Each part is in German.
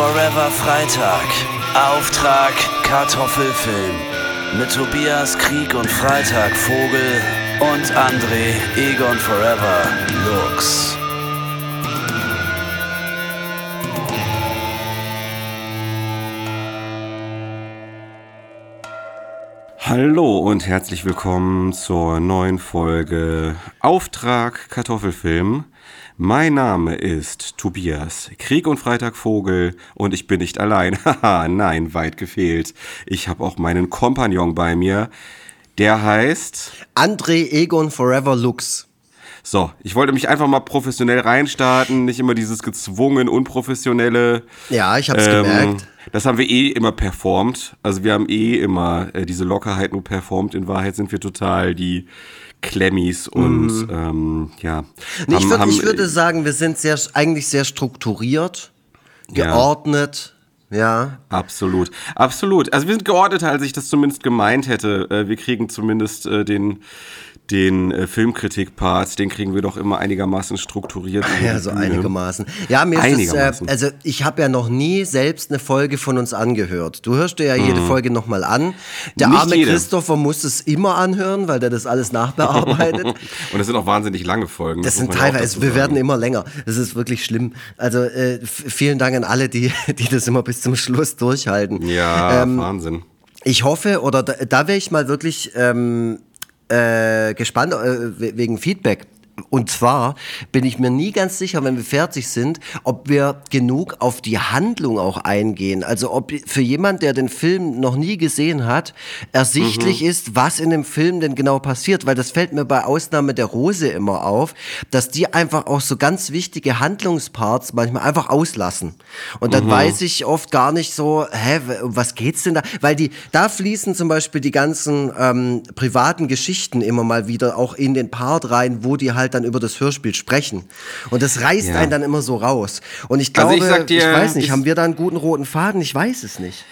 Forever Freitag. Auftrag Kartoffelfilm. Mit Tobias Krieg und Freitag Vogel und André Egon Forever Lux. Hallo und herzlich willkommen zur neuen Folge Auftrag Kartoffelfilm. Mein Name ist Tobias Krieg und Freitag Vogel und ich bin nicht allein. Haha, nein, weit gefehlt. Ich habe auch meinen Kompagnon bei mir. Der heißt André Egon Forever Lux. So, ich wollte mich einfach mal professionell reinstarten, nicht immer dieses gezwungen, unprofessionelle. Ja, ich hab's ähm, gemerkt. Das haben wir eh immer performt. Also wir haben eh immer äh, diese Lockerheit nur performt. In Wahrheit sind wir total die Klemmis und mhm. ähm, ja. Nee, haben, ich, würd, haben, ich würde sagen, wir sind sehr, eigentlich sehr strukturiert, geordnet. Ja. ja. Absolut, absolut. Also wir sind geordneter, als ich das zumindest gemeint hätte. Äh, wir kriegen zumindest äh, den den äh, Filmkritik-Part, den kriegen wir doch immer einigermaßen strukturiert. Ja, so einigermaßen. Ja, mir einigermaßen. ist es, äh, also ich habe ja noch nie selbst eine Folge von uns angehört. Du hörst dir ja jede mhm. Folge nochmal an. Der Nicht arme jede. Christopher muss es immer anhören, weil der das alles nachbearbeitet. Und das sind auch wahnsinnig lange Folgen. Das, das sind teilweise, wir werden immer länger. Das ist wirklich schlimm. Also äh, vielen Dank an alle, die, die das immer bis zum Schluss durchhalten. Ja, ähm, Wahnsinn. Ich hoffe, oder da, da wäre ich mal wirklich ähm, äh, gespannt äh, wegen Feedback. Und zwar bin ich mir nie ganz sicher, wenn wir fertig sind, ob wir genug auf die Handlung auch eingehen. Also ob für jemand, der den Film noch nie gesehen hat, ersichtlich mhm. ist, was in dem Film denn genau passiert. Weil das fällt mir bei Ausnahme der Rose immer auf, dass die einfach auch so ganz wichtige Handlungsparts manchmal einfach auslassen. Und dann mhm. weiß ich oft gar nicht so, hä, was geht's denn da? Weil die, da fließen zum Beispiel die ganzen ähm, privaten Geschichten immer mal wieder auch in den Part rein, wo die halt halt dann über das Hörspiel sprechen. Und das reißt ja. einen dann immer so raus. Und ich glaube, also ich, dir, ich, weiß nicht, haben wir da einen guten roten Faden? Ich weiß es nicht.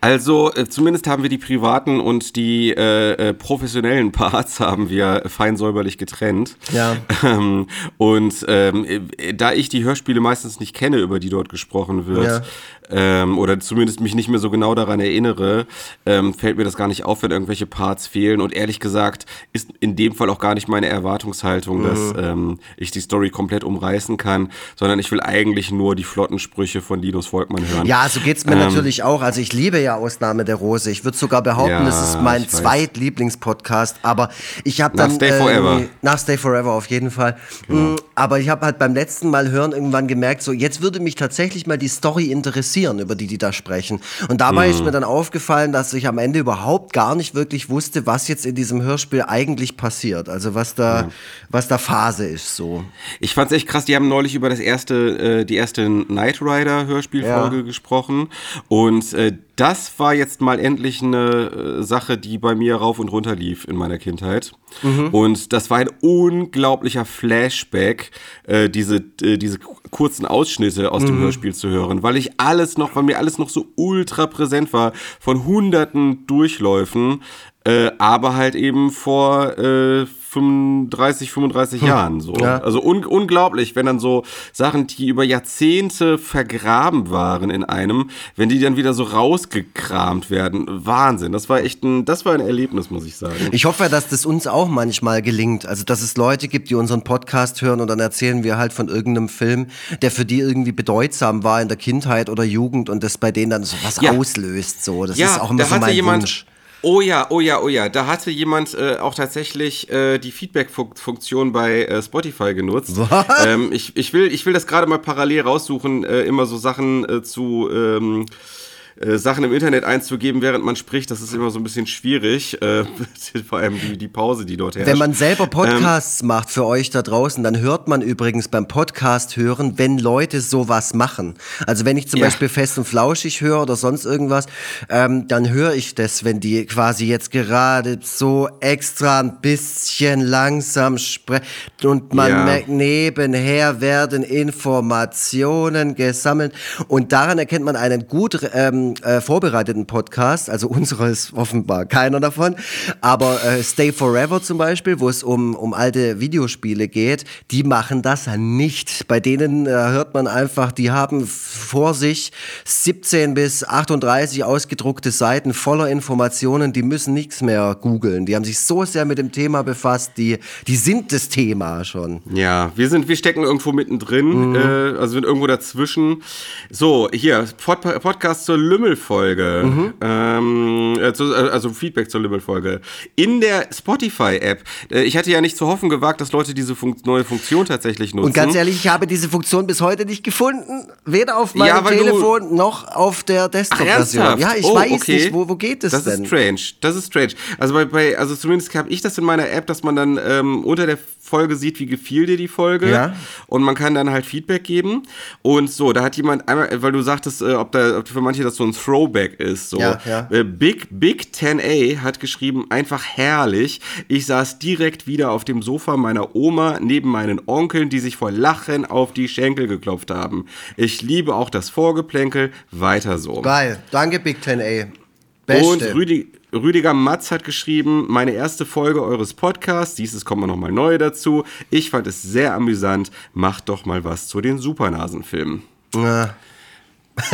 Also äh, zumindest haben wir die privaten und die äh, äh, professionellen Parts haben wir fein säuberlich getrennt. Ja. Ähm, und ähm, äh, da ich die Hörspiele meistens nicht kenne, über die dort gesprochen wird, ja ähm, oder zumindest mich nicht mehr so genau daran erinnere, ähm, fällt mir das gar nicht auf, wenn irgendwelche Parts fehlen. Und ehrlich gesagt ist in dem Fall auch gar nicht meine Erwartungshaltung, mhm. dass ähm, ich die Story komplett umreißen kann, sondern ich will eigentlich nur die flotten Sprüche von Linus Volkmann hören. Ja, so geht's mir ähm, natürlich auch. Also ich liebe ja Ausnahme der Rose. Ich würde sogar behaupten, ja, es ist mein zweitlieblingspodcast. Aber ich habe dann nach Stay Forever, äh, nach Stay Forever auf jeden Fall. Genau. Mhm, aber ich habe halt beim letzten Mal hören irgendwann gemerkt, so jetzt würde mich tatsächlich mal die Story interessieren über die die da sprechen. Und dabei mhm. ist mir dann aufgefallen, dass ich am Ende überhaupt gar nicht wirklich wusste, was jetzt in diesem Hörspiel eigentlich passiert. Also was da, mhm. was da Phase ist so. Ich fand's echt krass, die haben neulich über das erste, äh, die erste Knight Rider Hörspielfolge ja. gesprochen und äh, das war jetzt mal endlich eine äh, Sache, die bei mir rauf und runter lief in meiner Kindheit. Mhm. Und das war ein unglaublicher Flashback, äh, diese, äh, diese kurzen Ausschnitte aus mhm. dem Hörspiel zu hören, weil ich alles noch, weil mir alles noch so ultra präsent war von hunderten Durchläufen, äh, aber halt eben vor äh, 35, 35 hm. Jahren. So. Ja. Also un unglaublich, wenn dann so Sachen, die über Jahrzehnte vergraben waren in einem, wenn die dann wieder so rausgekramt werden. Wahnsinn. Das war echt ein, das war ein Erlebnis, muss ich sagen. Ich hoffe, dass das uns auch manchmal gelingt. Also, dass es Leute gibt, die unseren Podcast hören und dann erzählen wir halt von irgendeinem Film, der für die irgendwie bedeutsam war in der Kindheit oder Jugend und das bei denen dann so was ja. auslöst. So. Das ja, ist auch immer so mein jemand, Wunsch. Oh ja, oh ja, oh ja. Da hatte jemand äh, auch tatsächlich äh, die Feedback-Funktion bei äh, Spotify genutzt. Ähm, ich, ich, will, ich will das gerade mal parallel raussuchen, äh, immer so Sachen äh, zu. Ähm, äh, Sachen im Internet einzugeben, während man spricht, das ist immer so ein bisschen schwierig. Äh, vor allem die, die Pause, die dort herrscht. Wenn man selber Podcasts ähm, macht für euch da draußen, dann hört man übrigens beim Podcast hören, wenn Leute sowas machen. Also wenn ich zum ja. Beispiel fest und flauschig höre oder sonst irgendwas, ähm, dann höre ich das, wenn die quasi jetzt gerade so extra ein bisschen langsam sprechen und man ja. merkt, nebenher werden Informationen gesammelt und daran erkennt man einen gut ähm, ähm, äh, vorbereiteten Podcasts, also unserer ist offenbar keiner davon, aber äh, Stay Forever zum Beispiel, wo es um, um alte Videospiele geht, die machen das nicht. Bei denen äh, hört man einfach, die haben vor sich 17 bis 38 ausgedruckte Seiten voller Informationen, die müssen nichts mehr googeln. Die haben sich so sehr mit dem Thema befasst, die, die sind das Thema schon. Ja, wir sind, wir stecken irgendwo mittendrin, mhm. äh, also sind irgendwo dazwischen. So, hier, Pod Podcast zur Lümmelfolge. Mhm. Ähm, äh, also Feedback zur Lümmelfolge. In der Spotify-App. Äh, ich hatte ja nicht zu hoffen gewagt, dass Leute diese Fun neue Funktion tatsächlich nutzen. Und ganz ehrlich, ich habe diese Funktion bis heute nicht gefunden. Weder auf meinem ja, Telefon noch auf der Desktop-Version. Ja, ich oh, weiß okay. nicht, wo, wo geht es das denn? Das ist strange. Das ist strange. Also bei, bei also zumindest habe ich das in meiner App, dass man dann ähm, unter der Folge sieht, wie gefiel dir die Folge. Ja. Und man kann dann halt Feedback geben. Und so, da hat jemand einmal, weil du sagtest, äh, ob da ob für manche das so ein Throwback ist. So. Ja, ja. Äh, Big, Big 10a hat geschrieben, einfach herrlich. Ich saß direkt wieder auf dem Sofa meiner Oma neben meinen Onkeln, die sich vor Lachen auf die Schenkel geklopft haben. Ich liebe auch das Vorgeplänkel. Weiter so. Geil. Danke, Big 10a. Beste. Und Rüdi, Rüdiger Matz hat geschrieben, meine erste Folge eures Podcasts, dieses kommt mal nochmal neu dazu. Ich fand es sehr amüsant. Macht doch mal was zu den Supernasenfilmen. Ja.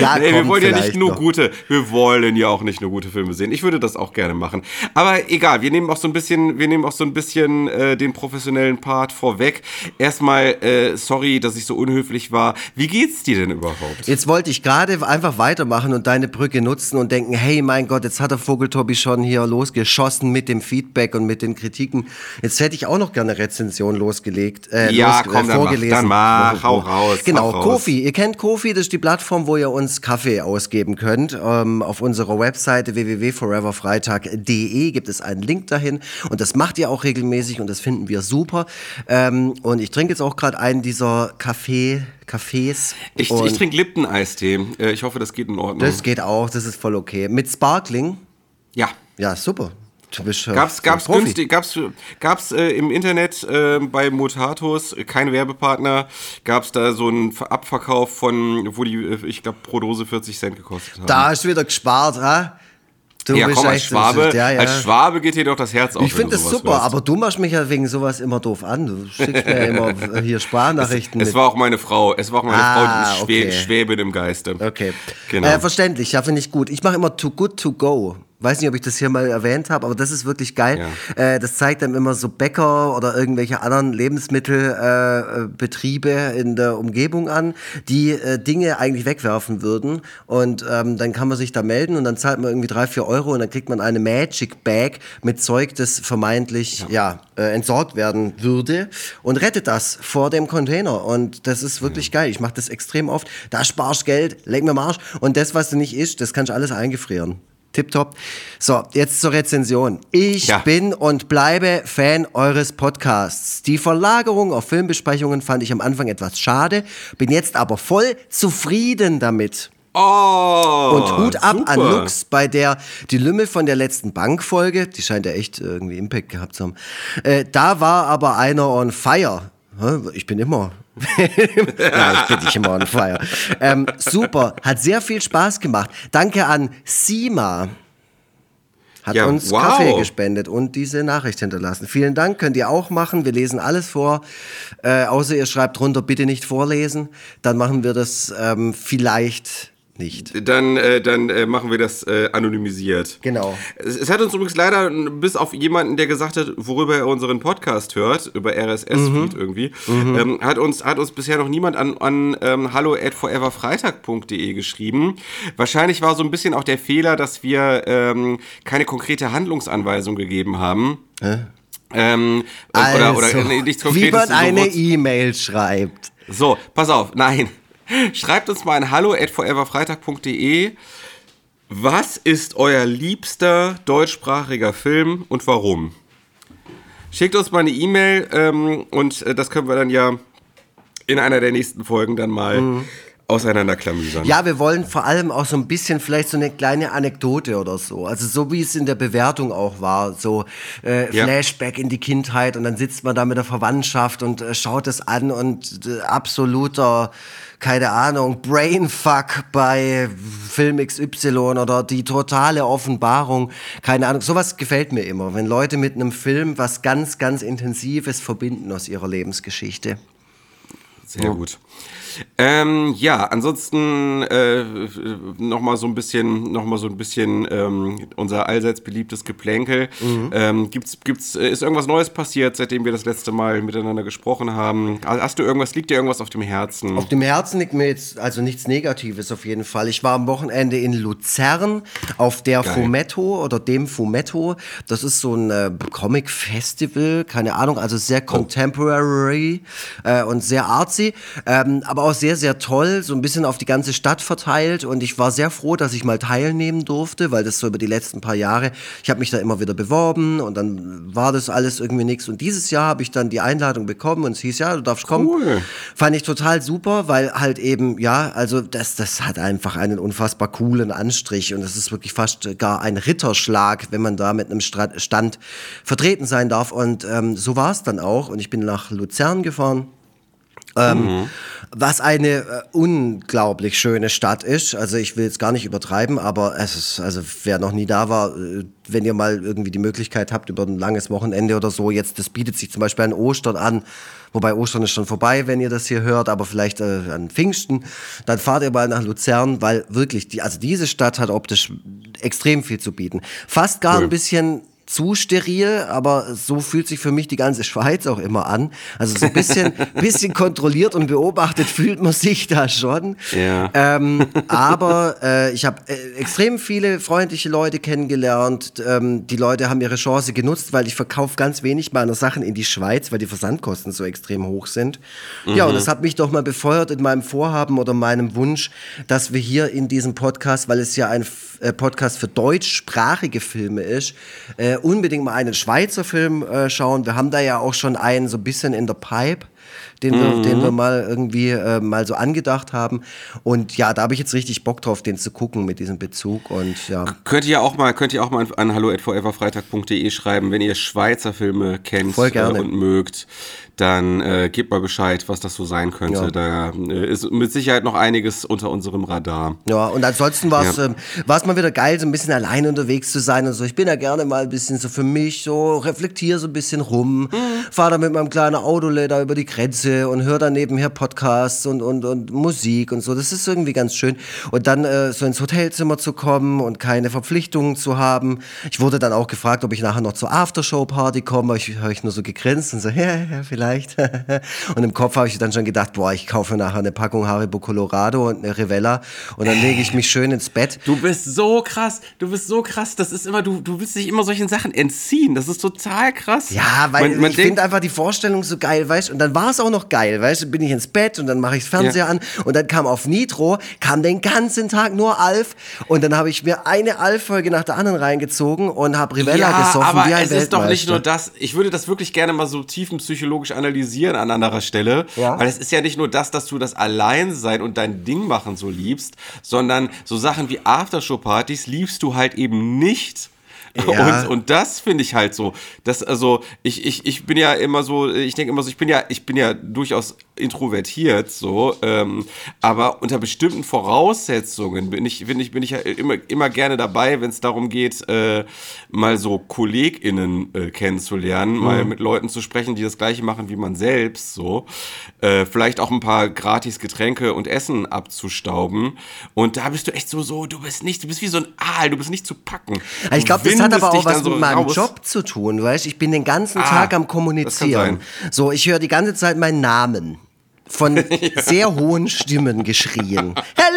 ja, nee, wir wollen ja nicht nur noch. gute, wir wollen ja auch nicht nur gute Filme sehen. Ich würde das auch gerne machen. Aber egal, wir nehmen auch so ein bisschen, wir nehmen auch so ein bisschen äh, den professionellen Part vorweg. Erstmal, äh, sorry, dass ich so unhöflich war. Wie geht's dir denn überhaupt? Jetzt wollte ich gerade einfach weitermachen und deine Brücke nutzen und denken, hey, mein Gott, jetzt hat der Vogeltobi schon hier losgeschossen mit dem Feedback und mit den Kritiken. Jetzt hätte ich auch noch gerne Rezension losgelegt. Äh, ja, los, komm, äh, vorgelesen. Dann mach, dann mach, hau raus. Genau, Genau, Kofi. Ihr kennt Kofi, das ist die Plattform, wo ihr uns Kaffee ausgeben könnt. Ähm, auf unserer Webseite www.foreverfreitag.de gibt es einen Link dahin und das macht ihr auch regelmäßig und das finden wir super. Ähm, und ich trinke jetzt auch gerade einen dieser Kaffee. Cafés. Ich, ich trinke Lipton-Eistee. Äh, ich hoffe, das geht in Ordnung. Das geht auch, das ist voll okay. Mit Sparkling? Ja. Ja, super. Bist gab's, gab's günstig, gab's, gab's äh, im Internet äh, bei Mutatus, kein Werbepartner, gab's da so einen Abverkauf von, wo die, äh, ich glaube, pro Dose 40 Cent gekostet haben. Da hast du wieder gespart, ha? Du ja, komm, als Schwabe, ja, ja. als Schwabe geht dir doch das Herz auf. Ich finde das super, weißt. aber du machst mich ja wegen sowas immer doof an. Du schickst mir immer hier Sprachnachrichten. Es, es war auch meine Frau. Es war auch meine ah, Frau, die okay. schweben im Geiste. Okay. Genau. Äh, verständlich, ja, finde ich gut. Ich mache immer Too Good To Go weiß nicht, ob ich das hier mal erwähnt habe, aber das ist wirklich geil. Ja. Äh, das zeigt dann immer so Bäcker oder irgendwelche anderen Lebensmittelbetriebe äh, in der Umgebung an, die äh, Dinge eigentlich wegwerfen würden. Und ähm, dann kann man sich da melden und dann zahlt man irgendwie drei, vier Euro und dann kriegt man eine Magic Bag mit Zeug, das vermeintlich ja. ja äh, entsorgt werden würde und rettet das vor dem Container. Und das ist wirklich mhm. geil. Ich mache das extrem oft. Da sparst Geld, leg mir Marsch. Und das, was du nicht isst, das kannst du alles eingefrieren. Tipptopp. So, jetzt zur Rezension. Ich ja. bin und bleibe Fan eures Podcasts. Die Verlagerung auf Filmbesprechungen fand ich am Anfang etwas schade, bin jetzt aber voll zufrieden damit. Oh, und Hut ab super. an Lux, bei der die Lümmel von der letzten Bankfolge, die scheint ja echt irgendwie Impact gehabt zu haben. Äh, da war aber einer on fire. Ich bin immer Nein, ich bin nicht immer on fire. Ähm, super, hat sehr viel Spaß gemacht. Danke an Sima. Hat ja, uns wow. Kaffee gespendet und diese Nachricht hinterlassen. Vielen Dank, könnt ihr auch machen. Wir lesen alles vor. Äh, außer ihr schreibt drunter, bitte nicht vorlesen. Dann machen wir das ähm, vielleicht nicht. Dann, äh, dann äh, machen wir das äh, anonymisiert. Genau. Es, es, hat uns übrigens leider, bis auf jemanden, der gesagt hat, worüber er unseren Podcast hört, über RSS-Feed mhm. irgendwie, mhm. Ähm, hat, uns, hat uns bisher noch niemand an, an ähm, hallo at foreverfreitag.de geschrieben. Wahrscheinlich war so ein bisschen auch der Fehler, dass wir ähm, keine konkrete Handlungsanweisung gegeben haben. Hä? Ähm, also, oder, oder also, nichts Konkretes. Wie man eine E-Mail schreibt. So, pass auf, nein. Schreibt uns mal an hallo at foreverfreitag.de. Was ist euer liebster deutschsprachiger Film und warum? Schickt uns mal eine E-Mail ähm, und äh, das können wir dann ja in einer der nächsten Folgen dann mal mhm. Auseinanderklamüsern. Ja, wir wollen vor allem auch so ein bisschen vielleicht so eine kleine Anekdote oder so. Also so wie es in der Bewertung auch war, so äh, Ja. Flashback in die Kindheit und dann sitzt man da mit der Verwandtschaft und äh, schaut es an und äh, absoluter, keine Ahnung, Brainfuck bei Film XY oder die totale Offenbarung, keine Ahnung. Sowas gefällt mir immer, wenn Leute mit einem Film was ganz, ganz Intensives verbinden aus ihrer Lebensgeschichte. Sehr gut. Ähm, ja, ansonsten äh, noch mal so ein bisschen, noch mal so ein bisschen ähm, unser allseits beliebtes Geplänkel. Mhm. Ähm, gibt's, gibt's, äh, ist irgendwas Neues passiert, seitdem wir das letzte Mal miteinander gesprochen haben? Hast du irgendwas, liegt dir irgendwas auf dem Herzen? Auf dem Herzen liegt mir jetzt also nichts Negatives auf jeden Fall. Ich war am Wochenende in Luzern auf der Geil. Fumetto oder dem Fumetto. Das ist so ein äh, Comic-Festival, keine Ahnung, also sehr contemporary äh, und sehr artsy, ähm, aber auch sehr, sehr toll, so ein bisschen auf die ganze Stadt verteilt. Und ich war sehr froh, dass ich mal teilnehmen durfte, weil das so über die letzten paar Jahre, ich habe mich da immer wieder beworben und dann war das alles irgendwie nichts. Und dieses Jahr habe ich dann die Einladung bekommen und es hieß, ja, du darfst kommen. Cool. Fand ich total super, weil halt eben, ja, also das, das hat einfach einen unfassbar coolen Anstrich und es ist wirklich fast gar ein Ritterschlag, wenn man da mit einem Stand vertreten sein darf. Und ähm, so war es dann auch. Und ich bin nach Luzern gefahren. Ähm, Was eine äh, unglaublich schöne Stadt ist. Also ich will jetzt gar nicht übertreiben, aber es ist, also wer noch nie da war, äh, wenn ihr mal irgendwie die Möglichkeit habt über ein langes Wochenende oder so, jetzt, das bietet sich zum Beispiel an Ostern an. Wobei Ostern ist schon vorbei, wenn ihr das hier hört, aber vielleicht äh, an Pfingsten, dann fahrt ihr mal nach Luzern, weil wirklich, die, also diese Stadt hat optisch extrem viel zu bieten. Fast gar Cool. ein bisschen zu steril, aber so fühlt sich für mich die ganze Schweiz auch immer an. Also so ein bisschen, bisschen kontrolliert und beobachtet fühlt man sich da schon. Ja. Ähm, aber äh, ich habe äh, extrem viele freundliche Leute kennengelernt. Ähm, die Leute haben ihre Chance genutzt, weil ich verkaufe ganz wenig meiner Sachen in die Schweiz, weil die Versandkosten so extrem hoch sind. Ja, und das hat mich doch mal befeuert in meinem Vorhaben oder meinem Wunsch, dass wir hier in diesem Podcast, weil es ja ein äh, Podcast für deutschsprachige Filme ist, äh, unbedingt mal einen Schweizer Film äh, schauen. Wir haben da ja auch schon einen so ein bisschen in der Pipe den wir, den wir mal irgendwie äh, mal so angedacht haben. Und ja, da habe ich jetzt richtig Bock drauf, den zu gucken mit diesem Bezug. Und ja. Könnt ihr auch mal, könnt ihr auch mal an hallo@foreverfreitag.de schreiben, wenn ihr Schweizer Filme kennt. Äh, und mögt, dann äh, gebt mal Bescheid, was das so sein könnte. Ja. Da äh, ist mit Sicherheit noch einiges unter unserem Radar. Ja, und ansonsten war es Ja. ähm, mal wieder geil, so ein bisschen allein unterwegs zu sein und so. Ich bin ja gerne mal ein bisschen so für mich, so reflektiere so ein bisschen rum, fahre da mit meinem kleinen Autole da über die Grenze und höre dann nebenher Podcasts und, und, und Musik und so. Das ist irgendwie ganz schön. Und dann äh, so ins Hotelzimmer zu kommen und keine Verpflichtungen zu haben. Ich wurde dann auch gefragt, ob ich nachher noch zur Aftershow-Party komme. Ich habe ich nur so gegrinst und so, ja, ja, vielleicht. und im Kopf habe ich dann schon gedacht, boah, ich kaufe nachher eine Packung Haribo Colorado und eine Rivella und dann lege ich mich schön ins Bett. Du bist so krass, du bist so krass. Das ist immer, du, du willst dich immer solchen Sachen entziehen. Das ist total krass. Ja, weil Man- man ich denkt- finde einfach die Vorstellung so geil, weißt Und dann war es auch noch geil, weißt du? Bin ich ins Bett und dann mache ich das Fernseher Ja. an und dann kam auf Nitro, kam den ganzen Tag nur Alf und dann habe ich mir eine Alf-Folge nach der anderen reingezogen und habe Rivella ja, gesoffen aber wie ein es ist doch nicht nur das. Ich würde das wirklich gerne mal so tiefenpsychologisch analysieren an anderer Stelle. Ja. Weil es ist ja nicht nur das, dass du das Alleinsein und dein Ding machen so liebst, sondern so Sachen wie Aftershow-Partys liebst du halt eben nicht. Ja. Und, und das finde ich halt so. Das, also, ich, ich, ich bin ja immer so, ich denke immer so, ich bin ja, ich bin ja durchaus introvertiert, so, ähm, aber unter bestimmten Voraussetzungen bin ich, bin ich, bin ich ja immer, immer gerne dabei, wenn es darum geht, äh, mal so KollegInnen äh, kennenzulernen, mal mit Leuten zu sprechen, die das gleiche machen wie man selbst, so. Äh, vielleicht auch ein paar gratis Getränke und Essen abzustauben. Und da bist du echt so, so, du bist nicht, du bist wie so ein Aal, du bist nicht zu packen. Also ich glaube, das hat aber auch was so mit meinem raus. Job zu tun, weißt Ich bin den ganzen Ah, Tag am Kommunizieren. So, ich höre die ganze Zeit meinen Namen. Von sehr hohen Stimmen geschrien. Herr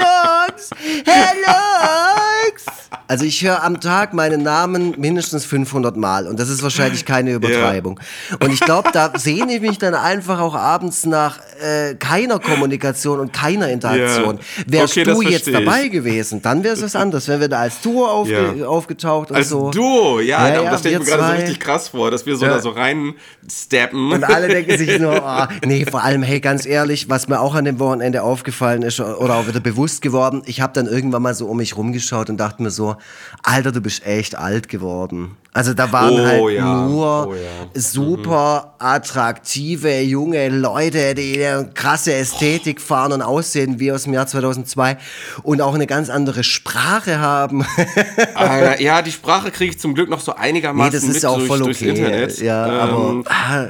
Lux! Herr Lux! Also ich höre am Tag meinen Namen mindestens 500 Mal und das ist wahrscheinlich keine Übertreibung. Ja. Und ich glaube, da sehne ich mich dann einfach auch abends nach äh, keiner Kommunikation und keiner Interaktion. Ja. Wärst okay, du jetzt dabei gewesen, dann wäre es was anderes. Wenn wir da als Duo aufge ja. aufgetaucht und als so. Als Duo, ja, ja, das stelle ich mir gerade so richtig krass vor, dass wir so da so reinsteppen. Und alle denken sich nur, oh, nee, vor allem, hey, ganz ehrlich, was mir auch an dem Wochenende aufgefallen ist oder auch wieder bewusst geworden, ich habe dann irgendwann mal so um mich rumgeschaut und dachte mir so, Alter, du bist echt alt geworden. Also da waren oh, halt ja. nur oh, ja. super mhm. attraktive junge Leute, die eine krasse Ästhetik fahren und aussehen wie aus dem Jahr 2002 und auch eine ganz andere Sprache haben. Alter, ja, die Sprache kriege ich zum Glück noch so einigermaßen nee, das ist mit auch voll durch, okay. Internet. Ja, ähm, aber ah,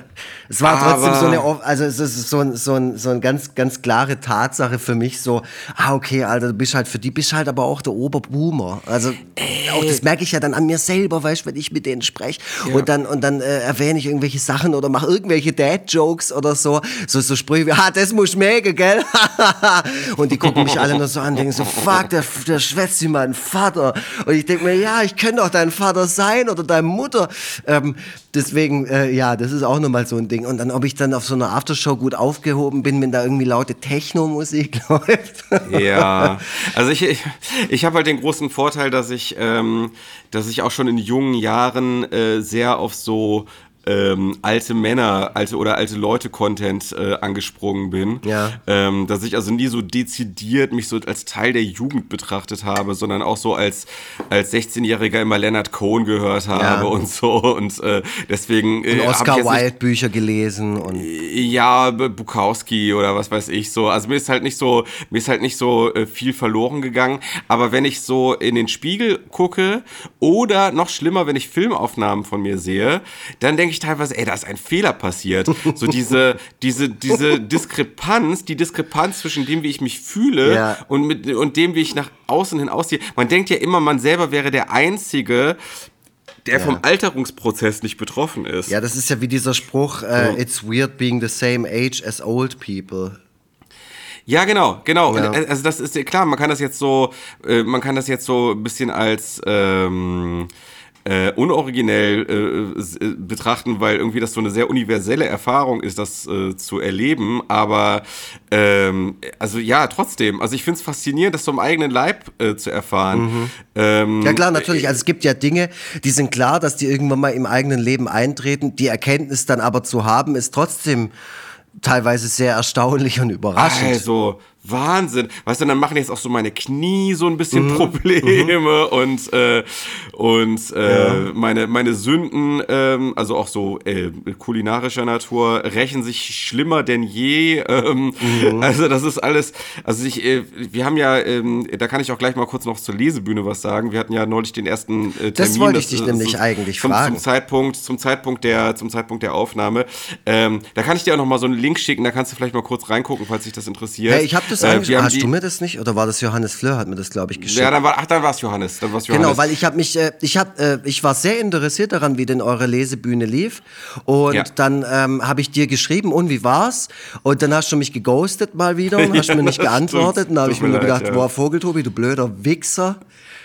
es war trotzdem so eine, also es ist so, so, ein, so eine ganz, ganz klare Tatsache für mich, so, ah, okay, Alter, du bist halt für die, bist halt aber auch der Oberboomer. Also, Ey. auch das merke ich ja dann an mir selber, weißt du, wenn ich mit denen spreche ja. und dann, und dann äh, erwähne ich irgendwelche Sachen oder mache irgendwelche Dad-Jokes oder so, so, so Sprüche wie, ah, das muss mögen, gell? und die gucken mich alle nur so an, denken so, fuck, der, der schwätzt wie mein Vater. Und ich denke mir, ja, ich könnte doch dein Vater sein oder deine Mutter. Ähm, deswegen, äh, ja, das ist auch nochmal so ein Ding. Und dann, ob ich dann auf so einer Aftershow gut aufgehoben bin, wenn da irgendwie laute Techno-Musik läuft. Ja, also ich, ich, ich habe halt den großen Vorteil, dass ich, ähm, dass ich auch schon in jungen Jahren äh, sehr auf so ähm, alte Männer, alte oder alte Leute-Content äh, angesprungen bin. Ja. Ähm, dass ich also nie so dezidiert mich so als Teil der Jugend betrachtet habe, sondern auch so als, als 16-Jähriger immer Leonard Cohen gehört habe ja. und so. Und äh, deswegen. Äh, und Oscar Wilde-Bücher gelesen und. Ja, Bukowski oder was weiß ich so. Also mir ist halt nicht so, mir ist halt nicht so äh, viel verloren gegangen. Aber wenn ich so in den Spiegel gucke oder noch schlimmer, wenn ich Filmaufnahmen von mir sehe, dann denke ich, ich teilweise, ey, da ist ein Fehler passiert. So diese, diese, diese Diskrepanz, die Diskrepanz zwischen dem, wie ich mich fühle ja. und, mit, und dem, wie ich nach außen hin aussehe. Man denkt ja immer, man selber wäre der Einzige, der ja. vom Alterungsprozess nicht betroffen ist. Ja, das ist ja wie dieser Spruch, uh, it's weird being the same age as old people. Ja, genau, genau. Ja. Und, also das ist ja klar, man kann das jetzt so, äh, man kann das jetzt so ein bisschen als ähm, äh, unoriginell äh, äh, betrachten, weil irgendwie das so eine sehr universelle Erfahrung ist, das äh, zu erleben. Aber ähm, also ja, trotzdem. Also ich finde es faszinierend, das so im eigenen Leib äh, zu erfahren. Mhm. Ähm, ja klar, natürlich. Also es gibt ja Dinge, die sind klar, dass die irgendwann mal im eigenen Leben eintreten. Die Erkenntnis dann aber zu haben, ist trotzdem teilweise sehr erstaunlich und überraschend. Also, Wahnsinn. Weißt du, dann machen jetzt auch so meine Knie so ein bisschen mhm. Probleme mhm. und, äh, und äh, ja. meine, meine Sünden, ähm, also auch so äh, kulinarischer Natur, rächen sich schlimmer denn je. Ähm, mhm. Also das ist alles, also ich, äh, wir haben ja, ähm, da kann ich auch gleich mal kurz noch zur Lesebühne was sagen. Wir hatten ja neulich den ersten äh, Termin. Das wollte ich dich das, nämlich eigentlich zum, fragen. Zum Zeitpunkt, zum Zeitpunkt der, zum Zeitpunkt der Aufnahme. Ähm, da kann ich dir auch noch mal so einen Link schicken, da kannst du vielleicht mal kurz reingucken, falls dich das interessiert. Hey, ich habe das das äh, Hast die, du mir das nicht? Oder war das Johannes Fleur, hat mir das, glaube ich, geschickt? Ja, dann war, ach, dann war es Johannes. Dann war's Johannes. Genau, weil ich habe mich, äh, ich, hab, äh, ich war sehr interessiert daran, wie denn eure Lesebühne lief. Und ja. dann ähm, habe ich dir geschrieben, und wie war's? Und dann hast du mich geghostet mal wieder und hast mir nicht geantwortet. Und dann habe ich mir nur gedacht, ja. boah, Vogeltobi, du blöder Wichser.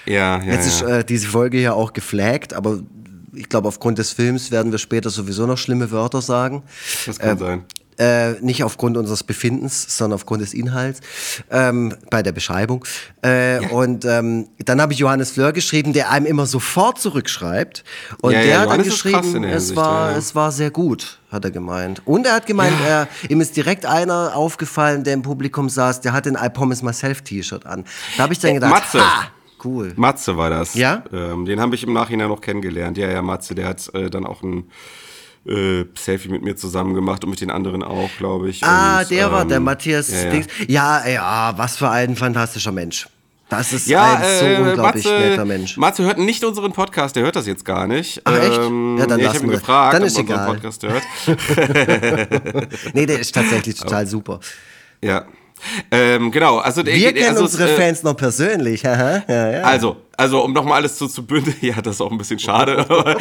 Ja, ja. Jetzt ist äh, diese Folge ja auch geflaggt, aber ich glaube, aufgrund des Films werden wir später sowieso noch schlimme Wörter sagen. Das kann äh, sein. Äh, nicht aufgrund unseres Befindens, sondern aufgrund des Inhalts ähm, bei der Beschreibung. Äh, ja. Und ähm, dann habe ich Johannes Fleur geschrieben, der einem immer sofort zurückschreibt. Und ja, der ja, hat dann geschrieben, es war, es war sehr gut, hat er gemeint. Und er hat gemeint, er, ihm ist direkt einer aufgefallen, der im Publikum saß, der hat den I Promise Myself T-Shirt an. Da habe ich dann gedacht, Matze. ha! Cool. Matze war das. Ja? Ähm, den habe ich im Nachhinein noch kennengelernt. Ja, ja, Matze, der hat äh, dann auch ein äh, Selfie mit mir zusammen gemacht und mit den anderen auch, glaube ich. Ah, und, der ähm, war der Matthias ja, Dings. Ja. ja, was für ein fantastischer Mensch. Das ist ja, ein so äh, unglaublich Matze, netter Mensch. Matze hört nicht unseren Podcast, der hört das jetzt gar nicht. Ach echt? Ähm, ja, dann ja, ich habe ihn gefragt, dann ist ob er unseren Podcast hört. nee, der ist tatsächlich total super. Ja. Ähm, genau, also wir kennen also, unsere äh, Fans noch persönlich. ja, ja. Also, also um nochmal alles zu, zu bündeln, ja, das ist auch ein bisschen schade, aber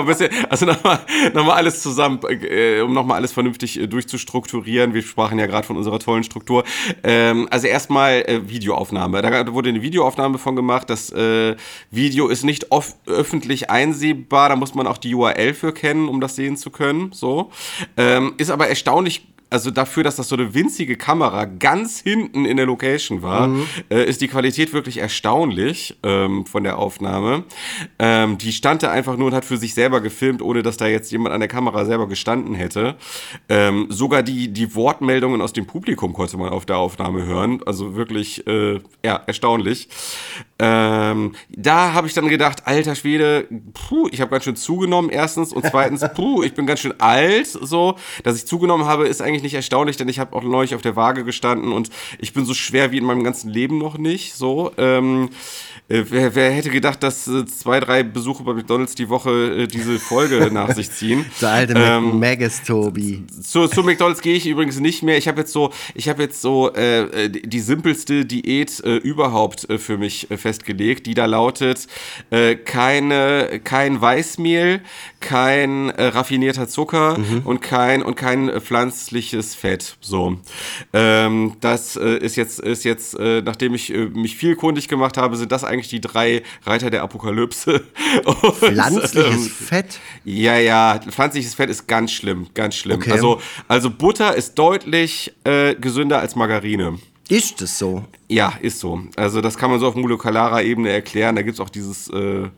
ein bisschen, also nochmal noch mal alles zusammen, äh, um nochmal alles vernünftig äh, durchzustrukturieren. Wir sprachen ja gerade von unserer tollen Struktur. Ähm, also erstmal äh, Videoaufnahme. Da wurde eine Videoaufnahme von gemacht. Das äh, Video ist nicht öffentlich einsehbar, da muss man auch die URL für kennen, um das sehen zu können. So. Ähm, ist aber erstaunlich also dafür, dass das so eine winzige Kamera ganz hinten in der Location war, mhm. äh, ist die Qualität wirklich erstaunlich ähm, von der Aufnahme. Ähm, die stand da einfach nur und hat für sich selber gefilmt, ohne dass da jetzt jemand an der Kamera selber gestanden hätte. Ähm, sogar die, die Wortmeldungen aus dem Publikum konnte man auf der Aufnahme hören. Also wirklich, äh, ja, erstaunlich. Ähm, da habe ich dann gedacht, alter Schwede, puh, ich habe ganz schön zugenommen, erstens. Und zweitens, puh, ich bin ganz schön alt. So, dass ich zugenommen habe, ist eigentlich nicht erstaunlich, denn ich habe auch neulich auf der Waage gestanden und ich bin so schwer wie in meinem ganzen Leben noch nicht. So, ähm, äh, wer, wer, hätte gedacht, dass äh, zwei, drei Besuche bei McDonalds die Woche äh, diese Folge nach sich ziehen? Der alte ähm, Magus Tobi. Zu, zu McDonalds gehe ich übrigens nicht mehr. Ich habe jetzt so, ich habe jetzt so äh, die simpelste Diät äh, überhaupt äh, für mich festgelegt, die da lautet: keine, kein Weißmehl, kein raffinierter Zucker mhm. und kein und kein pflanzliches Fett. So, ähm, das ist jetzt ist jetzt, nachdem ich mich viel kundig gemacht habe, sind das eigentlich die drei Reiter der Apokalypse. Und, Pflanzliches ähm, Fett? Ja, ja, pflanzliches Fett ist ganz schlimm, ganz schlimm. Okay. Also, also Butter ist deutlich äh, gesünder als Margarine. Ist das so? Ja, ist so. Also das kann man so auf molekularer Ebene erklären. Da gibt es auch dieses... Äh,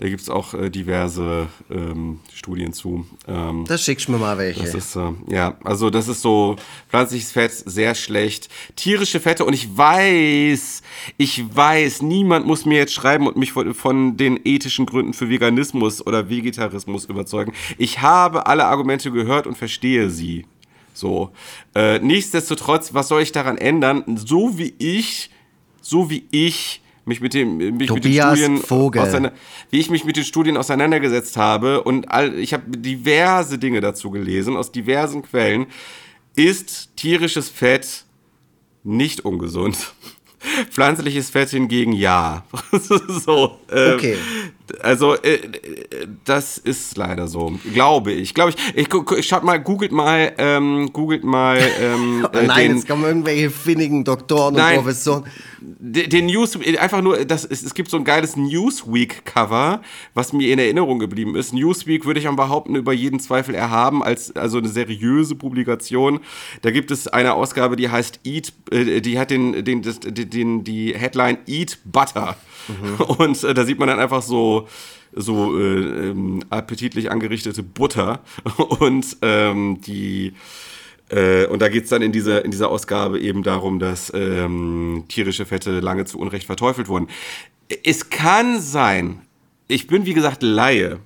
da gibt es auch äh, diverse ähm, Studien zu. Ähm, das schickst du mir mal welche. Das ist, äh, ja, also das ist so pflanzliches Fett sehr schlecht. Tierische Fette und ich weiß, ich weiß, niemand muss mir jetzt schreiben und mich von, von den ethischen Gründen für Veganismus oder Vegetarismus überzeugen. Ich habe alle Argumente gehört und verstehe sie. So. Äh, nichtsdestotrotz, was soll ich daran ändern? So wie ich, so wie ich mich mit, dem, mich mit den Studien Vogel. wie ich mich mit den Studien auseinandergesetzt habe und all, ich habe diverse Dinge dazu gelesen aus diversen Quellen, ist tierisches Fett nicht ungesund. Pflanzliches Fett hingegen ja. so, ähm, okay. Also, äh, das ist leider so, glaube ich. Glaube ich. Ich, schaut mal, googelt mal, ähm, googelt mal. Ähm, oh nein, den, jetzt kommen irgendwelche finnigen Doktoren und Professoren den News, einfach nur, das, es, es gibt so ein geiles Newsweek-Cover, was mir in Erinnerung geblieben ist. Newsweek würde ich am behaupten, über jeden Zweifel erhaben, als also eine seriöse Publikation. Da gibt es eine Ausgabe, die heißt Eat, äh, die hat den, den, das, den, die Headline Eat Butter. Mhm. Und äh, da sieht man dann einfach so so äh, ähm, appetitlich angerichtete Butter und ähm, die äh, und da geht es dann in dieser, in dieser Ausgabe eben darum, dass ähm, tierische Fette lange zu Unrecht verteufelt wurden. Es kann sein, ich bin wie gesagt Laie,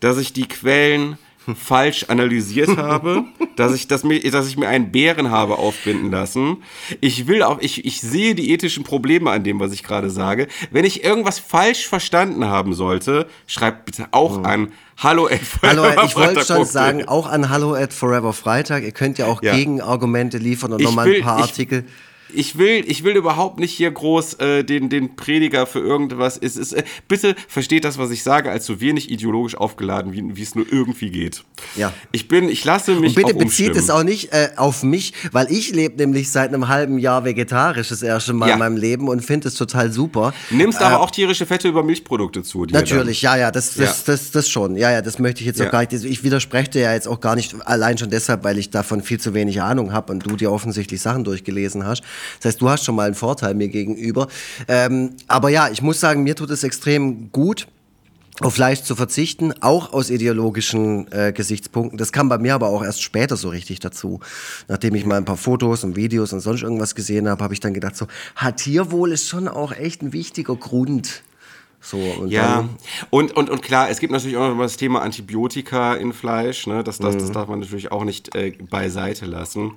dass ich die Quellen falsch analysiert habe, dass ich, dass, mir, dass ich mir einen Bären habe aufbinden lassen. Ich will auch, ich, ich sehe die ethischen Probleme an dem, was ich gerade sage. Wenn ich irgendwas falsch verstanden haben sollte, schreibt bitte auch mhm. an Hallo at Forever Hallo, ich wollte schon sagen, auch an Hallo at Forever Freitag. Ihr könnt ja auch ja. Gegenargumente liefern und nochmal ein paar ich, Artikel ich will, ich will überhaupt nicht hier groß äh, den, den Prediger für irgendwas. Es ist, äh, bitte versteht das, was ich sage, als so wenig ideologisch aufgeladen, wie, wie es nur irgendwie geht. Ja. Ich bin, ich lasse mich. Und bitte bezieht es auch nicht äh, auf mich, weil ich lebe nämlich seit einem halben Jahr vegetarisch das erste Mal ja. in meinem Leben und finde es total super. Nimmst aber äh, auch tierische Fette über Milchprodukte zu. Natürlich, ja, ja, das, das, ja. Das, das, das schon. Ja, ja, das möchte ich jetzt ja. auch gar nicht. Ich widerspreche dir ja jetzt auch gar nicht, allein schon deshalb, weil ich davon viel zu wenig Ahnung habe und du dir offensichtlich Sachen durchgelesen hast. Das heißt, du hast schon mal einen Vorteil mir gegenüber. Ähm, aber ja, ich muss sagen, mir tut es extrem gut auf Fleisch zu verzichten, auch aus ideologischen äh, Gesichtspunkten. Das kam bei mir aber auch erst später so richtig dazu. Nachdem ich mal ein paar Fotos und Videos und sonst irgendwas gesehen habe, habe ich dann gedacht, so, hat Tierwohl ist schon auch echt ein wichtiger Grund. So, und ja, und, und, und klar, es gibt natürlich auch noch das Thema Antibiotika in Fleisch, ne? das, das, mhm. das darf man natürlich auch nicht äh, beiseite lassen.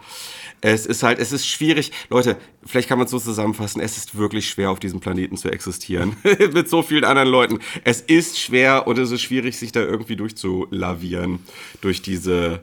Es ist halt, es ist schwierig, Leute, vielleicht kann man es so zusammenfassen, es ist wirklich schwer, auf diesem Planeten zu existieren, mit so vielen anderen Leuten. Es ist schwer und es ist schwierig, sich da irgendwie durchzulavieren, durch diese,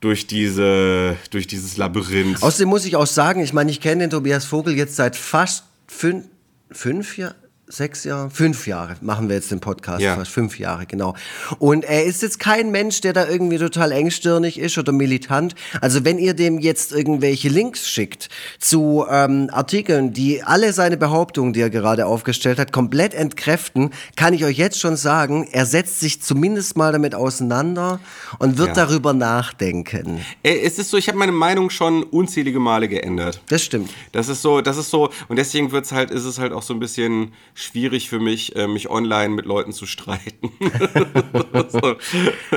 durch diese, durch dieses Labyrinth. Außerdem muss ich auch sagen, ich meine, ich kenne den Tobias Vogel jetzt seit fast fünf, fünf Jahren, sechs Jahre, fünf Jahre machen wir jetzt den Podcast, Ja. fast fünf Jahre, genau. Und er ist jetzt kein Mensch, der da irgendwie total engstirnig ist oder militant. Also wenn ihr dem jetzt irgendwelche Links schickt zu ähm, Artikeln, die alle seine Behauptungen, die er gerade aufgestellt hat, komplett entkräften, kann ich euch jetzt schon sagen, er setzt sich zumindest mal damit auseinander und wird Ja. darüber nachdenken. Äh, Es ist so, ich habe meine Meinung schon unzählige Male geändert. Das stimmt. Das ist so, das ist so, und deswegen wird's halt, ist es halt auch so ein bisschen schwierig für mich, äh, mich online mit Leuten zu streiten. so.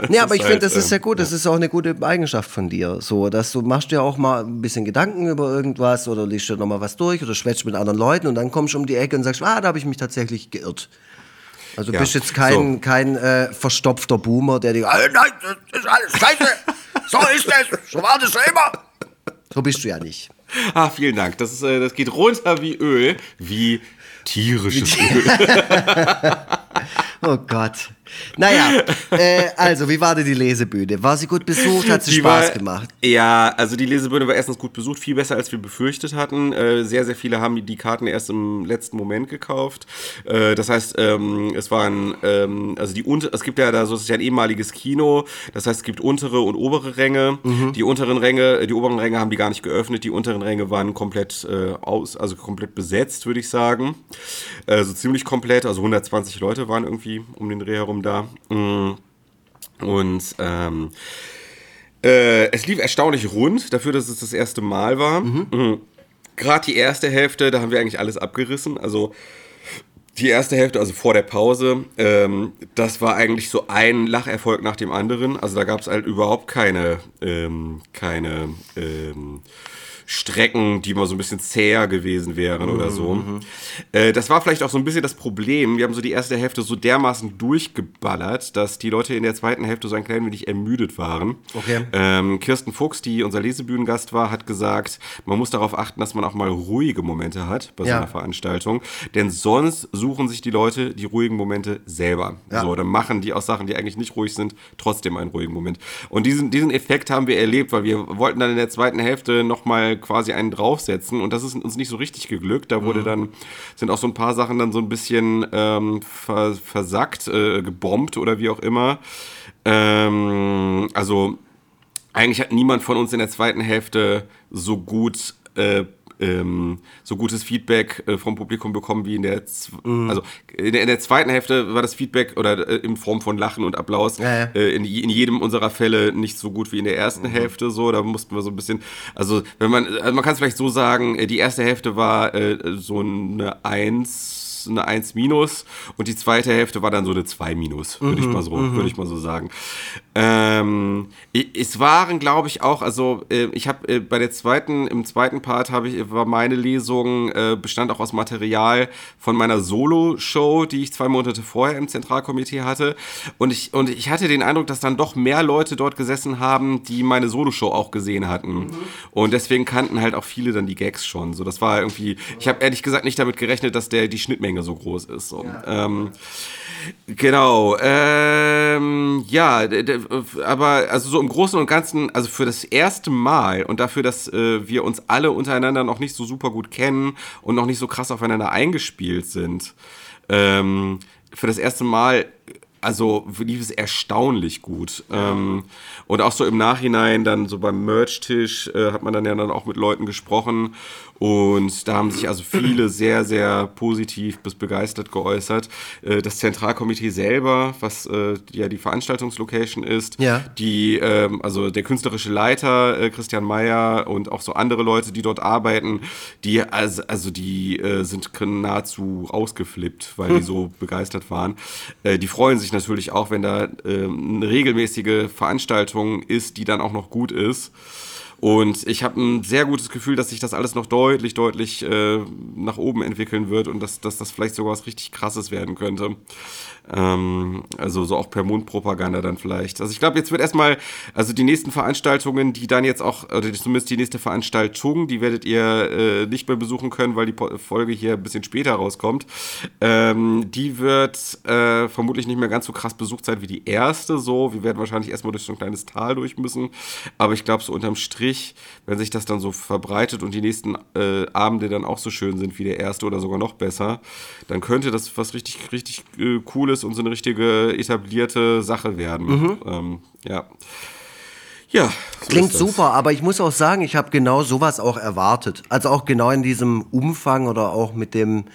Ja, aber ich ist finde, halt, das ist ähm, sehr gut. Das ist auch eine gute Eigenschaft von dir. So, dass du machst dir auch mal ein bisschen Gedanken über irgendwas oder liest dir nochmal was durch oder schwätzt mit anderen Leuten und dann kommst du um die Ecke und sagst, ah, da habe ich mich tatsächlich geirrt. Also du Ja, bist jetzt kein, so. kein äh, verstopfter Boomer, der dir, ah, nein, das ist alles scheiße. So ist es. So war das schon immer. So bist du ja nicht. Ah, vielen Dank. Das, ist, äh, das geht runter wie Öl, wie tierisches Öl. Oh Gott. Naja, äh, also, wie war denn die Lesebühne? War sie gut besucht? Hat sie Die Spaß war- gemacht? Ja, also die Lesebühne war erstens gut besucht, viel besser als wir befürchtet hatten. Äh, sehr, sehr viele haben die Karten erst im letzten Moment gekauft. Äh, das heißt, ähm, es waren, ähm, also die unter, es gibt ja da so es ist ja ein ehemaliges Kino. Das heißt, es gibt untere und obere Ränge. Die unteren Ränge, äh, die oberen Ränge haben die gar nicht geöffnet. Die unteren Ränge waren komplett äh, aus, also komplett besetzt, würde ich sagen. Äh, so ziemlich komplett. Also 120 Leute waren irgendwie um den Dreh herum da. Mm. Und ähm, äh, es lief erstaunlich rund, dafür, dass es das erste Mal war. Mhm. Gerade die erste Hälfte, da haben wir eigentlich alles abgerissen. Also die erste Hälfte, also vor der Pause, ähm, das war eigentlich so ein Lacherfolg nach dem anderen. Also da gab es halt überhaupt keine, ähm, keine ähm, Strecken, die mal so ein bisschen zäher gewesen wären oder so. Äh, das war vielleicht auch so ein bisschen das Problem. Wir haben so die erste Hälfte so dermaßen durchgeballert, dass die Leute in der zweiten Hälfte so ein klein wenig ermüdet waren. Okay. Ähm, Kirsten Fuchs, die unser Lesebühnengast war, hat gesagt, man muss darauf achten, dass man auch mal ruhige Momente hat bei so Ja. einer Veranstaltung. Denn sonst suchen sich die Leute die ruhigen Momente selber. Ja. So, dann machen die aus Sachen, die eigentlich nicht ruhig sind, trotzdem einen ruhigen Moment. Und diesen, diesen Effekt haben wir erlebt, weil wir wollten dann in der zweiten Hälfte nochmal quasi einen draufsetzen und das ist uns nicht so richtig geglückt. Da Mhm. wurde dann, sind auch so ein paar Sachen dann so ein bisschen ähm, ver, versackt, äh, gebombt oder wie auch immer. Ähm, also eigentlich hat niemand von uns in der zweiten Hälfte so gut äh, ähm, so gutes Feedback äh, vom Publikum bekommen wie in der Mhm. also in der, in der zweiten Hälfte war das Feedback oder äh, in Form von Lachen und Applaus Ja, ja. Äh, in, in jedem unserer Fälle nicht so gut wie in der ersten Hälfte so da mussten wir so ein bisschen also wenn man also man kann es vielleicht so sagen äh, die erste Hälfte war äh, so eine Eins eine 1 minus und die zweite Hälfte war dann so eine 2 minus, würde ich mal so, würde ich mal so sagen. Ähm, es waren, glaube ich, auch, also äh, ich habe äh, bei der zweiten, im zweiten Part habe ich, war meine Lesung, äh, bestand auch aus Material von meiner Solo-Show, die ich zwei Monate vorher im Zentralkomitee hatte. Und ich, und ich hatte den Eindruck, dass dann doch mehr Leute dort gesessen haben, die meine Solo-Show auch gesehen hatten. Und deswegen kannten halt auch viele dann die Gags schon. So, das war irgendwie, ich habe ehrlich gesagt nicht damit gerechnet, dass der die Schnittmenge so groß ist. So. Ähm, genau. Ähm, ja, aber also so im Großen und Ganzen, also für das erste Mal und dafür, dass äh, wir uns alle untereinander noch nicht so super gut kennen und noch nicht so krass aufeinander eingespielt sind, ähm, für das erste Mal also lief es erstaunlich gut. Ähm, und auch so im Nachhinein, dann so beim Merch-Tisch, äh, hat man dann ja dann auch mit Leuten gesprochen. Und da haben sich also viele sehr, sehr positiv bis begeistert geäußert. Äh, das Zentralkomitee selber, was äh, ja die Veranstaltungslocation ist, Ja. die, ähm, also der künstlerische Leiter äh, Christian Meyer und auch so andere Leute, die dort arbeiten, die also, also die sind nahezu rausgeflippt, weil die so begeistert waren. Die freuen sich natürlich auch, wenn da ähm, eine regelmäßige Veranstaltung ist, die dann auch noch gut ist. Und ich habe ein sehr gutes Gefühl, dass sich das alles noch deutlich, deutlich äh, nach oben entwickeln wird und dass, dass das vielleicht sogar was richtig Krasses werden könnte. Ähm, also so auch per Mundpropaganda dann vielleicht. Also ich glaube, jetzt wird erstmal, also die nächsten Veranstaltungen, die dann jetzt auch, oder zumindest die nächste Veranstaltung, die werdet ihr äh, nicht mehr besuchen können, weil die Folge hier ein bisschen später rauskommt. Ähm, die wird äh, vermutlich nicht mehr ganz so krass besucht sein wie die erste so. Wir werden wahrscheinlich erstmal durch so ein kleines Tal durch müssen. Aber ich glaube, so unterm Strich Strich, wenn sich das dann so verbreitet und die nächsten äh, Abende dann auch so schön sind wie der erste oder sogar noch besser, dann könnte das was richtig, richtig äh, Cooles und so eine richtige etablierte Sache werden. Mhm. Ähm, ja. Ja. So Klingt super, aber ich muss auch sagen, ich habe genau sowas auch erwartet. Also auch genau in diesem Umfang oder auch mit dem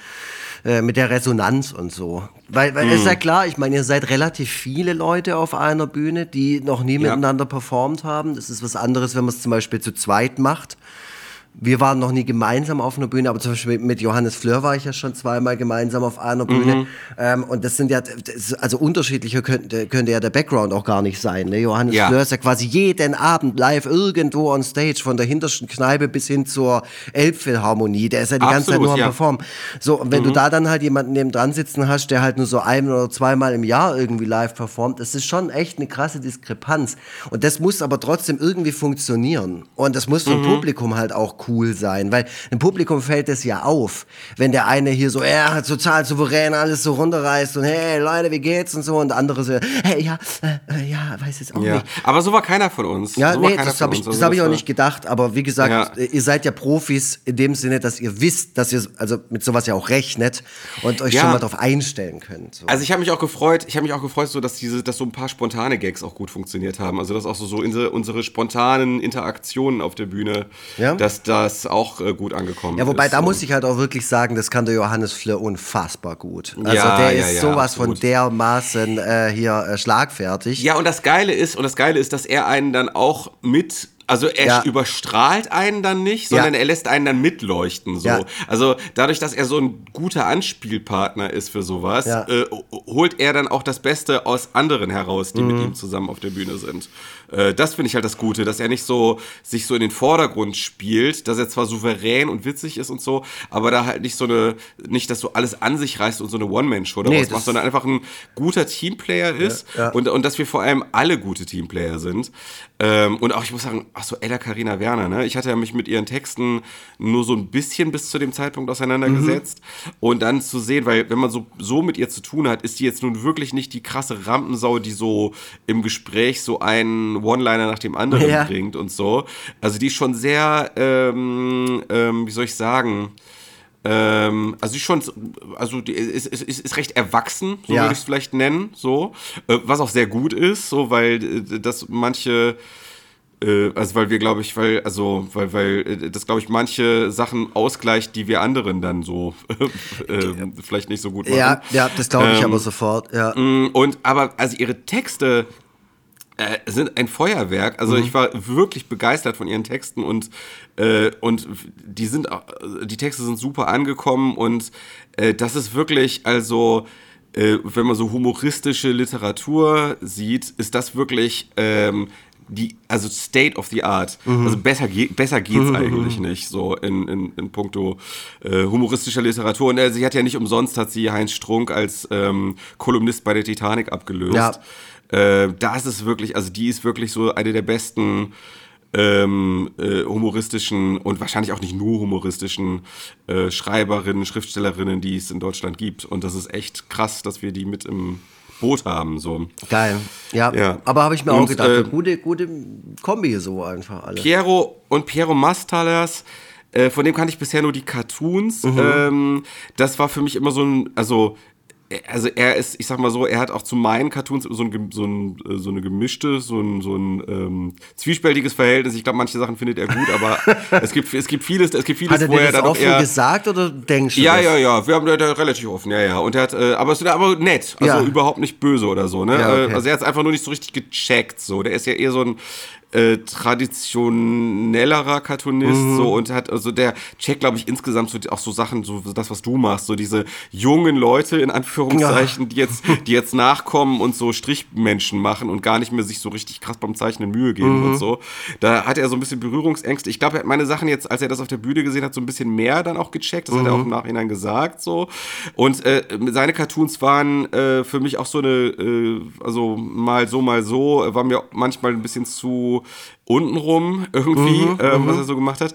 äh, mit der Resonanz und so. Weil, weil mm. ist ja mhm. klar, ich meine, ihr seid relativ viele Leute auf einer Bühne, die noch nie ja. miteinander performt haben. Das ist was anderes, wenn man es zum Beispiel zu zweit macht wir waren noch nie gemeinsam auf einer Bühne, aber zum Beispiel mit Johannes Fleur war ich ja schon zweimal gemeinsam auf einer Bühne. Mhm. Ähm, und das sind ja, das, also unterschiedlicher könnte, könnte ja der Background auch gar nicht sein. Ne? Johannes ja. Fleur ist ja quasi jeden Abend live irgendwo on stage, von der hintersten Kneipe bis hin zur Elbphilharmonie. Der ist ja die Absolut, ganze Zeit nur am ja. Performen. So, und wenn mhm. du da dann halt jemanden neben dran sitzen hast, der halt nur so ein oder zweimal im Jahr irgendwie live performt, das ist schon echt eine krasse Diskrepanz. Und das muss aber trotzdem irgendwie funktionieren. Und das muss vom mhm. Publikum halt auch cool sein, weil dem Publikum fällt es ja auf, wenn der eine hier so, ja, total souverän alles so runterreißt und hey, Leute, wie geht's und so und der andere so, hey, ja, äh, äh ja, weiß jetzt auch ja. nicht. Aber so war keiner von uns. Ja, so nee, das habe ich, also hab ich auch nicht gedacht, aber wie gesagt, ja. ihr seid ja Profis in dem Sinne, dass ihr wisst, dass ihr also mit sowas ja auch rechnet und euch ja. schon mal darauf einstellen könnt. So. Also ich habe mich auch gefreut, ich habe mich auch gefreut, so dass diese, dass so ein paar spontane Gags auch gut funktioniert haben. Also dass auch so, so unsere, unsere spontanen Interaktionen auf der Bühne, ja? dass das auch äh, gut angekommen. Ja, wobei ist. da muss ich halt auch wirklich sagen, das kann der Johannes Fleur unfassbar gut. Also ja, der ist ja, sowas absolut. von dermaßen äh, hier äh, schlagfertig. Ja, und das Geile ist, und das Geile ist, dass er einen dann auch mit also er ja. überstrahlt einen dann nicht, sondern ja. er lässt einen dann mitleuchten. So. Ja. Also dadurch, dass er so ein guter Anspielpartner ist für sowas, äh, holt er dann auch das Beste aus anderen heraus, die mhm. mit ihm zusammen auf der Bühne sind. Äh, das finde ich halt das Gute, dass er nicht so sich so in den Vordergrund spielt, dass er zwar souverän und witzig ist und so, aber da halt nicht so eine, nicht, dass so alles an sich reißt und so eine One-Man-Show daraus nee, macht, sondern einfach ein guter Teamplayer ist Und, und dass wir vor allem alle gute Teamplayer sind. Ähm, und auch, ich muss sagen, ach so, Ella Karina Werner, ne? Ich hatte ja mich mit ihren Texten nur so ein bisschen bis zu dem Zeitpunkt auseinandergesetzt. Mhm. Und dann zu sehen, weil wenn man so, so mit ihr zu tun hat, ist die jetzt nun wirklich nicht die krasse Rampensau, die so im Gespräch so einen One-Liner nach dem anderen ja. bringt und so. Also die ist schon sehr, ähm, ähm, wie soll ich sagen, ähm, also die schon, also die ist, ist, ist recht erwachsen, so ja. würde ich es vielleicht nennen, so. Äh, was auch sehr gut ist, so, weil äh, das manche äh, also weil wir glaube ich, weil also weil weil das glaube ich manche Sachen ausgleicht, die wir anderen dann so äh, vielleicht nicht so gut machen. Ja, ja, das glaube ich ähm, aber sofort. Ja. Mm, und aber also ihre Texte äh, sind ein Feuerwerk. Also mhm. ich war wirklich begeistert von ihren Texten und, äh, und die sind die Texte sind super angekommen und äh, das ist wirklich, also äh, wenn man so humoristische Literatur sieht, ist das wirklich ähm, die, also State of the Art. Mhm. Also besser, ge besser geht's mhm. eigentlich nicht, so in, in, in puncto äh, humoristischer Literatur. Und äh, sie hat ja nicht umsonst, hat sie Heinz Strunk als ähm, Kolumnist bei der Titanic abgelöst. Ja. Äh, das ist wirklich, also die ist wirklich so eine der besten ähm, äh, humoristischen und wahrscheinlich auch nicht nur humoristischen äh, Schreiberinnen, Schriftstellerinnen, die es in Deutschland gibt. Und das ist echt krass, dass wir die mit im Boot haben. So. Geil. Ja, ja. aber habe ich mir und, auch gedacht, äh, gute, gute Kombi so einfach alle. Piero und Piero Mastalers, äh, von dem kannte ich bisher nur die Cartoons. Mhm. Ähm, das war für mich immer so ein, also also er ist, ich sag mal so, er hat auch zu meinen Cartoons so, ein, so, ein, so eine gemischte, so ein, so ein ähm, zwiespältiges Verhältnis. Ich glaube, manche Sachen findet er gut, aber es gibt, es gibt vieles, es gibt vieles, hat er wo er dann auch eher, gesagt oder denkst du Ja, das? ja, ja, wir haben da relativ offen, ja, ja. Und er hat, äh, aber es ist aber nett, also ja. überhaupt nicht böse oder so, ne? Ja, okay. Also er hat es einfach nur nicht so richtig gecheckt, so. Der ist ja eher so ein, äh, traditionellerer Cartoonist mhm. so und hat also der checkt glaube ich insgesamt so auch so Sachen so das was du machst so diese jungen Leute in Anführungszeichen ja. die jetzt die jetzt nachkommen und so Strichmenschen machen und gar nicht mehr sich so richtig krass beim Zeichnen Mühe geben mhm. und so da hat er so ein bisschen Berührungsängste ich glaube er hat meine Sachen jetzt als er das auf der Bühne gesehen hat so ein bisschen mehr dann auch gecheckt das mhm. hat er auch im mhm. Nachhinein gesagt so und äh, seine Cartoons waren äh, für mich auch so eine äh, also mal so mal so war mir manchmal ein bisschen zu untenrum irgendwie, mhm, ähm, was mhm. er so gemacht hat.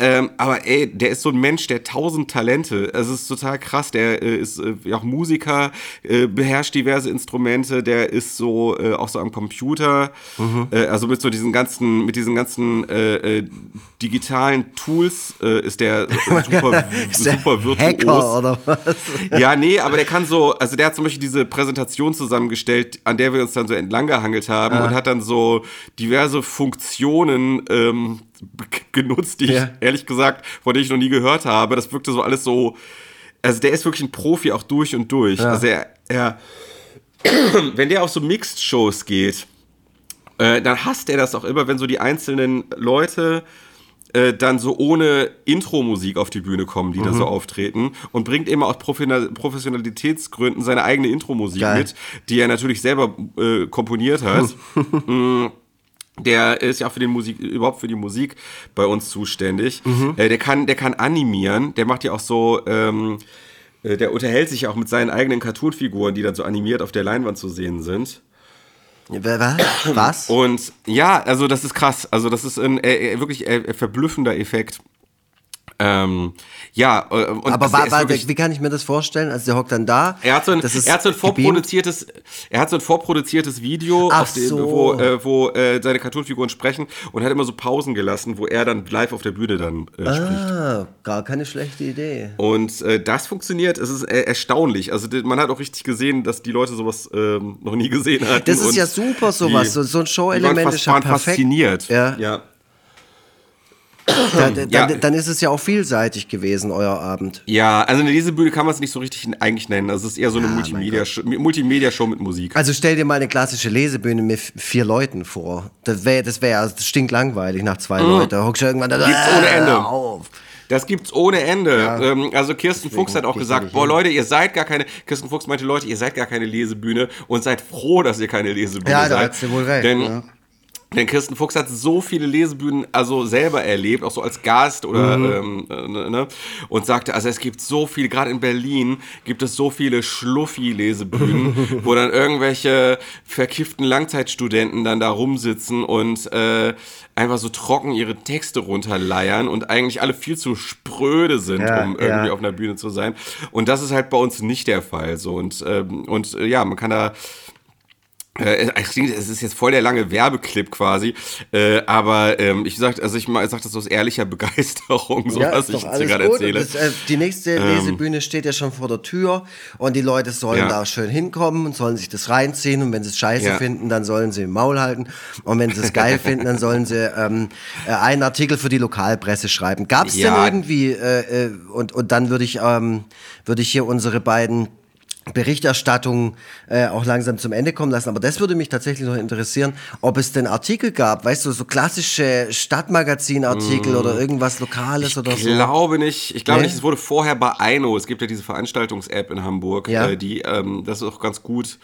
Ähm, aber ey, der ist so ein Mensch, der tausend Talente. Es ist total krass. Der äh, ist äh, auch Musiker, äh, beherrscht diverse Instrumente. Der ist so äh, auch so am Computer. Mhm. Äh, also mit so diesen ganzen, mit diesen ganzen äh, digitalen Tools ist der super, ist der super virtuos. Hacker oder was? Ja, nee, aber der kann so. Also der hat zum Beispiel diese Präsentation zusammengestellt, an der wir uns dann so entlang gehangelt haben ah. und hat dann so diverse Funktionen. Ähm, genutzt, die ja. ich ehrlich gesagt, von denen ich noch nie gehört habe. Das wirkte so alles so. Also der ist wirklich ein Profi auch durch und durch. Ja. Also er, er wenn der auf so Mixed-Shows geht, äh, dann hasst er das auch immer, wenn so die einzelnen Leute äh, dann so ohne Intro-Musik auf die Bühne kommen, die mhm. da so auftreten und bringt immer aus Professionalitätsgründen seine eigene Intro-Musik mit, die er natürlich selber äh, komponiert hat. Der ist ja auch für den Musik, überhaupt für die Musik bei uns zuständig. Mhm. Äh, der, kann, der kann animieren, der macht ja auch so, ähm, äh, der unterhält sich ja auch mit seinen eigenen Cartoon-Figuren, die dann so animiert auf der Leinwand zu sehen sind. Was? Und ja, also das ist krass. Also das ist ein äh, äh wirklich äh, verblüffender Effekt. Ähm, ja, äh, und aber war, war, wie kann ich mir das vorstellen? Also der hockt dann da. Er hat so ein, er hat so ein vorproduziertes, er hat so ein vorproduziertes Video, Ach so. wo, äh, wo äh, seine Cartoonfiguren sprechen und hat immer so Pausen gelassen, wo er dann live auf der Bühne dann äh, ah, spricht. Gar keine schlechte Idee. Und äh, das funktioniert. Es ist äh, erstaunlich. Also man hat auch richtig gesehen, dass die Leute sowas ähm, noch nie gesehen hatten. Das ist ja super sowas. so, so ein Show-Element ist ja perfekt. fasziniert. Ja. ja. Da, da, ja. dann, dann, ist es ja auch vielseitig gewesen, euer Abend. Ja, also eine Lesebühne kann man es nicht so richtig eigentlich nennen. Also es ist eher so eine ja, Multimedia-Show Multimedia mit Musik. Also stell dir mal eine klassische Lesebühne mit vier Leuten vor. Das wäre das wär, also stinklangweilig nach zwei mhm. Leuten. Da hockst du irgendwann da, Gibt's äh, ohne Ende. Auf. Das gibt's ohne Ende. Ja. Ähm, also Kirsten Fuchs hat auch gesagt, boah Leute, ihr seid gar keine, Kirsten Fuchs meinte, Leute, ihr seid gar keine Lesebühne und seid froh, dass ihr keine Lesebühne ja, seid. Ja, da hast du wohl recht. Denn ja denn Kirsten Fuchs hat so viele Lesebühnen also selber erlebt, auch so als Gast oder mhm. ähm, äh, ne, ne, und sagte, also es gibt so viel, gerade in Berlin gibt es so viele Schluffi-Lesebühnen, wo dann irgendwelche verkifften Langzeitstudenten dann da rumsitzen und äh, einfach so trocken ihre Texte runterleiern und eigentlich alle viel zu spröde sind, ja, um irgendwie ja. auf einer Bühne zu sein. Und das ist halt bei uns nicht der Fall. So und ähm, und äh, ja, man kann da es ist jetzt voll der lange Werbeclip quasi, äh, aber ähm, ich sag, also ich, sag das aus ehrlicher Begeisterung, so ja, was ich jetzt gerade erzähle. Das, äh, die nächste ähm, Lesebühne steht ja schon vor der Tür und die Leute sollen ja. da schön hinkommen und sollen sich das reinziehen und wenn sie es scheiße ja. finden, dann sollen sie im Maul halten und wenn sie es geil finden, dann sollen sie ähm, äh, einen Artikel für die Lokalpresse schreiben. Gab es denn irgendwie äh, äh, und, und dann würde ich, ähm, würde ich hier unsere beiden Berichterstattung äh, auch langsam zum Ende kommen lassen. Aber das würde mich tatsächlich noch interessieren, ob es denn Artikel gab, weißt du, so klassische Stadtmagazin-Artikel mm. oder irgendwas Lokales ich oder so. Ich glaube nicht. Ich glaube nee? nicht, es wurde vorher bei Eino, es gibt ja diese Veranstaltungs-App in Hamburg, ja. äh, die, ähm, das ist auch ganz gut.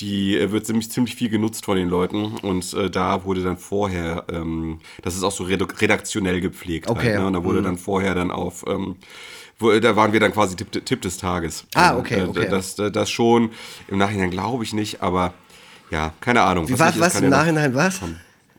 Die äh, wird ziemlich, ziemlich viel genutzt von den Leuten und äh, da wurde dann vorher, ähm, das ist auch so redaktionell gepflegt. Okay. Halt, ne? Und da wurde mm. dann vorher dann auf ähm, wo, da waren wir dann quasi Tipp, Tipp des Tages. Ah, also, okay, äh, okay. Das, das, das schon, im Nachhinein glaube ich nicht, aber ja, keine Ahnung. Wie, was, was im Nachhinein was?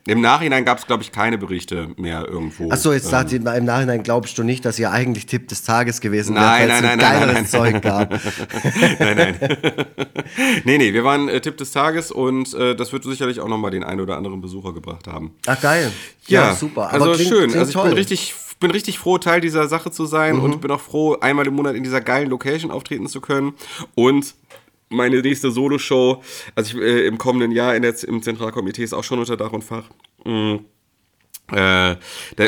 Im Nachhinein gab es, glaube ich, keine Berichte mehr irgendwo. Achso, jetzt ähm, sagt ihr, im Nachhinein glaubst du nicht, dass ihr eigentlich Tipp des Tages gewesen wäre, weil es ein geileres nein, Zeug gab. nein, nein. nee, nee, wir waren äh, Tipp des Tages und äh, das wird sicherlich auch nochmal den einen oder anderen Besucher gebracht haben. Ach, geil. Ja, ja super. Aber also klingt, schön. Klingt also ich toll. bin richtig bin richtig froh, Teil dieser Sache zu sein mhm. und bin auch froh, einmal im Monat in dieser geilen Location auftreten zu können. Und meine nächste Solo-Show, also ich, äh, im kommenden Jahr in der, im Zentralkomitee ist auch schon unter Dach und Fach. Mhm. Äh,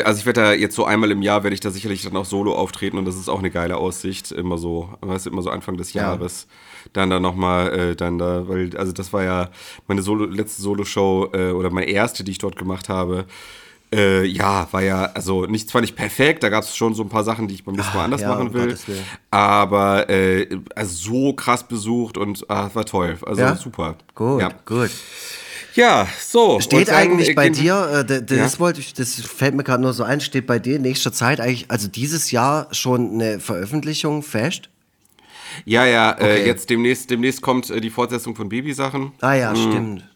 also ich werde da jetzt so einmal im Jahr werde ich da sicherlich dann auch solo auftreten und das ist auch eine geile Aussicht, immer so, weißt du, immer so Anfang des Jahres. Ja. Dann da nochmal, äh, dann da, weil, also das war ja meine Solo, letzte Solo-Show äh, oder meine erste, die ich dort gemacht habe. Äh, ja, war ja, also nicht zwar nicht perfekt, da gab es schon so ein paar Sachen, die ich beim nächsten Mal ah, anders ja, machen will. Aber äh, also so krass besucht und ah, war toll. Also ja? super. Gut, ja. gut. Ja, so. Steht dann, eigentlich bei dir, äh, das ja? wollte ich, das fällt mir gerade nur so ein, steht bei dir in nächster Zeit eigentlich, also dieses Jahr schon eine Veröffentlichung fest? Ja, ja, äh, okay. äh, jetzt demnächst, demnächst kommt äh, die Fortsetzung von Babysachen. Ah ja, mhm. stimmt.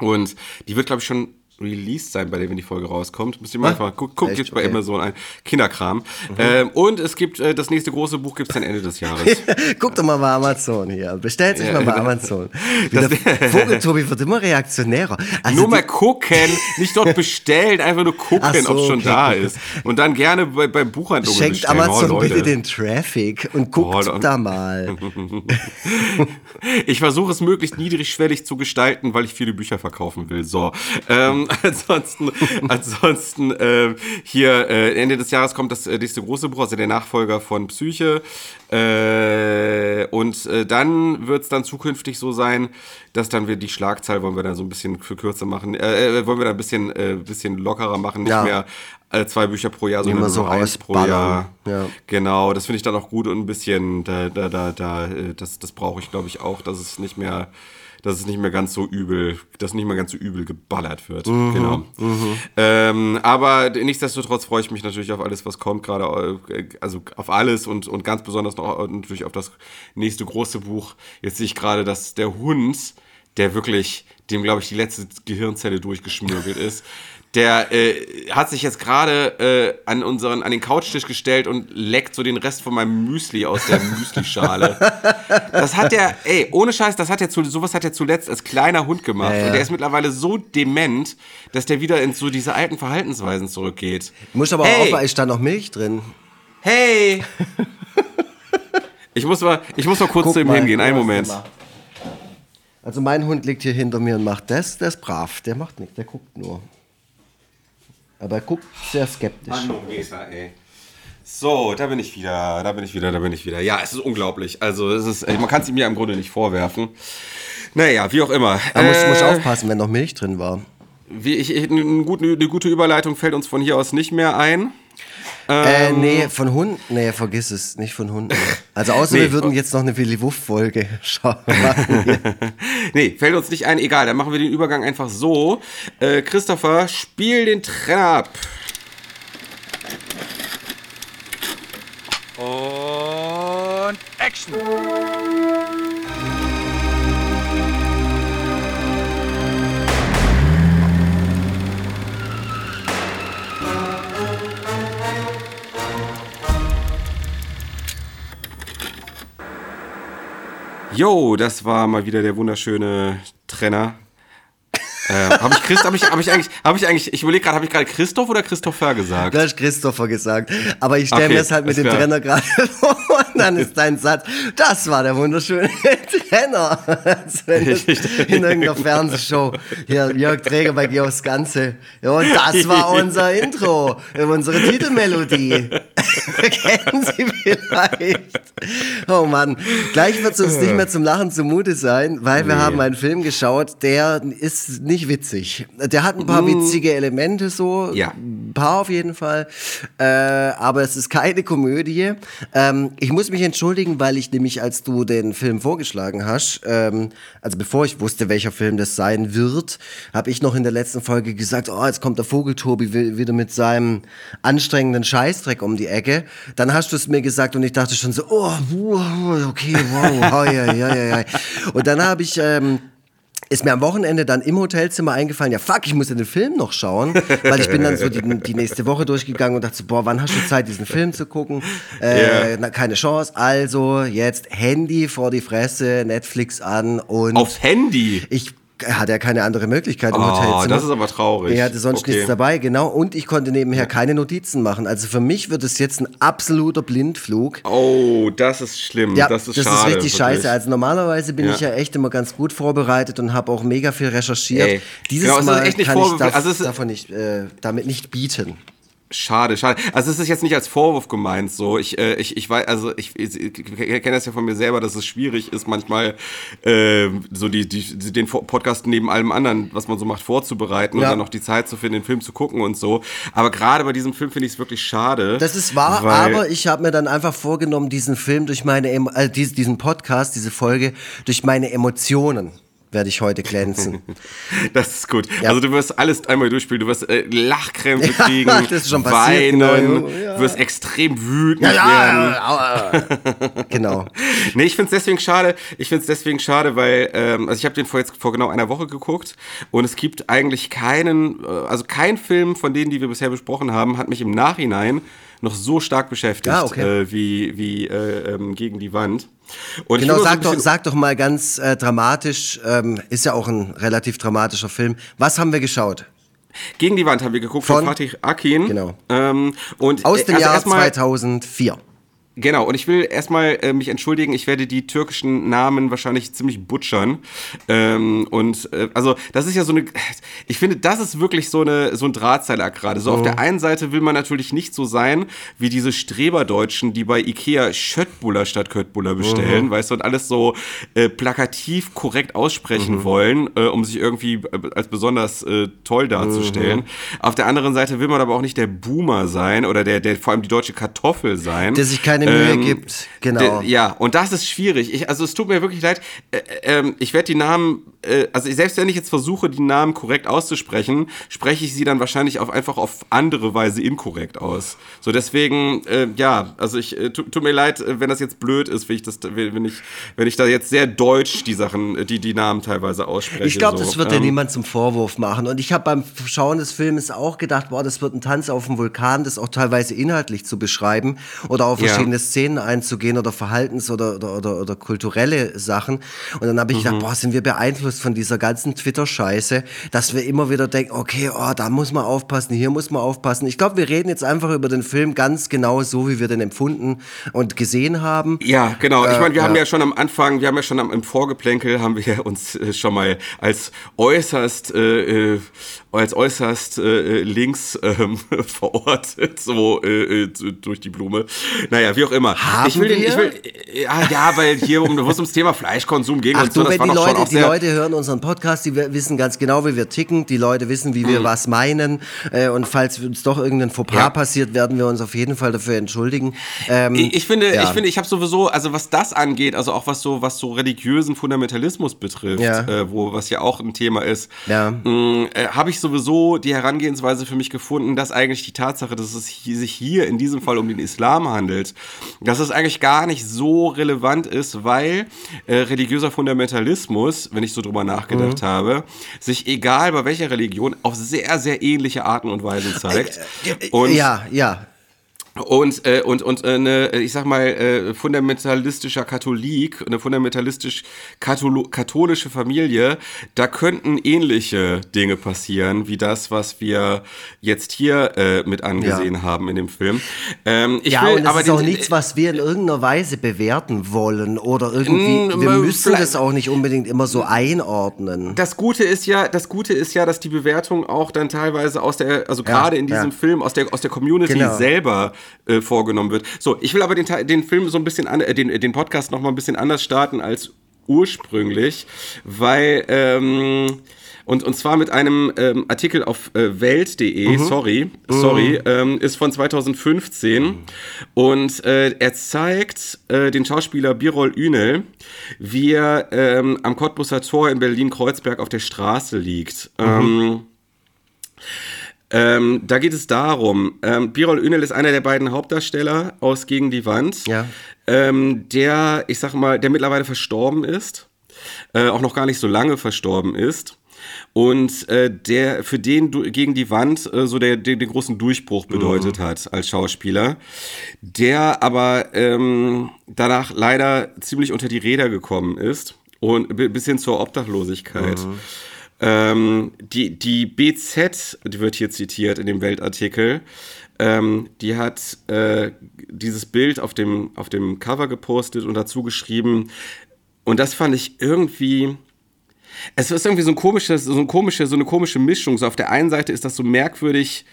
Und die wird, glaube ich, schon released sein, bei dem, wenn die Folge rauskommt. Müsst ihr mal einfach gucken, guckt jetzt bei Okay. Amazon ein. Kinderkram. Ähm, und es gibt, äh, das nächste große Buch gibt es dann Ende des Jahres. Guck doch mal bei Amazon hier. Bestellt sich mal bei Amazon. Vogeltobi wird immer reaktionärer. Also nur mal gucken, nicht dort bestellen, einfach nur gucken, so, ob es schon okay, da ist. Und dann gerne bei, bei Buchhandlungen Schenkt bestellen. Amazon oh, bitte den Traffic und guckt Oh, da mal. Ich versuche es möglichst niedrigschwellig zu gestalten, weil ich viele Bücher verkaufen will. So. Ähm, ansonsten, ansonsten ähm, hier äh, Ende des Jahres kommt das äh, nächste große Buch, also der Nachfolger von Psyche. Äh, und äh, dann wird es dann zukünftig so sein, dass dann wir die Schlagzahl wollen wir dann so ein bisschen für kürzer machen, äh, äh, wollen wir dann ein bisschen, äh, bisschen lockerer machen, nicht Ja. mehr äh, zwei Bücher pro Jahr, sondern so eins pro. Jahr. Ja. Genau, das finde ich dann auch gut und ein bisschen, da, da, da, da, äh, das, das brauche ich, glaube ich, auch, dass es nicht mehr, dass es nicht mehr ganz so übel, dass nicht mehr ganz so übel geballert wird. Mhm, Genau. Ähm, aber nichtsdestotrotz freue ich mich natürlich auf alles, was kommt, gerade, äh, also auf alles und, und ganz besonders noch äh, natürlich auf das nächste große Buch. Jetzt sehe ich gerade, dass der Hund, der wirklich, dem glaube ich die letzte Gehirnzelle durchgeschmürgelt ist, der äh, hat sich jetzt gerade äh, an unseren an den Couchtisch gestellt und leckt so den Rest von meinem Müsli aus der Müslischale. Das hat der, ey, ohne Scheiß, das hat er zu, sowas hat er zuletzt als kleiner Hund gemacht Ja, ja. und der ist mittlerweile so dement, dass der wieder in so diese alten Verhaltensweisen zurückgeht. Muss aber hey, auch auf, ist da noch Milch drin. hey. Ich muss mal, ich muss mal kurz Guck zu ihm mal, hingehen. Einen Moment. Also mein Hund liegt hier hinter mir und macht das, der ist brav, der macht nichts, der guckt nur. Aber er guckt sehr skeptisch. Mann, Weser, ey. So, da bin ich wieder, da bin ich wieder, da bin ich wieder. Ja, es ist unglaublich. Also, es ist, man kann es ihm ja im Grunde nicht vorwerfen. Naja, wie auch immer. Da muss, muss Äh, aufpassen, wenn noch Milch drin war. wie ich, eine, gute, eine gute Überleitung fällt uns von hier aus nicht mehr ein. Äh, Ähm. nee, von Hunden. Nee, vergiss es, nicht von Hunden. Also außer Nee. wir würden jetzt noch eine Willy Wuff-Folge schauen. machen. Nee, fällt uns nicht ein. Egal, dann machen wir den Übergang einfach so. Äh, Christopher, spiel den Trenner ab. Und Action! Jo, das war mal wieder der wunderschöne Trenner. äh, habe ich Christ, habe ich, habe ich eigentlich, habe ich eigentlich, ich überlege gerade, habe ich gerade Christoph oder Christopher gesagt? Du hast Christopher gesagt. Aber ich stelle Okay, mir es halt mit dem klar. Trenner gerade vor und dann ist dein Satz, das war der wunderschöne das in irgendeiner Fernsehshow. Hier, Jörg Träger bei Geos Ganze. Ja, und das war unser Intro, unsere Titelmelodie. Kennen Sie vielleicht? Oh Mann, gleich wird es uns nicht mehr zum Lachen zumute sein, weil wir Nee. haben einen Film geschaut, der ist nicht witzig. Der hat ein paar witzige Elemente so, Ja. ein paar auf jeden Fall. Äh, aber es ist keine Komödie. Ähm, ich muss mich entschuldigen, weil ich nämlich, als du den Film vorgeschlagen hast, ähm, also bevor ich wusste, welcher Film das sein wird, habe ich noch in der letzten Folge gesagt, oh, jetzt kommt der Vogeltobi wi- wieder mit seinem anstrengenden Scheißdreck um die Ecke. Dann hast du es mir gesagt und ich dachte schon so, oh, wow, okay, wow, ja, ja, ja. Und dann habe ich... Ähm, ist mir am Wochenende dann im Hotelzimmer eingefallen, ja fuck, ich muss ja den Film noch schauen, weil ich bin dann so die, die nächste Woche durchgegangen und dachte so, boah, wann hast du Zeit, diesen Film zu gucken? Äh, Ja. na, keine Chance, also jetzt Handy vor die Fresse, Netflix an und Aufs Handy. ich hatte ja keine andere Möglichkeit im Oh, Hotelzimmer. das ist aber traurig. Ich hatte sonst Okay. nichts dabei, genau. Und ich konnte nebenher keine Notizen machen. Also für mich wird es jetzt ein absoluter Blindflug. Oh, das ist schlimm. Ja, das ist richtig schade. wirklich. scheiße. Also normalerweise bin Ja. ich ja echt immer ganz gut vorbereitet und habe auch mega viel recherchiert. Ey, Dieses genau, ist Mal kann ich darf, also ist- davon nicht, äh, damit nicht bieten. Schade, schade. Also es ist jetzt nicht als Vorwurf gemeint so. Ich, äh, ich, ich weiß, also ich, ich, ich kenne das ja von mir selber, dass es schwierig ist, manchmal äh, so die, die, den Podcast neben allem anderen, was man so macht, vorzubereiten Ja. und dann noch die Zeit zu finden, den Film zu gucken und so. Aber gerade bei diesem Film finde ich es wirklich schade. Das ist wahr, aber ich habe mir dann einfach vorgenommen, diesen Film durch meine, äh, dies- diesen Podcast, diese Folge, durch meine Emotionen werde ich heute glänzen. Das ist gut. Ja. Also du wirst alles einmal durchspielen. Du wirst äh, Lachkrämpfe kriegen, genau, weinen, genau, ja. wirst extrem wütend ja, werden. genau. nee, ich finde es deswegen schade. Ich finde es deswegen schade, weil ähm, also ich habe den vor jetzt vor genau einer Woche geguckt und es gibt eigentlich keinen, äh, also kein Film von denen, die wir bisher besprochen haben, hat mich im Nachhinein noch so stark beschäftigt ah, okay. äh, wie, wie äh, ähm, gegen die Wand. Und genau, sag, doch, sag doch mal ganz äh, dramatisch, ähm, ist ja auch ein relativ dramatischer Film. Was haben wir geschaut? Gegen die Wand haben wir geguckt von, von Fatih Akin. Genau. Ähm, und Aus dem also Jahr 2004. Genau, und ich will erstmal äh, mich entschuldigen, ich werde die türkischen Namen wahrscheinlich ziemlich butschern. Ähm, und äh, also das ist ja so eine, ich finde, das ist wirklich so, eine, so ein Drahtseilakt gerade. So oh. auf der einen Seite will man natürlich nicht so sein wie diese Streberdeutschen, die bei Ikea Schöttbuller statt Köttbuller bestellen, mhm. weißt du, und alles so äh, plakativ korrekt aussprechen mhm. wollen, äh, um sich irgendwie äh, als besonders äh, toll darzustellen. Mhm. Auf der anderen Seite will man aber auch nicht der Boomer sein oder der, der vor allem die deutsche Kartoffel sein. Der sich keine Mühe ähm, gibt. Genau. Ja, und das ist schwierig. Ich, also es tut mir wirklich leid. Äh, äh, ich werde die Namen, äh, also selbst wenn ich jetzt versuche, die Namen korrekt auszusprechen, spreche ich sie dann wahrscheinlich auf, einfach auf andere Weise inkorrekt aus. So deswegen, äh, ja, also ich äh, tut, tut mir leid, äh, wenn das jetzt blöd ist, wenn ich das, wenn ich, wenn ich da jetzt sehr deutsch die Sachen, die die Namen teilweise ausspreche. Ich glaube, so. das wird ähm, ja niemand zum Vorwurf machen. Und ich habe beim Schauen des Films auch gedacht, boah, das wird ein Tanz auf dem Vulkan, das auch teilweise inhaltlich zu beschreiben oder auf verschiedene ja. Szenen einzugehen oder Verhaltens- oder, oder, oder, oder kulturelle Sachen. Und dann habe ich mhm. gedacht, boah, sind wir beeinflusst von dieser ganzen Twitter-Scheiße, dass wir immer wieder denken, okay, oh, da muss man aufpassen, hier muss man aufpassen. Ich glaube, wir reden jetzt einfach über den Film ganz genau so, wie wir den empfunden und gesehen haben. Ja, genau. ich meine, wir äh, haben ja. ja schon am Anfang, wir haben ja schon am, im Vorgeplänkel, haben wir uns äh, schon mal als äußerst äh, äh als äußerst äh, links ähm, verortet, so äh, äh durch die Blume. Naja, wie auch immer. Haben ich will, wir? Ich will, ja, ja, weil hier um, ums Thema Fleischkonsum ging Ach und so, das war die Leute, die Leute hören unseren Podcast, die wissen ganz genau, wie wir ticken. Die Leute wissen, wie wir mhm. was meinen. Äh, und falls uns doch irgendein Fauxpas ja. passiert, werden wir uns auf jeden Fall dafür entschuldigen. Ähm, ich, ich, finde, ja. ich finde, ich habe sowieso, also was das angeht, also auch was so, was so religiösen Fundamentalismus betrifft, ja. äh, wo was ja auch ein Thema ist, ja. Mm, äh, habe ich ich sowieso die Herangehensweise für mich gefunden, dass eigentlich die Tatsache, dass es sich hier in diesem Fall um den Islam handelt, dass es eigentlich gar nicht so relevant ist, weil äh, religiöser Fundamentalismus, wenn ich so drüber nachgedacht mhm. habe, sich egal bei welcher Religion auf sehr, sehr ähnliche Arten und Weisen zeigt. Äh, äh, und ja, ja und äh, und und äh, eine ich sag mal äh, fundamentalistischer Katholik eine fundamentalistisch katholische Familie da könnten ähnliche Dinge passieren wie das was wir jetzt hier äh, mit angesehen ja. haben in dem Film ähm, ich ja will, und das aber ist auch nichts was wir in irgendeiner Weise bewerten wollen oder irgendwie mm, wir müssen das auch nicht unbedingt immer so einordnen das Gute ist ja das Gute ist ja dass die Bewertung auch dann teilweise aus der also gerade ja, in diesem Film aus der aus der Community genau. selber äh, vorgenommen wird. So, ich will aber den, den Film so ein bisschen an, äh, den, den Podcast noch mal ein bisschen anders starten als ursprünglich, weil ähm, und, und zwar mit einem ähm, Artikel auf äh, welt.de, mhm. sorry, sorry, mhm. ähm, ist von 2015 mhm. und äh, er zeigt äh, den Schauspieler Birol Ünel, wie er ähm, am Cottbusser Tor in Berlin-Kreuzberg auf der Straße liegt. Mhm. Ähm, ähm, da geht es darum, ähm, Birol Ünel ist einer der beiden Hauptdarsteller aus Gegen die Wand, ja. ähm, der, ich sag mal, der mittlerweile verstorben ist, äh, auch noch gar nicht so lange verstorben ist. Und äh, der für den gegen die Wand äh, so der, den, den großen Durchbruch bedeutet mhm. hat als Schauspieler, der aber ähm, danach leider ziemlich unter die Räder gekommen ist und bis hin zur Obdachlosigkeit. Mhm. Ähm, die, die BZ, die wird hier zitiert in dem Weltartikel, ähm, die hat äh, dieses Bild auf dem, auf dem Cover gepostet und dazu geschrieben, und das fand ich irgendwie. Es ist irgendwie so ein komisches, so, ein komische, so eine komische Mischung. So auf der einen Seite ist das so merkwürdig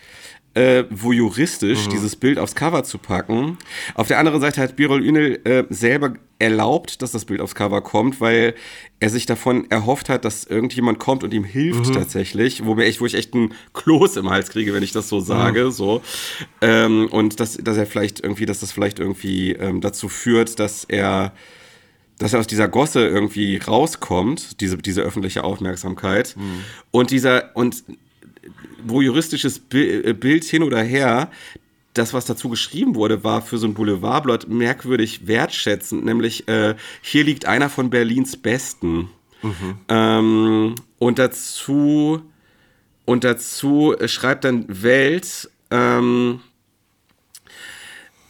äh, voyeuristisch, mhm. dieses Bild aufs Cover zu packen. Auf der anderen Seite hat Birol Ünel äh, selber erlaubt, dass das Bild aufs Cover kommt, weil er sich davon erhofft hat, dass irgendjemand kommt und ihm hilft mhm. tatsächlich, wo, mir echt, wo ich echt einen Kloß im Hals kriege, wenn ich das so sage. Mhm. So. Ähm, und dass, dass er vielleicht irgendwie, dass das vielleicht irgendwie ähm, dazu führt, dass er dass er aus dieser Gosse irgendwie rauskommt, diese, diese öffentliche Aufmerksamkeit. Mhm. Und dieser, und wo juristisches äh, Bild hin oder her, das, was dazu geschrieben wurde, war für so ein Boulevardblatt merkwürdig wertschätzend, nämlich äh, hier liegt einer von Berlins Besten. Mhm. Ähm, und dazu und dazu schreibt dann Welt, ähm,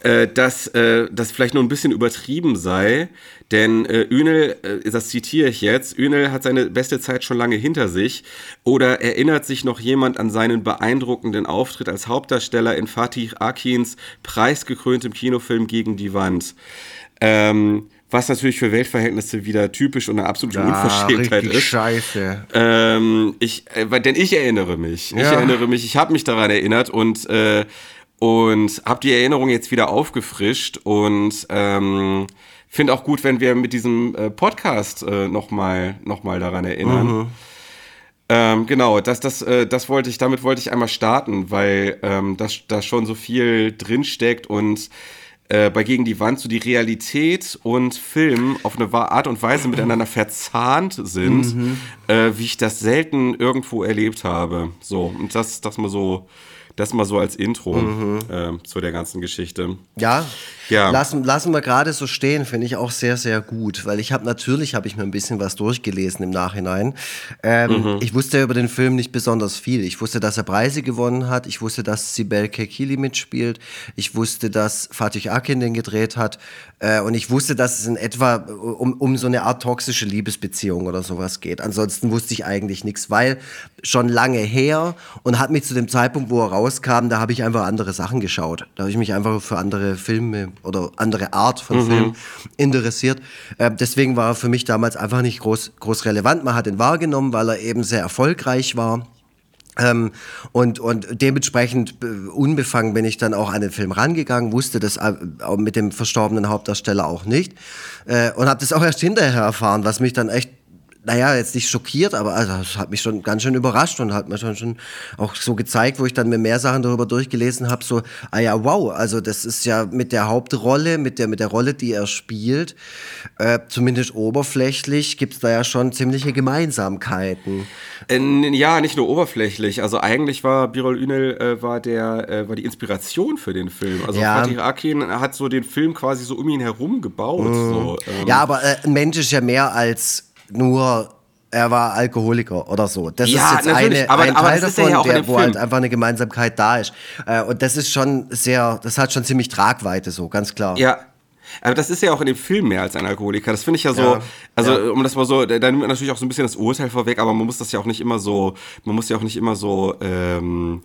äh, dass äh, das vielleicht nur ein bisschen übertrieben sei, denn äh, Ünel, äh, das zitiere ich jetzt, Ünel hat seine beste Zeit schon lange hinter sich. Oder erinnert sich noch jemand an seinen beeindruckenden Auftritt als Hauptdarsteller in Fatih Akins preisgekröntem Kinofilm Gegen die Wand? Ähm, was natürlich für Weltverhältnisse wieder typisch und eine absolute ja, Unverschämtheit ist. Scheiße. Ähm, ich, äh, denn ich erinnere mich. Ich erinnere mich, ich habe mich daran erinnert und, äh, und habe die Erinnerung jetzt wieder aufgefrischt und ähm, finde auch gut, wenn wir mit diesem äh, Podcast äh, nochmal noch mal daran erinnern. Mhm. Ähm, genau, das, das, äh, das wollte ich, damit wollte ich einmal starten, weil ähm, da das schon so viel drinsteckt und äh, bei Gegen die Wand so die Realität und Film auf eine Art und Weise miteinander verzahnt sind, mhm. äh, wie ich das selten irgendwo erlebt habe. So, und das, das mal so das mal so als Intro mhm. äh, zu der ganzen Geschichte. Ja, ja. Lassen, lassen wir gerade so stehen, finde ich auch sehr, sehr gut, weil ich habe natürlich, habe ich mir ein bisschen was durchgelesen im Nachhinein. Ähm, mhm. Ich wusste über den Film nicht besonders viel. Ich wusste, dass er Preise gewonnen hat. Ich wusste, dass Sibel Kekili mitspielt. Ich wusste, dass Fatih Akin den gedreht hat. Äh, und ich wusste, dass es in etwa um, um so eine Art toxische Liebesbeziehung oder sowas geht. Ansonsten wusste ich eigentlich nichts, weil schon lange her und hat mich zu dem Zeitpunkt, wo er rauskam, da habe ich einfach andere Sachen geschaut. Da habe ich mich einfach für andere Filme oder andere Art von mhm. Film interessiert. Äh, deswegen war er für mich damals einfach nicht groß, groß relevant. Man hat ihn wahrgenommen, weil er eben sehr erfolgreich war. Ähm, und, und dementsprechend äh, unbefangen bin ich dann auch an den Film rangegangen, wusste das äh, mit dem verstorbenen Hauptdarsteller auch nicht äh, und habe das auch erst hinterher erfahren, was mich dann echt naja, jetzt nicht schockiert, aber also, das hat mich schon ganz schön überrascht und hat mir schon, schon auch so gezeigt, wo ich dann mir mehr Sachen darüber durchgelesen habe, so, ah ja, wow, also das ist ja mit der Hauptrolle, mit der, mit der Rolle, die er spielt, äh, zumindest oberflächlich, gibt's da ja schon ziemliche Gemeinsamkeiten. Äh, ja, nicht nur oberflächlich, also eigentlich war Birol Ünel äh, war, der, äh, war die Inspiration für den Film. Also ja. Fatih Akin hat so den Film quasi so um ihn herum gebaut. Mhm. So, ähm. Ja, aber äh, ein Mensch ist ja mehr als nur er war Alkoholiker oder so. Das ja, ist jetzt eine, aber, ein aber Teil davon, ja der, wo halt einfach eine Gemeinsamkeit da ist. Äh, und das ist schon sehr, das hat schon ziemlich Tragweite so, ganz klar. Ja, aber das ist ja auch in dem Film mehr als ein Alkoholiker. Das finde ich ja so, ja, also ja. um das mal so, da nimmt man natürlich auch so ein bisschen das Urteil vorweg, aber man muss das ja auch nicht immer so, man muss ja auch nicht immer so, ähm,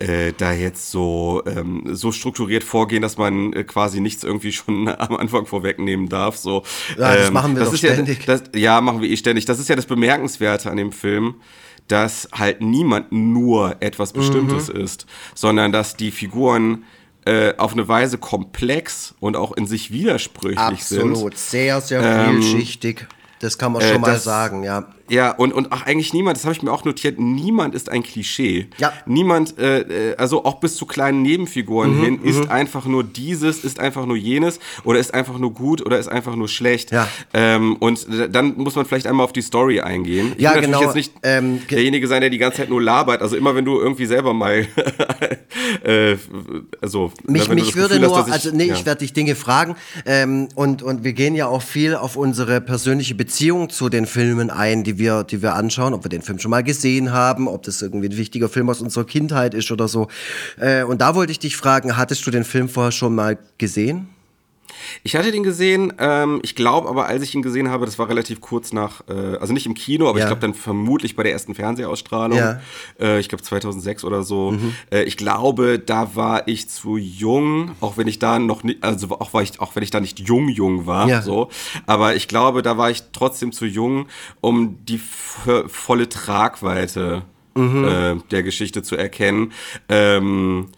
äh, da jetzt so, ähm, so strukturiert vorgehen, dass man äh, quasi nichts irgendwie schon am Anfang vorwegnehmen darf. So, ja, das ähm, machen wir das doch ständig. Ja, das, ja, machen wir eh ständig. Das ist ja das Bemerkenswerte an dem Film dass halt niemand nur etwas Bestimmtes mhm. ist, sondern dass die Figuren äh, auf eine Weise komplex und auch in sich widersprüchlich Absolut. sind. Absolut, sehr, sehr ähm, vielschichtig. Ähm, das kann man schon äh, mal sagen, ja. Ja, und, und ach, eigentlich niemand, das habe ich mir auch notiert, niemand ist ein Klischee. Ja. Niemand, äh, äh also auch bis zu kleinen Nebenfiguren mhm, hin, ist mhm. einfach nur dieses, ist einfach nur jenes oder ist einfach nur gut oder ist einfach nur schlecht. Ja. Ähm, und dann muss man vielleicht einmal auf die Story eingehen. Ich ja, will genau. jetzt nicht ähm, derjenige sein, der die ganze Zeit nur labert. Also immer wenn du irgendwie selber mal äh, also mich, mich würde nur, hast, ich, also nee, ja. ich werde dich Dinge fragen ähm, und, und wir gehen ja auch viel auf unsere persönliche Beziehung zu den Filmen ein, die wir, die wir anschauen, ob wir den Film schon mal gesehen haben, ob das irgendwie ein wichtiger Film aus unserer Kindheit ist oder so. Äh, und da wollte ich dich fragen, hattest du den Film vorher schon mal gesehen? Ich hatte den gesehen, ähm, ich glaube aber, als ich ihn gesehen habe, das war relativ kurz nach, äh, also nicht im Kino, aber ja. ich glaube dann vermutlich bei der ersten Fernsehausstrahlung. Ja. Äh, ich glaube 2006 oder so. Mhm. Äh, ich glaube, da war ich zu jung, auch wenn ich da noch nicht, also auch, war ich, auch wenn ich da nicht jung, jung war, ja. so. Aber ich glaube, da war ich trotzdem zu jung, um die volle Tragweite mhm. Äh, der Geschichte zu erkennen. Ähm,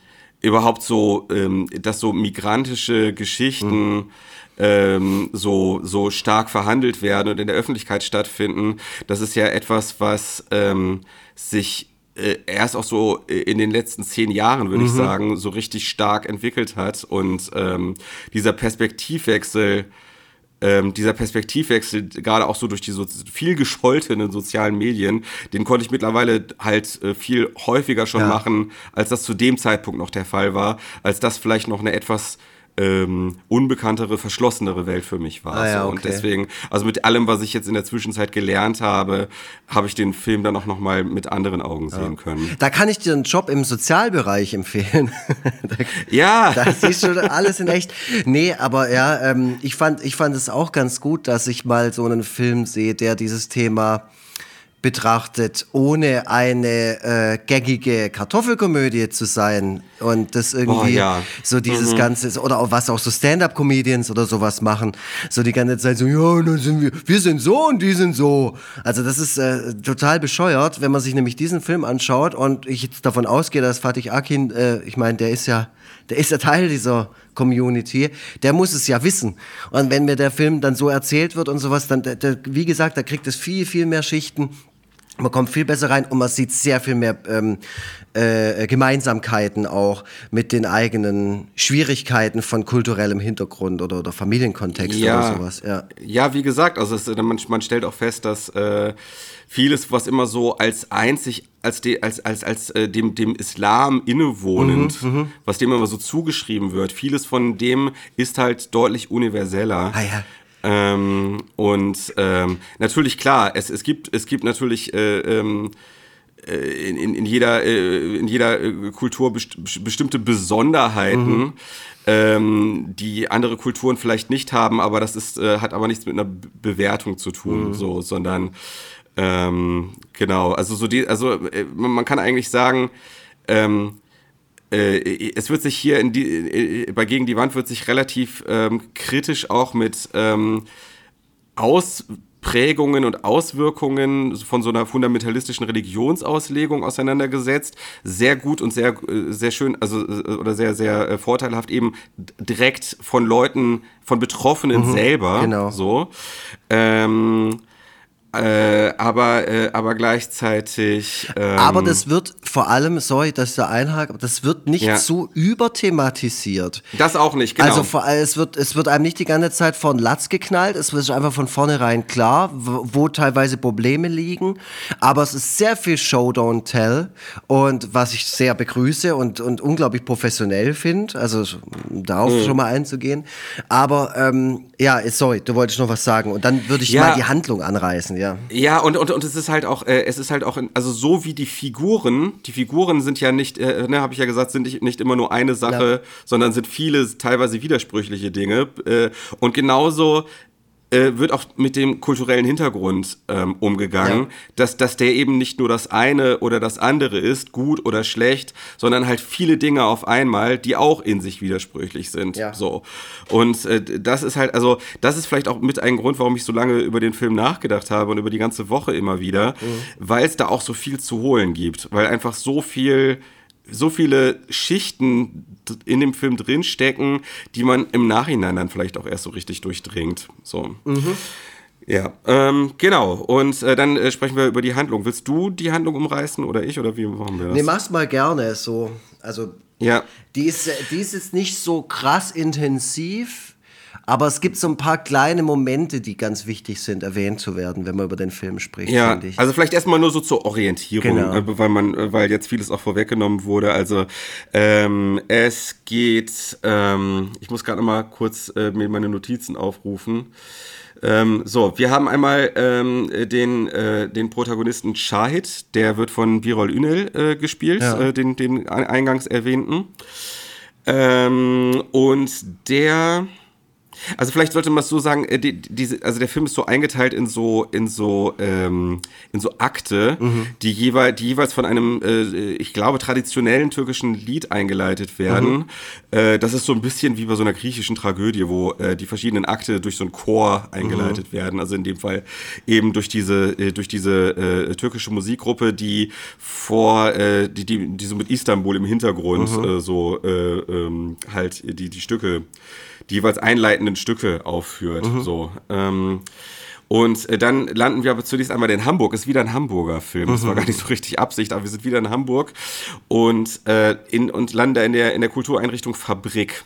überhaupt so, ähm, dass so migrantische Geschichten mhm. ähm, so, so stark verhandelt werden und in der Öffentlichkeit stattfinden, das ist ja etwas, was ähm, sich äh, erst auch so in den letzten zehn Jahren, würde mhm. ich sagen, so richtig stark entwickelt hat. Und ähm, dieser Perspektivwechsel ähm, dieser Perspektivwechsel, gerade auch so durch die so viel gescholtenen sozialen Medien, den konnte ich mittlerweile halt äh, viel häufiger schon Ja. machen, als das zu dem Zeitpunkt noch der Fall war, als das vielleicht noch eine etwas ähm, unbekanntere, verschlossenere Welt für mich war. Ah ja, so. Und okay. deswegen, also mit allem, was ich jetzt in der Zwischenzeit gelernt habe, habe ich den Film dann auch noch mal mit anderen Augen sehen können. Da kann ich dir einen Job im Sozialbereich empfehlen. da, Ja, da siehst du alles in echt. Nee, aber ja, ähm, ich, fand, ich fand es auch ganz gut, dass ich mal so einen Film sehe, der dieses Thema betrachtet, ohne eine äh, gaggige Kartoffelkomödie zu sein und das irgendwie Oh, ja. so dieses ganze oder auch was auch so Stand-up-Comedians oder sowas machen, so die ganze Zeit so ja, dann sind wir wir sind so und die sind so. Also das ist äh, total bescheuert, wenn man sich nämlich diesen Film anschaut und ich jetzt davon ausgehe, dass Fatih Akin, äh, ich meine, der ist ja der ist ja Teil dieser Community, der muss es ja wissen. Und wenn mir der Film dann so erzählt wird und sowas, dann, der, der, wie gesagt, da kriegt es viel, viel mehr Schichten. Man kommt viel besser rein und man sieht sehr viel mehr ähm, äh, Gemeinsamkeiten auch mit den eigenen Schwierigkeiten von kulturellem Hintergrund oder, oder Familienkontext oder sowas. Ja. Ja, wie gesagt, also es, man, man stellt auch fest, dass äh, vieles, was immer so als einzig, als, de, als, als, als äh, dem, dem Islam innewohnend, was dem immer so zugeschrieben wird, vieles von dem ist halt deutlich universeller. Ah ja. Ähm, und ähm, natürlich klar, es, es gibt es gibt natürlich äh, ähm, äh, in, in, in jeder äh, in jeder äh, Kultur best bestimmte Besonderheiten, ähm, die andere Kulturen vielleicht nicht haben, aber das ist äh, hat aber nichts mit einer Be- Bewertung zu tun, so, sondern ähm, genau, also so die, also äh, man man kann eigentlich sagen, ähm, äh, es wird sich hier in die, äh, bei Gegen die Wand wird sich relativ ähm, kritisch auch mit ähm, Ausprägungen und Auswirkungen von so einer fundamentalistischen Religionsauslegung auseinandergesetzt. Sehr gut und sehr, äh, sehr schön, also äh, oder sehr, sehr äh, vorteilhaft eben direkt von Leuten, von Betroffenen selber. genau. So. Ähm, äh, aber, äh, aber gleichzeitig. Ähm, Aber das wird vor allem, sorry, dass ich da einhake, das wird nicht Ja. so überthematisiert. das auch nicht, genau. Also vor es wird, es wird einem nicht die ganze Zeit vor den Latz geknallt, es wird einfach von vornherein klar, wo, wo teilweise Probleme liegen, aber es ist sehr viel Show, don't tell und was ich sehr begrüße und, und unglaublich professionell finde, also darauf Mhm. schon mal einzugehen, aber ähm, ja, sorry, du wolltest noch was sagen und dann würde ich Ja. mal die Handlung anreißen, ja. Ja, und, und, und es ist halt auch, äh, es ist halt auch, in, also so wie die Figuren, die Figuren sind ja nicht, äh, ne, habe ich ja gesagt, sind nicht, nicht immer nur eine Sache, sondern sind viele teilweise widersprüchliche Dinge. Äh, und genauso äh, wird auch mit dem kulturellen Hintergrund ähm, umgegangen, Ja. dass, dass der eben nicht nur das eine oder das andere ist, gut oder schlecht, sondern halt viele Dinge auf einmal, die auch in sich widersprüchlich sind. Ja. So. Und äh, das ist halt, also, das ist vielleicht auch mit ein Grund, warum ich so lange über den Film nachgedacht habe und über die ganze Woche immer wieder, weil es da auch so viel zu holen gibt, weil einfach so viel so viele Schichten in dem Film drinstecken, die man im Nachhinein dann vielleicht auch erst so richtig durchdringt. So. Ja, ähm, genau. Und äh, dann äh, sprechen wir über die Handlung. Willst du die Handlung umreißen oder ich oder wie machen wir das? Nee, mach's mal gerne so. Also ja. Die ist, äh, die ist jetzt nicht so krass intensiv, aber es gibt so ein paar kleine Momente, die ganz wichtig sind, erwähnt zu werden, wenn man über den Film spricht, Ja, finde ich. also vielleicht erstmal nur so zur Orientierung, Genau. äh, weil man, äh, weil jetzt vieles auch vorweggenommen wurde. Also ähm, es geht, ähm, ich muss gerade mal kurz äh, mir meine Notizen aufrufen. Ähm, so, wir haben einmal ähm, den, äh, den Protagonisten Shahid, der wird von Birol Ünel äh, gespielt, Ja. äh, den, den eingangs erwähnten. Ähm, und der, also vielleicht sollte man es so sagen, äh, die, diese, also der Film ist so eingeteilt in so, in so, ähm, in so Akte, die, jeweil, die jeweils von einem, äh, ich glaube, traditionellen türkischen Lied eingeleitet werden. Äh, das ist so ein bisschen wie bei so einer griechischen Tragödie, wo äh, die verschiedenen Akte durch so einen Chor eingeleitet werden. Also in dem Fall eben durch diese, äh, durch diese äh, türkische Musikgruppe, die vor, äh, die, die, die so mit Istanbul im Hintergrund äh, so äh, ähm, halt die, die Stücke die jeweils einleitenden Stücke aufführt. So. Ähm, und äh, dann landen wir aber zunächst einmal in Hamburg. Ist wieder ein Hamburger Film. Das war gar nicht so richtig Absicht, aber wir sind wieder in Hamburg und, äh, in, und landen da in der, in der Kultureinrichtung Fabrik.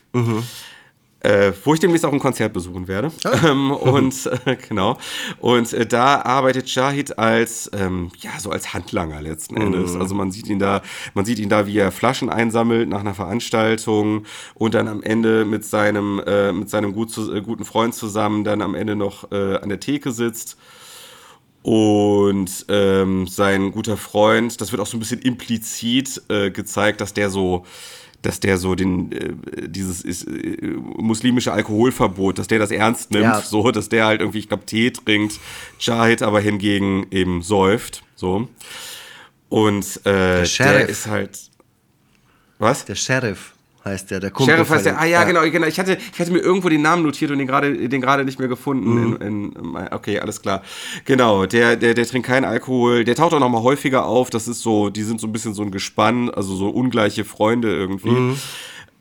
Äh, wo ich demnächst auch ein Konzert besuchen werde. Ähm, und äh, genau. Und äh, da arbeitet Shahid als ähm, ja so als Handlanger letzten Endes. Mhm. Also man sieht ihn da, man sieht ihn da, wie er Flaschen einsammelt nach einer Veranstaltung und dann am Ende mit seinem äh, mit seinem gut zu, äh, guten Freund zusammen dann am Ende noch äh, an der Theke sitzt. Und ähm, sein guter Freund, das wird auch so ein bisschen implizit äh, gezeigt, dass der so dass der so den äh, dieses ist, äh, muslimische Alkoholverbot, dass der das ernst nimmt, Ja. so, dass der halt irgendwie, ich glaube, Tee trinkt, Jahid aber hingegen eben säuft, so. Und äh, der, Sheriff. ist halt was? Der Sheriff heißt der, der Kumpel. Sheriff heißt der, ah ja, genau, genau. Ich hatte, ich hatte mir irgendwo den Namen notiert und den gerade, den gerade nicht mehr gefunden. Mhm. In, in, okay, alles klar. Genau, der, der, der trinkt keinen Alkohol. Der taucht auch noch mal häufiger auf. Das ist so, die sind so ein bisschen so ein Gespann, also so ungleiche Freunde irgendwie. Mhm.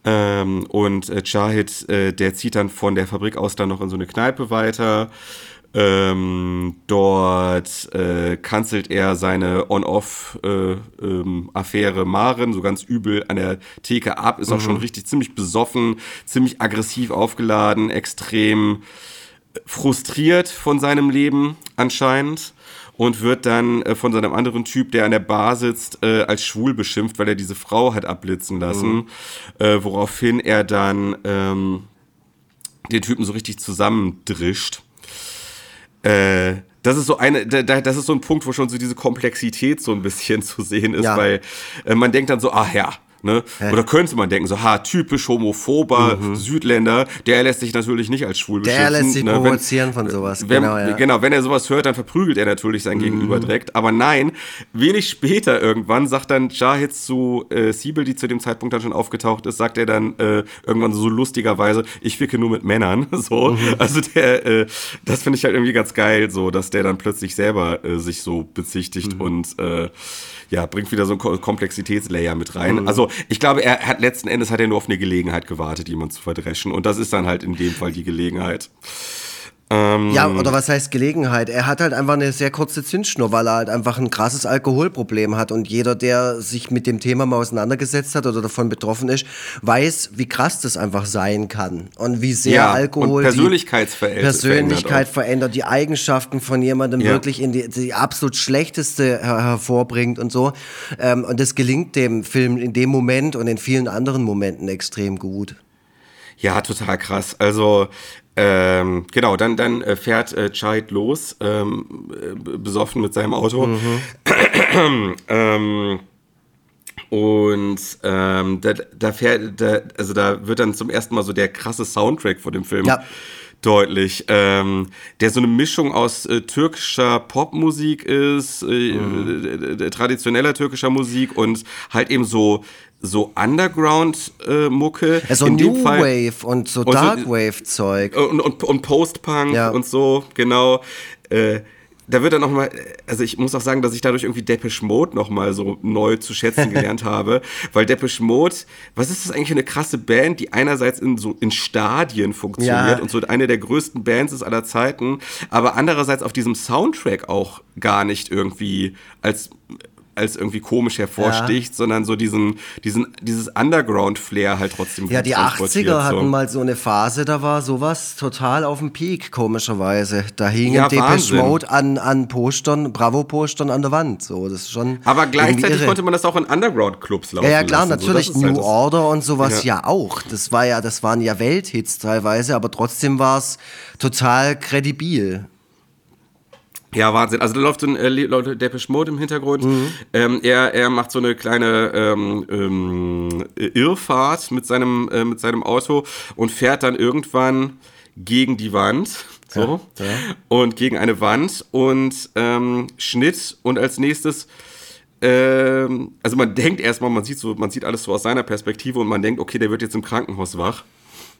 Ähm, und äh, Shahid, äh, der zieht dann von der Fabrik aus dann noch in so eine Kneipe weiter. Ähm, dort äh, kanzelt er seine On-Off-Affäre Maren so ganz übel an der Theke ab, ist auch schon richtig ziemlich besoffen, ziemlich aggressiv aufgeladen, extrem frustriert von seinem Leben anscheinend und wird dann äh, von seinem anderen Typ, der an der Bar sitzt, äh, als schwul beschimpft, weil er diese Frau hat abblitzen lassen, äh, woraufhin er dann ähm, den Typen so richtig zusammendrischt. Äh, das ist so eine, da- da- das ist so ein Punkt, wo schon so diese Komplexität so ein bisschen zu sehen ist, Ja. weil äh, man denkt dann so, ah ja, ne? Oder könnte man denken, so, ha, typisch homophober Südländer, der lässt sich natürlich nicht als schwul Mhm. Der lässt sich ne? Wenn- provozieren von sowas, wenn, genau, ja. Mhm. genau, wenn er sowas hört, dann verprügelt er natürlich sein Gegenüber direkt. Aber nein, wenig später irgendwann sagt dann Shahid zu äh, Siebel, die zu dem Zeitpunkt dann schon aufgetaucht ist, sagt er dann äh, irgendwann so lustigerweise, ich ficke nur mit Männern. So, Mhm. also der, äh, das finde ich halt irgendwie ganz geil, so, dass der dann plötzlich selber äh, sich so bezichtigt Mhm. und äh, ja, bringt wieder so Ko- Komplexitätslayer mit rein. Mhm. Also ich glaube, er hat letzten Endes hat er nur auf eine Gelegenheit gewartet, jemanden zu verdreschen. Und das ist dann halt in dem Fall die Gelegenheit. Ähm, Ja, oder was heißt Gelegenheit? Er hat halt einfach eine sehr kurze Zündschnur, weil er halt einfach ein krasses Alkoholproblem hat. Und jeder, der sich mit dem Thema mal auseinandergesetzt hat oder davon betroffen ist, weiß, wie krass das einfach sein kann. Und wie sehr Ja, Alkohol und die Persönlichkeit verändert verändert, die Eigenschaften von jemandem Ja. wirklich in die, die absolut schlechteste her hervorbringt und so. Ähm, und das gelingt dem Film in dem Moment und in vielen anderen Momenten extrem gut. Ja, total krass. Also, ähm, genau, dann, dann äh, fährt äh, Chait los, ähm, äh, besoffen mit seinem Auto. ähm, und ähm, da, da fährt, da, also da wird dann zum ersten Mal so der krasse Soundtrack von dem Film Ja. deutlich, ähm, der so eine Mischung aus äh, türkischer Popmusik ist, äh, äh, äh, traditioneller türkischer Musik und halt eben so so Underground-Mucke. Also In dem New Fall- Wave und so Dark Wave Zeug. und, und, und Post-Punk Ja. und so, genau. Äh, da wird dann noch mal, also ich muss auch sagen, dass ich dadurch irgendwie Depeche Mode noch mal so neu zu schätzen gelernt habe, weil Depeche Mode, was ist das eigentlich für eine krasse Band, die einerseits in so in Stadien funktioniert Ja. und so eine der größten Bands ist aller Zeiten, aber andererseits auf diesem Soundtrack auch gar nicht irgendwie als als irgendwie komisch hervorsticht, sondern so diesen, diesen, dieses Underground-Flair halt trotzdem Ja, die transportiert, 80er hatten so. mal so eine Phase, da war sowas total auf dem Peak, komischerweise. Da hingen Ja, Depeche. Mode an, an Postern, Bravo-Postern an der Wand. So, das ist schon Aber gleichzeitig irre. konnte man das auch in Underground-Clubs laufen Ja, ja, klar, lassen. So, natürlich. ist halt New das- Order und sowas Ja. ja. auch. Das war ja, das waren ja Welthits teilweise, aber trotzdem war es total kredibil. Ja, Wahnsinn. Also da läuft so ein äh, Leute Depeche Mode im Hintergrund. Mhm. Ähm, er, er macht so eine kleine ähm, ähm, Irrfahrt mit seinem, äh, mit seinem Auto und fährt dann irgendwann gegen die Wand. So. Und gegen eine Wand und ähm, Schnitt und als nächstes ähm, also man denkt erstmal, man sieht so, man sieht alles so aus seiner Perspektive und man denkt, okay, der wird jetzt im Krankenhaus wach.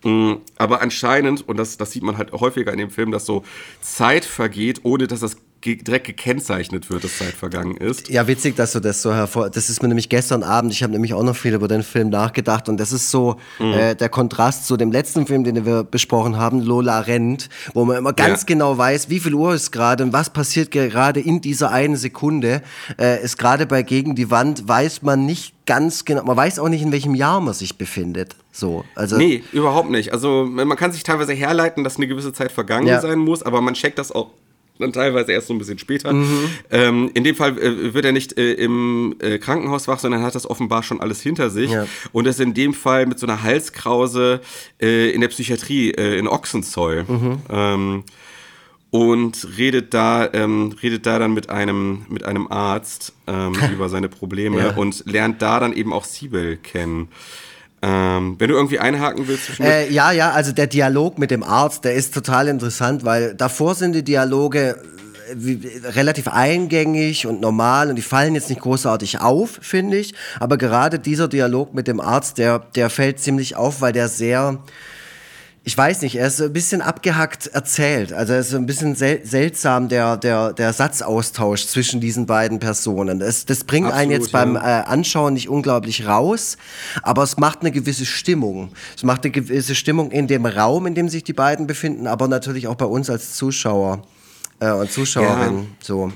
Mm, Aber anscheinend, und das, das sieht man halt häufiger in dem Film, dass so Zeit vergeht, ohne dass das direkt gekennzeichnet wird, dass Zeit vergangen ist. Ja, witzig, dass du das so hervor. Das ist mir nämlich gestern Abend, ich habe nämlich auch noch viel über den Film nachgedacht und das ist so mhm. äh, der Kontrast zu dem letzten Film, den wir besprochen haben, Lola rennt, wo man immer ganz ja. genau weiß, wie viel Uhr ist gerade und was passiert gerade in dieser einen Sekunde. Äh, ist gerade bei Gegen die Wand, weiß man nicht ganz genau, man weiß auch nicht, in welchem Jahr man sich befindet. So, also nee, überhaupt nicht. Also man kann sich teilweise herleiten, dass eine gewisse Zeit vergangen ja. sein muss, aber man checkt das auch dann teilweise erst so ein bisschen später. Mhm. Ähm, in dem Fall äh, wird er nicht äh, im äh, Krankenhaus wach, sondern hat das offenbar schon alles hinter sich ja. und ist in dem Fall mit so einer Halskrause äh, in der Psychiatrie äh, in Ochsenzoll. Mhm. Ähm, und redet da, ähm, redet da dann mit einem, mit einem Arzt ähm, über seine Probleme ja. und lernt da dann eben auch Siebel kennen. Ähm, wenn du irgendwie einhaken willst. Äh, ja, ja, also der Dialog mit dem Arzt, der ist total interessant, weil davor sind die Dialoge äh, relativ eingängig und normal und die fallen jetzt nicht großartig auf, finde ich. Aber gerade dieser Dialog mit dem Arzt, der, der fällt ziemlich auf, weil der sehr ich weiß nicht, er ist ein bisschen abgehackt erzählt. Also es ist ein bisschen sel seltsam, der, der, der Satzaustausch zwischen diesen beiden Personen. Das, das bringt Absolut, einen jetzt ja. beim äh, Anschauen nicht unglaublich raus, aber es macht eine gewisse Stimmung. Es macht eine gewisse Stimmung in dem Raum, in dem sich die beiden befinden, aber natürlich auch bei uns als Zuschauer äh, und Zuschauerin. Ja. So.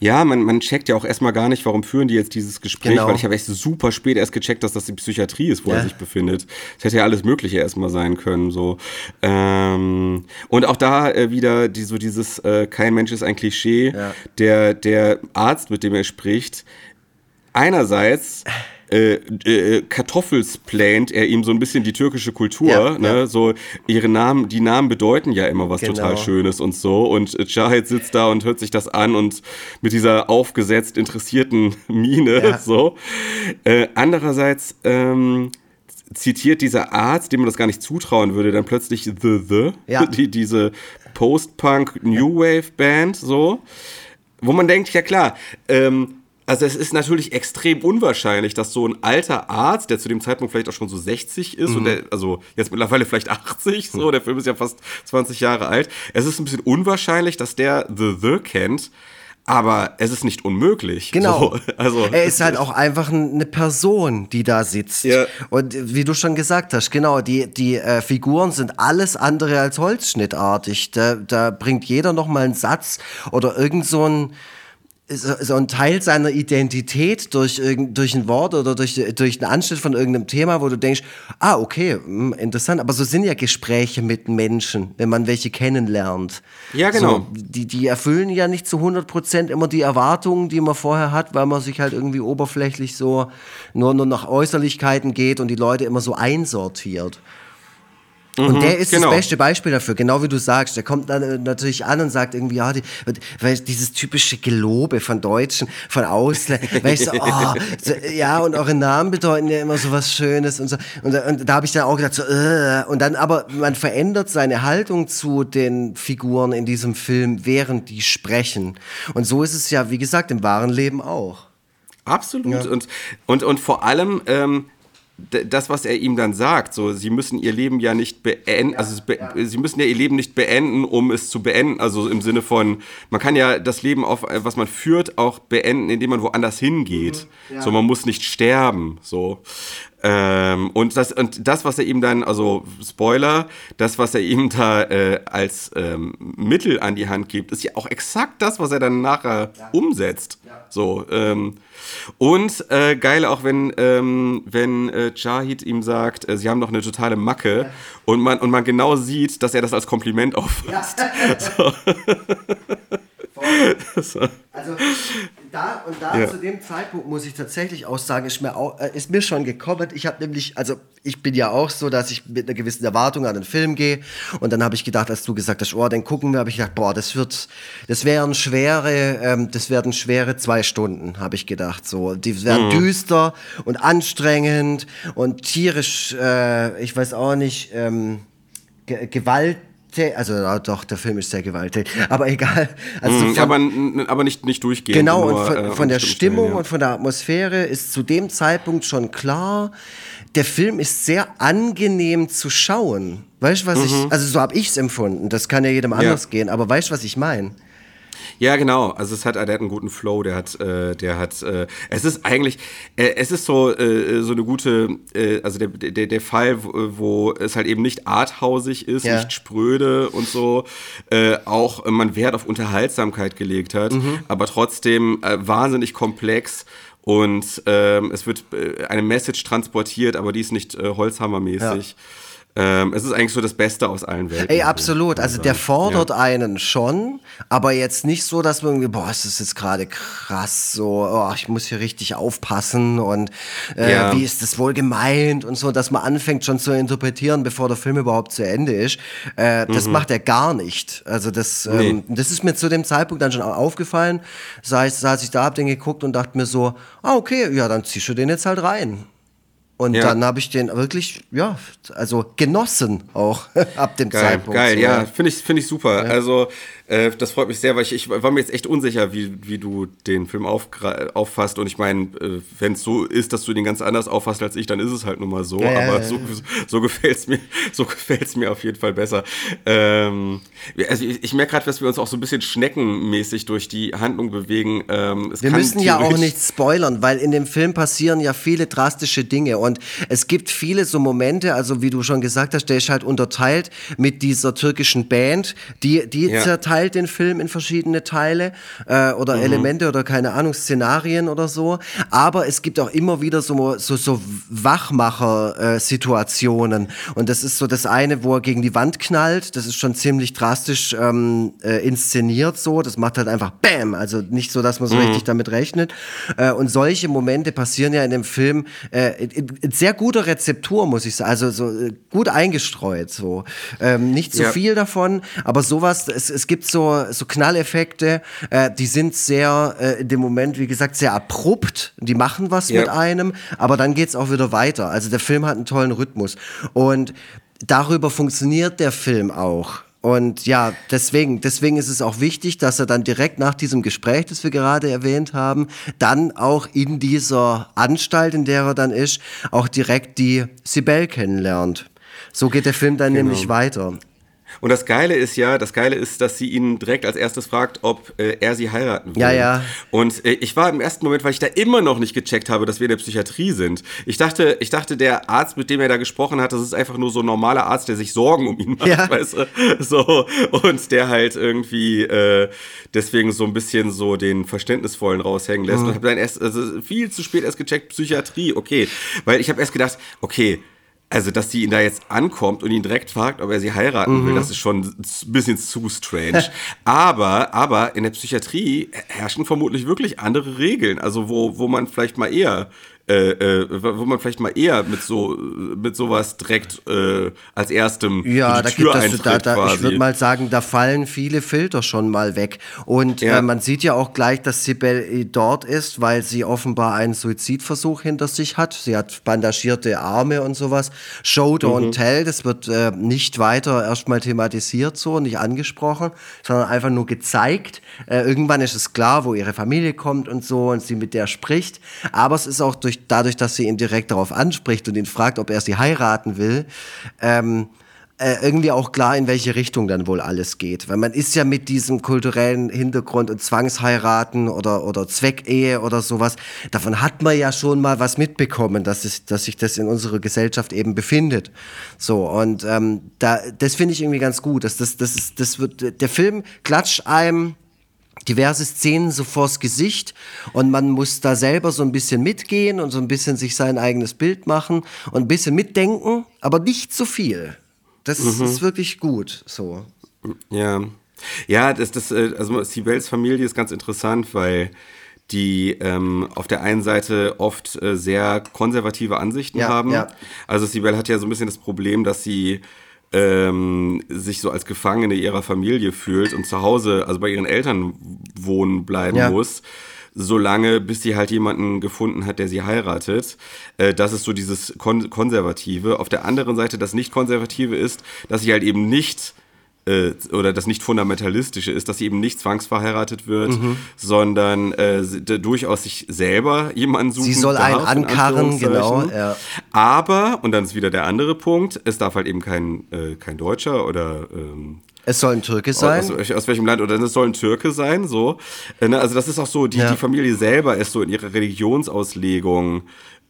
Ja, man, man checkt ja auch erstmal gar nicht, warum führen die jetzt dieses Gespräch, genau. weil ich habe echt super spät erst gecheckt, dass das die Psychiatrie ist, wo ja. er sich befindet. Es hätte ja alles Mögliche erstmal sein können. So. Ähm, und auch da äh, wieder die, so dieses äh, kein Mensch ist ein Klischee. Ja. Der, der Arzt, mit dem er spricht, einerseits äh, äh, Kartoffelsplant er ihm so ein bisschen die türkische Kultur, ja, ne? Ja. So ihre Namen, die Namen bedeuten ja immer was genau. total Schönes und so. Und Shahid sitzt da und hört sich das an und mit dieser aufgesetzt interessierten Miene ja. so. Äh, andererseits ähm, zitiert dieser Arzt, dem man das gar nicht zutrauen würde, dann plötzlich The The, ja. die, diese Post-Punk New Wave Band so. Wo man denkt, ja klar, ähm, also es ist natürlich extrem unwahrscheinlich, dass so ein alter Arzt, der zu dem Zeitpunkt vielleicht auch schon so 60 ist mhm. und der, also jetzt mittlerweile vielleicht 80, so, der Film ist ja fast 20 Jahre alt. Es ist ein bisschen unwahrscheinlich, dass der The The kennt. Aber es ist nicht unmöglich. Genau. So, also, er ist halt auch einfach eine Person, die da sitzt. Ja. Und wie du schon gesagt hast, genau, die, die äh, Figuren sind alles andere als holzschnittartig. Da, da bringt jeder noch mal einen Satz oder irgend so ein so ein Teil seiner Identität durch, durch ein Wort oder durch, durch einen Anschnitt von irgendeinem Thema, wo du denkst, ah, okay, hm, interessant. Aber so sind ja Gespräche mit Menschen, wenn man welche kennenlernt. Ja, genau. So, die, die erfüllen ja nicht zu 100 Prozent immer die Erwartungen, die man vorher hat, weil man sich halt irgendwie oberflächlich so nur, nur nach Äußerlichkeiten geht und die Leute immer so einsortiert. Und mhm, der ist genau. das beste Beispiel dafür, genau wie du sagst. Der kommt dann äh, natürlich an und sagt irgendwie, ja, die, weil dieses typische Gelobe von Deutschen, von Ausländern, weißt du, oh, so, ja, und eure Namen bedeuten ja immer so was Schönes und so. Und, und da habe ich dann auch gedacht, so, äh, und dann aber, man verändert seine Haltung zu den Figuren in diesem Film, während die sprechen. Und so ist es ja, wie gesagt, im wahren Leben auch. Absolut. Ja. Und, und, und vor allem, ähm, das, was er ihm dann sagt, so, sie müssen ihr Leben ja nicht beenden, ja, also be ja. sie müssen ja ihr Leben nicht beenden, um es zu beenden, also im Sinne von, man kann ja das Leben, auf, was man führt, auch beenden, indem man woanders hingeht. Mhm, ja. So, man muss nicht sterben, so. Ähm, und, das, und das, was er ihm dann, also Spoiler, das, was er ihm da äh, als ähm, Mittel an die Hand gibt, ist ja auch exakt das, was er dann nachher ja. umsetzt. Ja. So, ähm, und äh, geil auch, wenn, ähm, wenn äh, Jahid ihm sagt, äh, sie haben doch eine totale Macke ja. und, man, und man genau sieht, dass er das als Kompliment auffasst. So. so. Also da und da ja. zu dem Zeitpunkt muss ich tatsächlich auch sagen, ist mir, auch, äh, ist mir schon gekommen. Ich habe nämlich, also ich bin ja auch so, dass ich mit einer gewissen Erwartung an den Film gehe und dann habe ich gedacht, als du gesagt hast, oh, den gucken wir, habe ich gedacht, boah, das wird, das wären schwere, ähm, das werden schwere zwei Stunden, habe ich gedacht. So, die werden mhm. düster und anstrengend und tierisch, äh, ich weiß auch nicht. Ähm, Gewalt also ja, doch, der Film ist sehr gewalttätig, aber egal. Also mm, von, aber, aber nicht, nicht durchgehend. Genau, nur, und von, äh, von der Stimmung ja. und von der Atmosphäre ist zu dem Zeitpunkt schon klar, der Film ist sehr angenehm zu schauen. Weißt du, was mhm. ich, also so habe ich es empfunden, das kann ja jedem anders ja. gehen, aber weißt du, was ich meine? Ja, genau. Also es hat, der hat einen guten Flow. Der hat, äh, der hat. Äh, es ist eigentlich, äh, es ist so äh, so eine gute, äh, also der, der, der Fall, wo, wo es halt eben nicht arthausig ist, Ja. nicht spröde und so. Äh, auch man Wert auf Unterhaltsamkeit gelegt hat, Mhm. aber trotzdem äh, wahnsinnig komplex. Und ähm, es wird äh, eine Message transportiert, aber die ist nicht äh, Holzhammermäßig. Ähm, es ist eigentlich so das Beste aus allen Welten. Ey, so, absolut. Also der fordert Ja. einen schon, aber jetzt nicht so, dass man irgendwie, boah, es ist jetzt gerade krass, so, oh, ich muss hier richtig aufpassen und äh, Ja. wie ist das wohl gemeint und so, dass man anfängt schon zu interpretieren, bevor der Film überhaupt zu Ende ist. Äh, das macht er gar nicht. Also das, ähm, Mhm. Nee. das ist mir zu dem Zeitpunkt dann schon au- aufgefallen. Saß, saß ich da, hab den geguckt und dachte mir so, ah, okay, ja, dann ziehst du den jetzt halt rein. Und Ja. dann habe ich den wirklich, ja, also genossen auch ab dem Geil, Zeitpunkt. geil, so, ja, finde ich, finde ich super. Also, äh, das freut mich sehr, weil ich, ich war mir jetzt echt unsicher, wie, wie du den Film aufgra- auffasst. Und ich meine, äh, wenn es so ist, dass du den ganz anders auffasst als ich, dann ist es halt nun mal so. Ja, ja, Aber ja, so, so gefällt es mir, so gefällt's mir auf jeden Fall besser. Ähm, also ich, ich merke gerade, dass wir uns auch so ein bisschen schneckenmäßig durch die Handlung bewegen. Ähm, Wir müssen ja auch nicht spoilern, weil in dem Film passieren ja viele drastische Dinge und es gibt viele so Momente, also wie du schon gesagt hast, der ist halt unterteilt mit dieser türkischen Band, die, die Ja. Zerteilt den Film in verschiedene Teile äh, oder Mhm. Elemente oder keine Ahnung, Szenarien oder so. Aber es gibt auch immer wieder so, so, so Wachmacher-Situationen und das ist so das eine, wo er gegen die Wand knallt, das ist schon ziemlich drastisch ähm, äh, inszeniert so, das macht halt einfach BAM, also nicht so, dass man so richtig damit rechnet. Äh, und solche Momente passieren ja in dem Film äh, in, in sehr guter Rezeptur, muss ich sagen, also so äh, gut eingestreut so. Ähm, nicht zu Ja. viel davon, aber sowas, es, es gibt so, so Knalleffekte, äh, die sind sehr, äh, in dem Moment, wie gesagt, sehr abrupt, die machen was Ja. mit einem, aber dann geht's auch wieder weiter. Also der Film hat einen tollen Rhythmus und darüber funktioniert der Film auch. Und ja, deswegen, deswegen ist es auch wichtig, dass er dann direkt nach diesem Gespräch, das wir gerade erwähnt haben, dann auch in dieser Anstalt, in der er dann ist, auch direkt die Sibel kennenlernt. So geht der Film dann Genau. nämlich weiter. Und das Geile ist ja, das Geile ist, dass sie ihn direkt als erstes fragt, ob äh, er sie heiraten will. Ja, ja. Und äh, ich war im ersten Moment, weil ich da immer noch nicht gecheckt habe, dass wir in der Psychiatrie sind. Ich dachte, ich dachte, der Arzt, mit dem er da gesprochen hat, das ist einfach nur so ein normaler Arzt, der sich Sorgen um ihn macht, Ja. weißt du? So, und der halt irgendwie äh, deswegen so ein bisschen so den Verständnisvollen raushängen lässt. Mhm. Und habe dann erst, also viel zu spät erst gecheckt, Psychiatrie, okay. Weil ich habe erst gedacht, okay, also, dass die ihn da jetzt ankommt und ihn direkt fragt, ob er sie heiraten Mhm. will, das ist schon ein bisschen zu strange. aber, aber in der Psychiatrie herrschen vermutlich wirklich andere Regeln. Also, wo, wo man vielleicht mal eher, äh, äh, wo man vielleicht mal eher mit so, mit sowas direkt äh, als erstem Ja, da die gibt Tür es, da, da, ich würde mal sagen, da fallen viele Filter schon mal weg. Und Ja. äh, man sieht ja auch gleich, dass Sibel dort ist, weil sie offenbar einen Suizidversuch hinter sich hat. Sie hat bandagierte Arme und sowas. Show, don't Mhm. tell, das wird äh, nicht weiter erstmal thematisiert so, nicht angesprochen, sondern einfach nur gezeigt. Äh, irgendwann ist es klar, wo ihre Familie kommt und so und sie mit der spricht. Aber es ist auch durch, dadurch, dass sie ihn direkt darauf anspricht und ihn fragt, ob er sie heiraten will, ähm, äh, irgendwie auch klar, in welche Richtung dann wohl alles geht. Weil man ist ja mit diesem kulturellen Hintergrund und Zwangsheiraten oder, oder Zweckehe oder sowas, davon hat man ja schon mal was mitbekommen, dass, es, dass sich das in unserer Gesellschaft eben befindet. So, und ähm, da, das finde ich irgendwie ganz gut. Dass das, das, ist, das wird, der Film klatscht einem diverse Szenen so vors Gesicht und man muss da selber so ein bisschen mitgehen und so ein bisschen sich sein eigenes Bild machen und ein bisschen mitdenken, aber nicht zu viel. Das ist wirklich gut, so. Ja, ja, das, das, äh, also Sibels Familie ist ganz interessant, weil die ähm, auf der einen Seite oft äh, sehr konservative Ansichten Ja, haben. ja. Also Sibel hat ja so ein bisschen das Problem, dass sie ähm, sich so als Gefangene ihrer Familie fühlt und zu Hause, also bei ihren Eltern wohnen bleiben Ja. muss solange bis sie halt jemanden gefunden hat, der sie heiratet. Äh, das ist so dieses Kon Konservative. Auf der anderen Seite das Nicht-Konservative ist, dass sie halt eben nicht äh, oder das nicht fundamentalistische ist, dass sie eben nicht zwangsverheiratet wird, Mhm. sondern äh, durchaus sich selber jemanden suchen Sie soll darf, einen in ankarren, genau, ja. Aber, und dann ist wieder der andere Punkt, es darf halt eben kein, äh, kein Deutscher oder ähm, Es soll ein Türke sein. Aus, aus welchem Land? Oder es soll ein Türke sein, so. Äh, ne, also das ist auch so, die, Ja. die Familie selber ist so in ihrer Religionsauslegung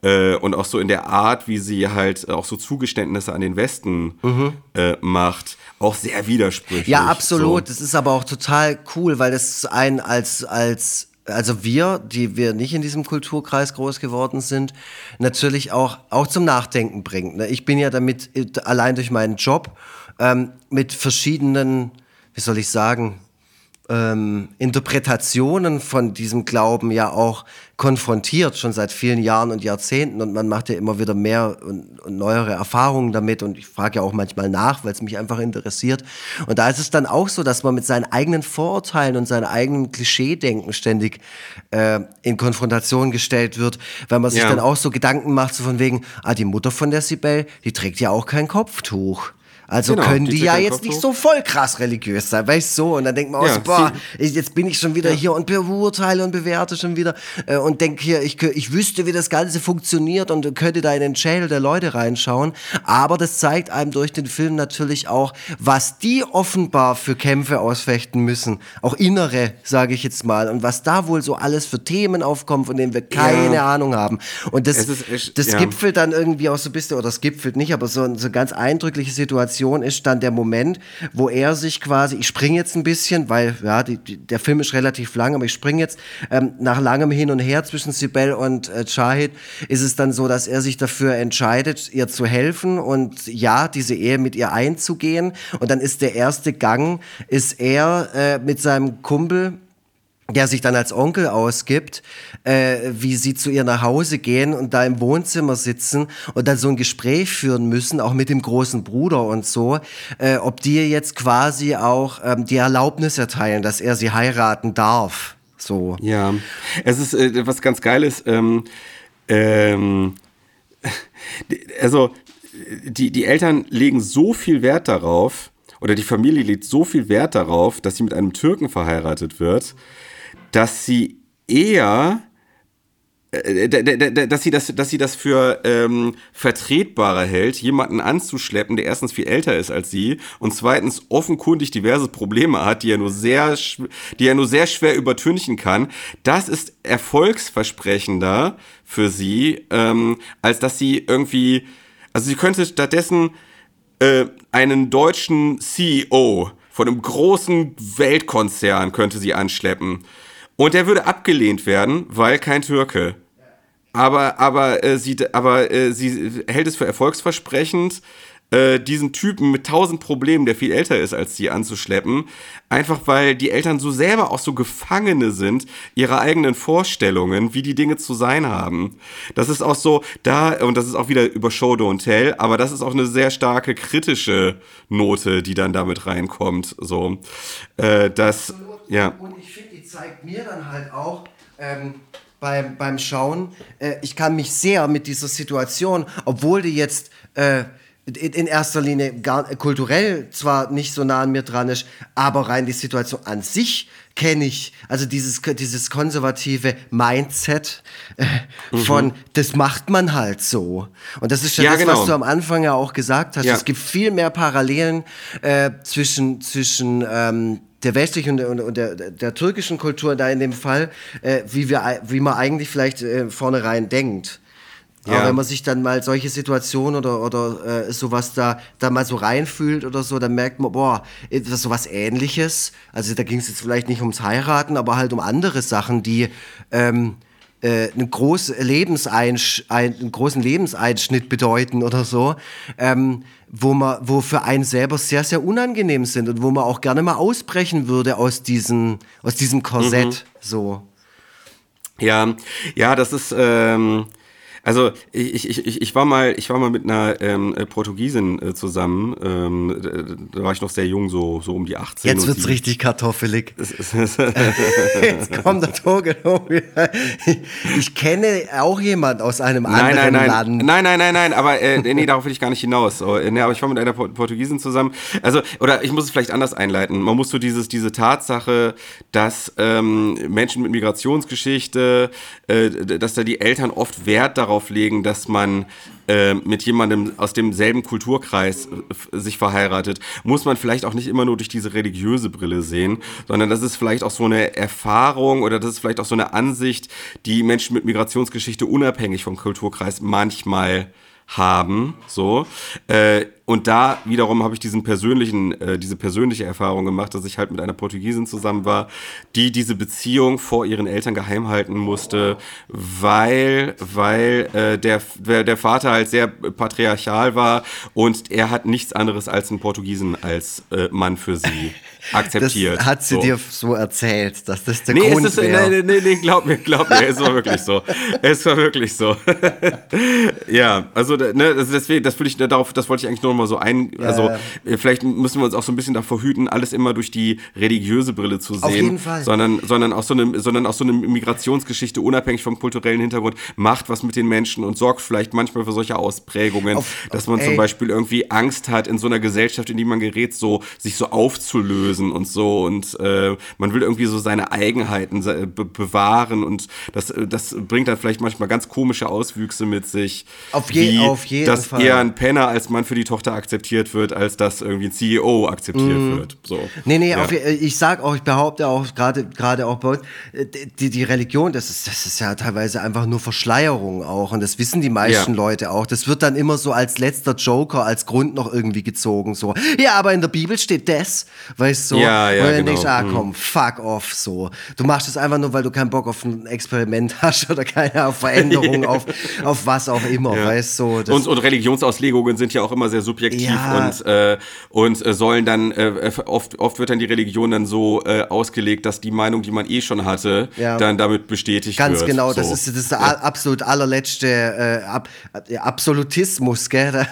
äh, und auch so in der Art, wie sie halt auch so Zugeständnisse an den Westen äh, macht, auch sehr widersprüchlich. Mhm. Ja, absolut. So. Das ist aber auch total cool, weil das ein als, als, also wir, die wir nicht in diesem Kulturkreis groß geworden sind, natürlich auch, auch zum Nachdenken bringt. ne? Ich bin ja damit äh, allein durch meinen Job ähm, mit verschiedenen, wie soll ich sagen, ähm, Interpretationen von diesem Glauben ja auch konfrontiert, schon seit vielen Jahren und Jahrzehnten. Und man macht ja immer wieder mehr und, und neuere Erfahrungen damit. Und ich frage ja auch manchmal nach, weil es mich einfach interessiert. Und da ist es dann auch so, dass man mit seinen eigenen Vorurteilen und seinem eigenen Klischeedenken ständig äh, in Konfrontation gestellt wird, weil man sich Ja. dann auch so Gedanken macht, so von wegen, ah, die Mutter von der Sibel, die trägt ja auch kein Kopftuch. Also Genau, können die die, ja jetzt nicht so voll krass religiös sein, weißt du? so? Und dann denkt man auch Ja, so, boah, jetzt bin ich schon wieder hier und beurteile und bewerte schon wieder äh, und denke hier, ich, ich wüsste, wie das Ganze funktioniert und könnte da in den Schädel der Leute reinschauen. Aber das zeigt einem durch den Film natürlich auch, was die offenbar für Kämpfe ausfechten müssen. Auch innere, sage ich jetzt mal. Und was da wohl so alles für Themen aufkommen, von denen wir keine Ja. Ahnung haben. Und das, echt- das ja. gipfelt dann irgendwie auch so ein bisschen, oder es gipfelt nicht, aber so, so eine ganz eindrückliche Situation ist dann der Moment, wo er sich quasi, ich springe jetzt ein bisschen, weil ja, die, die, der Film ist relativ lang, aber ich springe jetzt ähm, nach langem Hin und Her zwischen Sibel und äh, Shahid, ist es dann so, dass er sich dafür entscheidet, ihr zu helfen und ja, diese Ehe mit ihr einzugehen. Und dann ist der erste Gang, ist er äh, mit seinem Kumpel, der sich dann als Onkel ausgibt, äh, wie sie zu ihr nach Hause gehen und da im Wohnzimmer sitzen und dann so ein Gespräch führen müssen, auch mit dem großen Bruder und so, äh, ob die jetzt quasi auch ähm, die Erlaubnis erteilen, dass er sie heiraten darf. So. Ja, es ist äh, was ganz Geiles. Ähm, ähm, also die, die Eltern legen so viel Wert darauf, oder die Familie legt so viel Wert darauf, dass sie mit einem Türken verheiratet wird, dass sie eher äh, dass sie das, dass sie das für ähm, vertretbarer hält, jemanden anzuschleppen, der erstens viel älter ist als sie und zweitens offenkundig diverse Probleme hat, die er nur sehr, die er nur sehr schwer übertünchen kann. Das ist erfolgsversprechender für sie, ähm, als dass sie irgendwie, also sie könnte stattdessen äh, einen deutschen CEO von einem großen Weltkonzern könnte sie anschleppen. Und der würde abgelehnt werden, weil kein Türke. Aber, aber, äh, sie, aber äh, sie hält es für erfolgsversprechend, äh, diesen Typen mit tausend Problemen, der viel älter ist als sie, anzuschleppen. Einfach weil die Eltern so selber auch so Gefangene sind ihrer eigenen Vorstellungen, wie die Dinge zu sein haben. Das ist auch so, da, und das ist auch wieder über Show Don't Tell, aber das ist auch eine sehr starke kritische Note, die dann damit reinkommt. So, äh, das, ja. Und ich finde, zeigt mir dann halt auch ähm, beim, beim Schauen, äh, ich kann mich sehr mit dieser Situation, obwohl die jetzt äh, in, erster Linie gar, kulturell zwar nicht so nah an mir dran ist, aber rein die Situation an sich kenne ich, also dieses, dieses konservative Mindset äh, von, das macht man halt so. Und das ist ja, Ja, das, genau. was du am Anfang ja auch gesagt hast. Ja. Es gibt viel mehr Parallelen äh, zwischen, zwischen ähm, der westlichen und, der- und, und der, der türkischen Kultur da in dem Fall, äh, wie, wir, wie man eigentlich vielleicht äh, vornherein denkt. Ja. Aber wenn man sich dann mal solche Situationen oder, oder äh, sowas da, da mal so reinfühlt oder so, dann merkt man, boah, das ist sowas ähnliches. Also da ging es jetzt vielleicht nicht ums Heiraten, aber halt um andere Sachen, die ähm, äh, einen, groß Lebenseinsch ein, einen großen Lebenseinschnitt bedeuten oder so, ähm, wo man, wo für einen selber sehr, sehr unangenehm sind und wo man auch gerne mal ausbrechen würde aus, diesen, aus diesem Korsett. So. Ja, ja, das ist, ähm, also ich, ich, ich, ich war mal, ich war mal mit einer ähm, äh, Portugiesin äh, zusammen. Ähm, da- war ich noch sehr jung, so, so um die 18. Jetzt wird's sie- richtig kartoffelig. Jetzt kommt der wieder. Ich kenne auch jemand aus einem Nein, anderen nein, nein, Land. nein, nein, nein, nein, aber äh, nee, darauf will ich gar nicht hinaus. So, äh, nee, aber ich war mit einer Port- Portugiesin zusammen. Also, oder ich muss es vielleicht anders einleiten. Man muss so dieses, diese Tatsache, dass ähm, Menschen mit Migrationsgeschichte, äh, dass da die Eltern oft Wert darauf darauf legen, dass man äh, mit jemandem aus demselben Kulturkreis äh, sich verheiratet, muss man vielleicht auch nicht immer nur durch diese religiöse Brille sehen, sondern das ist vielleicht auch so eine Erfahrung oder das ist vielleicht auch so eine Ansicht, die Menschen mit Migrationsgeschichte unabhängig vom Kulturkreis manchmal haben, so. Äh, und da wiederum habe ich diesen persönlichen, äh, diese persönliche Erfahrung gemacht, dass ich halt mit einer Portugiesin zusammen war, die diese Beziehung vor ihren Eltern geheim halten musste, weil, weil äh, der, der Vater halt sehr patriarchal war und er hat nichts anderes als einen Portugiesen als äh, Mann für sie akzeptiert. Das hat sie so. dir so erzählt, dass das der nee, Grund ist, wäre. nee, nee, nee, glaub mir, glaub mir, es war wirklich so. Es war wirklich so. ja, also ne, das, deswegen, das will ich darauf, das wollte ich eigentlich nur noch mal so ein, Ja, also ja. äh, vielleicht müssen wir uns auch so ein bisschen davor hüten, alles immer durch die religiöse Brille zu sehen, Auf jeden Fall. sondern sondern auch so eine, sondern auch so eine Migrationsgeschichte unabhängig vom kulturellen Hintergrund macht was mit den Menschen und sorgt vielleicht manchmal für solche Ausprägungen, Auf- dass man zum ey. Beispiel irgendwie Angst hat in so einer Gesellschaft, in die man gerät, so sich so aufzulösen und so und äh, man will irgendwie so seine Eigenheiten be bewahren und das äh, das bringt dann vielleicht manchmal ganz komische Auswüchse mit sich, Auf je- wie, auf jeden dass Fall. eher ein Penner als Mann für die Tochter akzeptiert wird, als dass irgendwie ein CEO akzeptiert wird. So. Nee, nee, ja. auf, ich sag auch, ich behaupte auch, gerade gerade auch bei uns, äh, die, die Religion, das ist, das ist ja teilweise einfach nur Verschleierung auch. Und das wissen die meisten Ja. Leute auch. Das wird dann immer so als letzter Joker, als Grund noch irgendwie gezogen. So, ja, aber in der Bibel steht das, weißt? So. Ja, ja, Und dann genau. denkst du, ah komm, fuck off, so. Du machst es einfach nur, weil du keinen Bock auf ein Experiment hast oder keine auf Veränderung, auf, auf was auch immer, weißt du? Das- und, und Religionsauslegungen sind ja auch immer sehr subjektiv Ja. und, äh, und äh, sollen dann, äh, oft, oft wird dann die Religion dann so äh, ausgelegt, dass die Meinung, die man eh schon hatte, Ja. dann damit bestätigt Ganz wird. genau, so. das ist das ist der absolut allerletzte äh, Ab äh, Absolutismus, gell?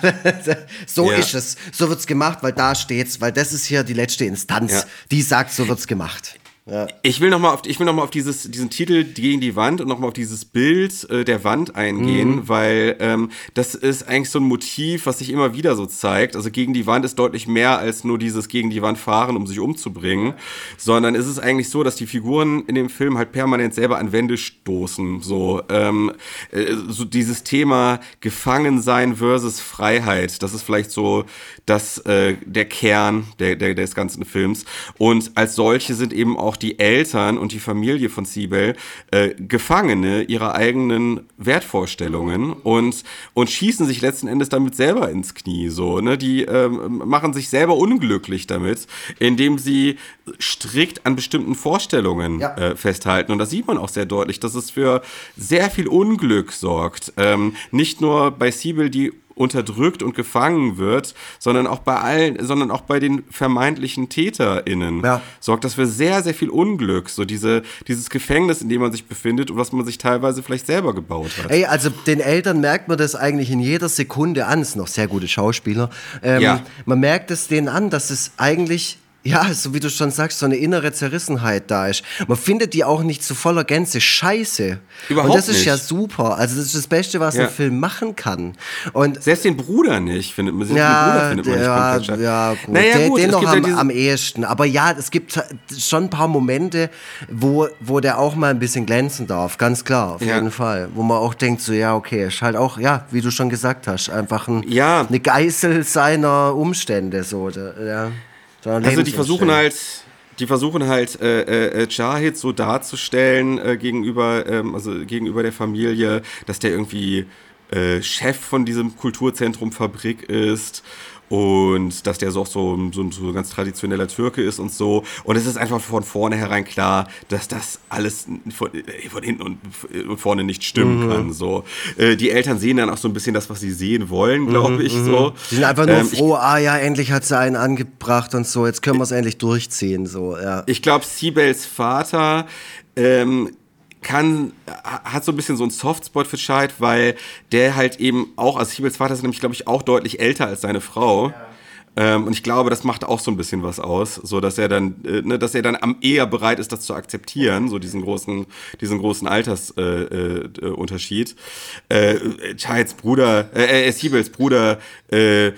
so Ja. ist es. So wird's gemacht, weil da steht's, weil das ist hier die letzte Instanz, Ja. die sagt, so wird's gemacht. Ja. Ich will nochmal auf, ich will noch mal auf dieses, diesen Titel gegen die Wand und nochmal auf dieses Bild äh, der Wand eingehen, Mhm. weil ähm, das ist eigentlich so ein Motiv, was sich immer wieder so zeigt. Also gegen die Wand ist deutlich mehr als nur dieses gegen die Wand fahren, um sich umzubringen, sondern es ist eigentlich so, dass die Figuren in dem Film halt permanent selber an Wände stoßen. So, ähm, äh, so dieses Thema Gefangensein versus Freiheit, das ist vielleicht so das, äh, der Kern der, der, des ganzen Films. Und als solche sind eben auch die Eltern und die Familie von Siebel äh, Gefangene ihrer eigenen Wertvorstellungen und, und schießen sich letzten Endes damit selber ins Knie. So, ne? Die ähm, machen sich selber unglücklich damit, indem sie strikt an bestimmten Vorstellungen Ja. äh, festhalten. Und das sieht man auch sehr deutlich, dass es für sehr viel Unglück sorgt. Ähm, nicht nur bei Siebel, die unterdrückt und gefangen wird, sondern auch bei allen, sondern auch bei den vermeintlichen TäterInnen Ja. sorgt das für sehr, sehr viel Unglück. So diese, dieses Gefängnis, in dem man sich befindet und was man sich teilweise vielleicht selber gebaut hat. Ey, also den Eltern merkt man das eigentlich in jeder Sekunde an. Es sind noch sehr gute Schauspieler. Ähm, Ja. Man merkt es denen an, dass es eigentlich. Ja, so wie du schon sagst, so eine innere Zerrissenheit da ist. Man findet die auch nicht zu voller Gänze scheiße. Überhaupt Und das ist nicht. ja super. Also das ist das Beste, was Ja. ein Film machen kann. Und Selbst den Bruder nicht, findet man. Selbst den ja, Bruder findet man ja, nicht ja, gut. Naja, den, gut, den noch am, ja am ehesten. Aber ja, es gibt schon ein paar Momente, wo, wo der auch mal ein bisschen glänzen darf. Ganz klar, auf jeden Fall. Wo man auch denkt, so, ja, okay, ist halt auch, ja, wie du schon gesagt hast, einfach ein, Ja. eine Geißel seiner Umstände. So, ja, Also die versuchen halt, die versuchen halt äh, äh, Jahid so darzustellen äh, gegenüber, ähm, also gegenüber der Familie, dass der irgendwie äh, Chef von diesem Kulturzentrum Fabrik ist und dass der so auch so, so, so ein ganz traditioneller Türke ist und so. Und es ist einfach von vornherein klar, dass das alles von, äh, von hinten und und vorne nicht stimmen kann. So. Äh, die Eltern sehen dann auch so ein bisschen das, was sie sehen wollen, glaube ich. So. Die sind einfach nur Ähm, ich froh, ah ja, endlich hat sie einen angebracht und so, jetzt können wir es endlich durchziehen. So, ja. Ich glaube, Sibels Vater ähm, kann, hat so ein bisschen so einen Softspot für Scheid, weil der halt eben auch, also Sibels Vater ist nämlich, glaube ich, auch deutlich älter als seine Frau. Ähm, und ich glaube, das macht auch so ein bisschen was aus, so dass er dann, äh, ne, dass er dann am eher bereit ist, das zu akzeptieren, so diesen großen, diesen großen Altersunterschied. Äh, äh, äh, Chides Bruder, äh, äh, Sibels Bruder, äh,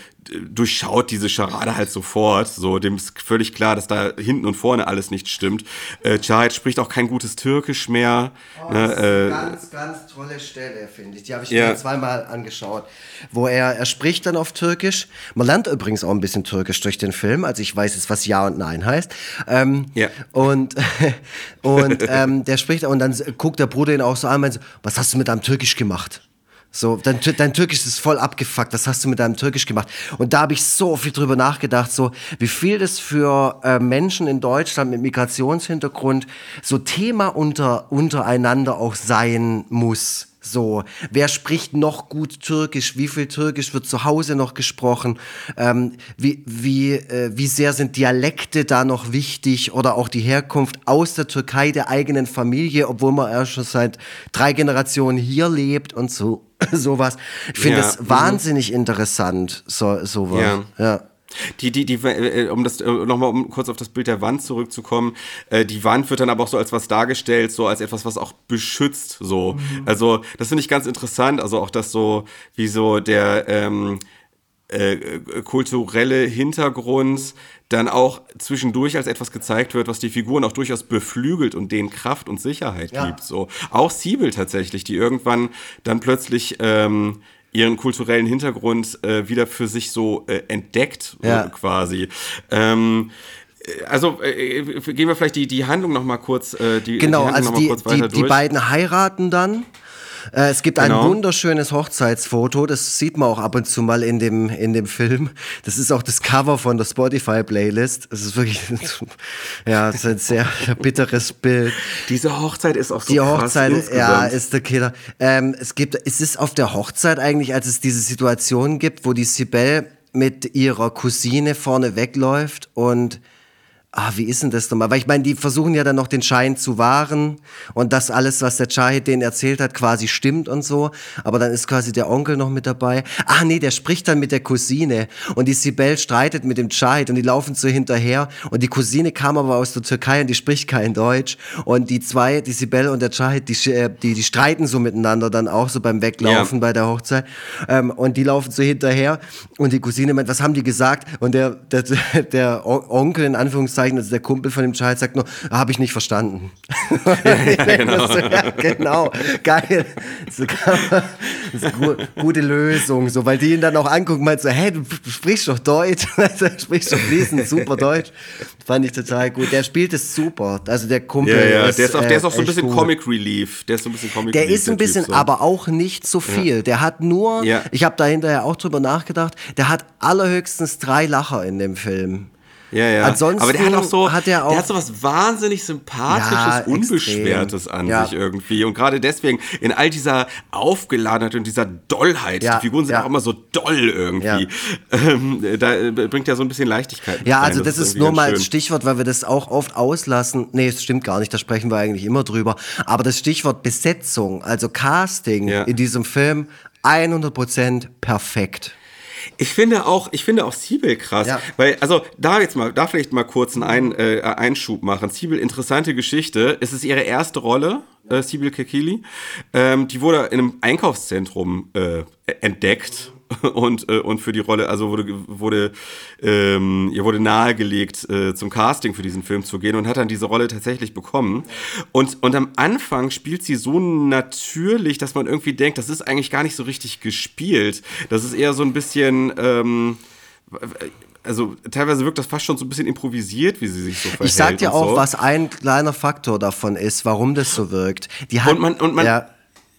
durchschaut diese Scharade halt sofort. So, dem ist völlig klar, dass da hinten und vorne alles nicht stimmt. Äh, Cahit spricht auch kein gutes Türkisch mehr. Oh, das ist eine äh, ganz, ganz tolle Stelle, finde ich. Die habe ich ja. mir zweimal angeschaut. Wo er, er spricht dann auf Türkisch. Man lernt übrigens auch ein bisschen Türkisch durch den Film. Also ich weiß jetzt, was Ja und Nein heißt. Ähm, ja. Und, und ähm, der spricht und dann guckt der Bruder ihn auch so an und meint, was hast du mit deinem Türkisch gemacht? So, dein, dein Türkisch ist voll abgefuckt. Was hast du mit deinem Türkisch gemacht? Und da habe ich so viel drüber nachgedacht, so wie viel das für äh, Menschen in Deutschland mit Migrationshintergrund so Thema unter, untereinander auch sein muss. So, wer spricht noch gut Türkisch? Wie viel Türkisch wird zu Hause noch gesprochen? Ähm, wie, wie, äh, wie sehr sind Dialekte da noch wichtig oder auch die Herkunft aus der Türkei der eigenen Familie, obwohl man erst schon seit drei Generationen hier lebt und so sowas. Ich finde ja. das mhm. wahnsinnig interessant, so sowas. Ja. ja. Die, die, die, äh, um das, äh, nochmal um kurz auf das Bild der Wand zurückzukommen, äh, die Wand wird dann aber auch so als was dargestellt, so als etwas, was auch beschützt, so. Mhm. Also, das finde ich ganz interessant, also auch das so, wie so der, ähm, äh, kulturelle Hintergrund dann auch zwischendurch als etwas gezeigt wird, was die Figuren auch durchaus beflügelt und denen Kraft und Sicherheit ja. gibt. So. Auch Siebel tatsächlich, die irgendwann dann plötzlich ähm, ihren kulturellen Hintergrund äh, wieder für sich so äh, entdeckt, ja. äh, quasi. Ähm, äh, also äh, gehen wir vielleicht die, die Handlung noch mal kurz, äh, die, genau, die also die, die, die, beiden heiraten dann äh, es gibt genau. ein wunderschönes Hochzeitsfoto, das sieht man auch ab und zu mal in dem, in dem Film. Das ist auch das Cover von der Spotify-Playlist. Das ist wirklich, ja, das ist ein sehr bitteres Bild. Diese Hochzeit ist auch so Die Hochzeit, ja, ist der Killer. Ähm, es gibt, es ist auf der Hochzeit eigentlich, als es diese Situation gibt, wo die Sibel mit ihrer Cousine vorne wegläuft und ah, wie ist denn das nochmal? Weil ich meine, die versuchen ja dann noch den Schein zu wahren und das alles, was der Chahid denen erzählt hat, quasi stimmt und so. Aber dann ist quasi der Onkel noch mit dabei. Ah, nee, der spricht dann mit der Cousine und die Sibel streitet mit dem Chahid und die laufen so hinterher und die Cousine kam aber aus der Türkei und die spricht kein Deutsch und die zwei, die Sibel und der Chahid, die, äh, die, die streiten so miteinander dann auch so beim Weglaufen ja. bei der Hochzeit ähm, und die laufen so hinterher und die Cousine meint, was haben die gesagt? Und der, der, der Onkel in Anführungszeichen Anführungszeichen, also der Kumpel von dem Child sagt nur, ah, habe ich nicht verstanden. Ja, ja, genau. so, ja, genau. Geil. So, das ist eine gute Lösung, so, weil die ihn dann auch angucken, meint so, hey, du sprichst doch Deutsch, du sprichst doch fließend super Deutsch. Fand ich total gut. Der spielt es super. Also der Kumpel. Ja, ja. Ist, der ist auch, der ist auch so ein bisschen gut. Comic Relief. Der ist so ein bisschen Comic der Relief. Ist ein bisschen, typ, so. aber auch nicht so viel. Der hat nur, ich habe da hinterher auch drüber nachgedacht, der hat allerhöchstens drei Lacher in dem Film. Ja, ja. Ansonsten aber der hat auch so, hat er auch, der hat so was wahnsinnig sympathisches, ja, unbeschwertes an ja. sich irgendwie. Und gerade deswegen in all dieser Aufgeladenheit und dieser Dollheit, ja, die Figuren sind auch immer so doll irgendwie. Ähm, da äh, bringt ja so ein bisschen Leichtigkeit. Ja, also das, das ist nur mal ein Stichwort, weil wir das auch oft auslassen. Nee, es stimmt gar nicht, da sprechen wir eigentlich immer drüber. Aber das Stichwort Besetzung, also Casting in diesem Film, 100% perfekt. Ich finde auch, ich finde auch Siebel krass, ja. weil also da jetzt mal, da vielleicht mal kurz einen Ein, äh, Einschub machen. Siebel, interessante Geschichte. Es ist ihre erste Rolle, äh, Sibyl Kekili. Ähm, die wurde in einem Einkaufszentrum äh, entdeckt und, äh, und für die Rolle, also wurde, wurde ähm, ihr wurde nahegelegt, äh, zum Casting für diesen Film zu gehen und hat dann diese Rolle tatsächlich bekommen. Und, und am Anfang spielt sie so natürlich, dass man irgendwie denkt, das ist eigentlich gar nicht so richtig gespielt. Das ist eher so ein bisschen. Ähm, also teilweise wirkt das fast schon so ein bisschen improvisiert, wie sie sich so verhält. Ich sag dir auch, so. was ein kleiner Faktor davon ist, warum das so wirkt. Die hat, und man, und man, ja.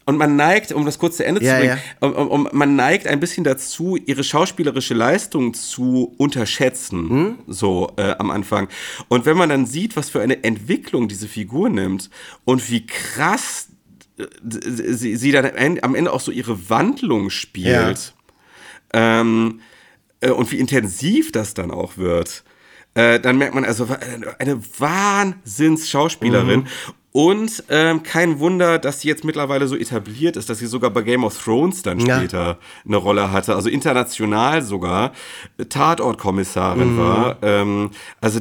Und man neigt, um das kurz zu Ende ja, zu bringen, ja. um, um, man neigt ein bisschen dazu, ihre schauspielerische Leistung zu unterschätzen, hm? so äh, am Anfang. Und wenn man dann sieht, was für eine Entwicklung diese Figur nimmt und wie krass äh, sie, sie dann am Ende auch so ihre Wandlung spielt, ja. ähm, äh, und wie intensiv das dann auch wird, äh, dann merkt man also eine Wahnsinns-Schauspielerin. Mhm. Und ähm, kein Wunder, dass sie jetzt mittlerweile so etabliert ist, dass sie sogar bei Game of Thrones dann später ja. eine Rolle hatte, also international sogar Tatortkommissarin mhm. war. Ähm, also,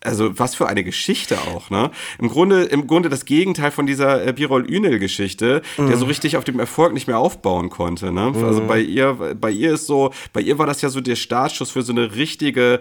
also was für eine Geschichte auch, ne? Im Grunde, im Grunde das Gegenteil von dieser äh, Birol Ünel-Geschichte, mhm. der so richtig auf dem Erfolg nicht mehr aufbauen konnte. Ne? Mhm. Also bei ihr, bei ihr ist so, bei ihr war das ja so der Startschuss für so eine richtige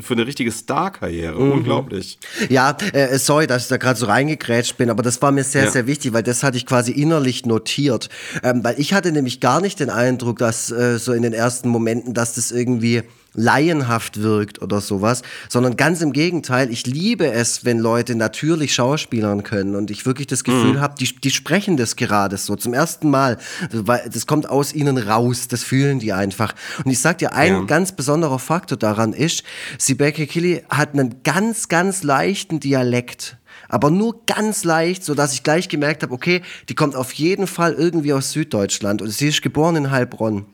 für eine richtige Star-Karriere. Mhm. Unglaublich. Ja, äh, sorry, dass ich da gerade so reingegrätscht bin, aber das war mir sehr, ja. sehr wichtig, weil das hatte ich quasi innerlich notiert. Ähm, weil ich hatte nämlich gar nicht den Eindruck, dass äh, so in den ersten Momenten, dass das irgendwie laienhaft wirkt oder sowas, sondern ganz im Gegenteil, ich liebe es, wenn Leute natürlich schauspielern können und ich wirklich das Gefühl mhm. habe, die, die sprechen das gerade so zum ersten Mal, weil das kommt aus ihnen raus, das fühlen die einfach. Und ich sag dir, ein ja. ganz besonderer Faktor daran ist, Sibeke Kili hat einen ganz, ganz leichten Dialekt aber nur ganz leicht, so dass ich gleich gemerkt habe, okay, die kommt auf jeden Fall irgendwie aus Süddeutschland und sie ist geboren in Heilbronn.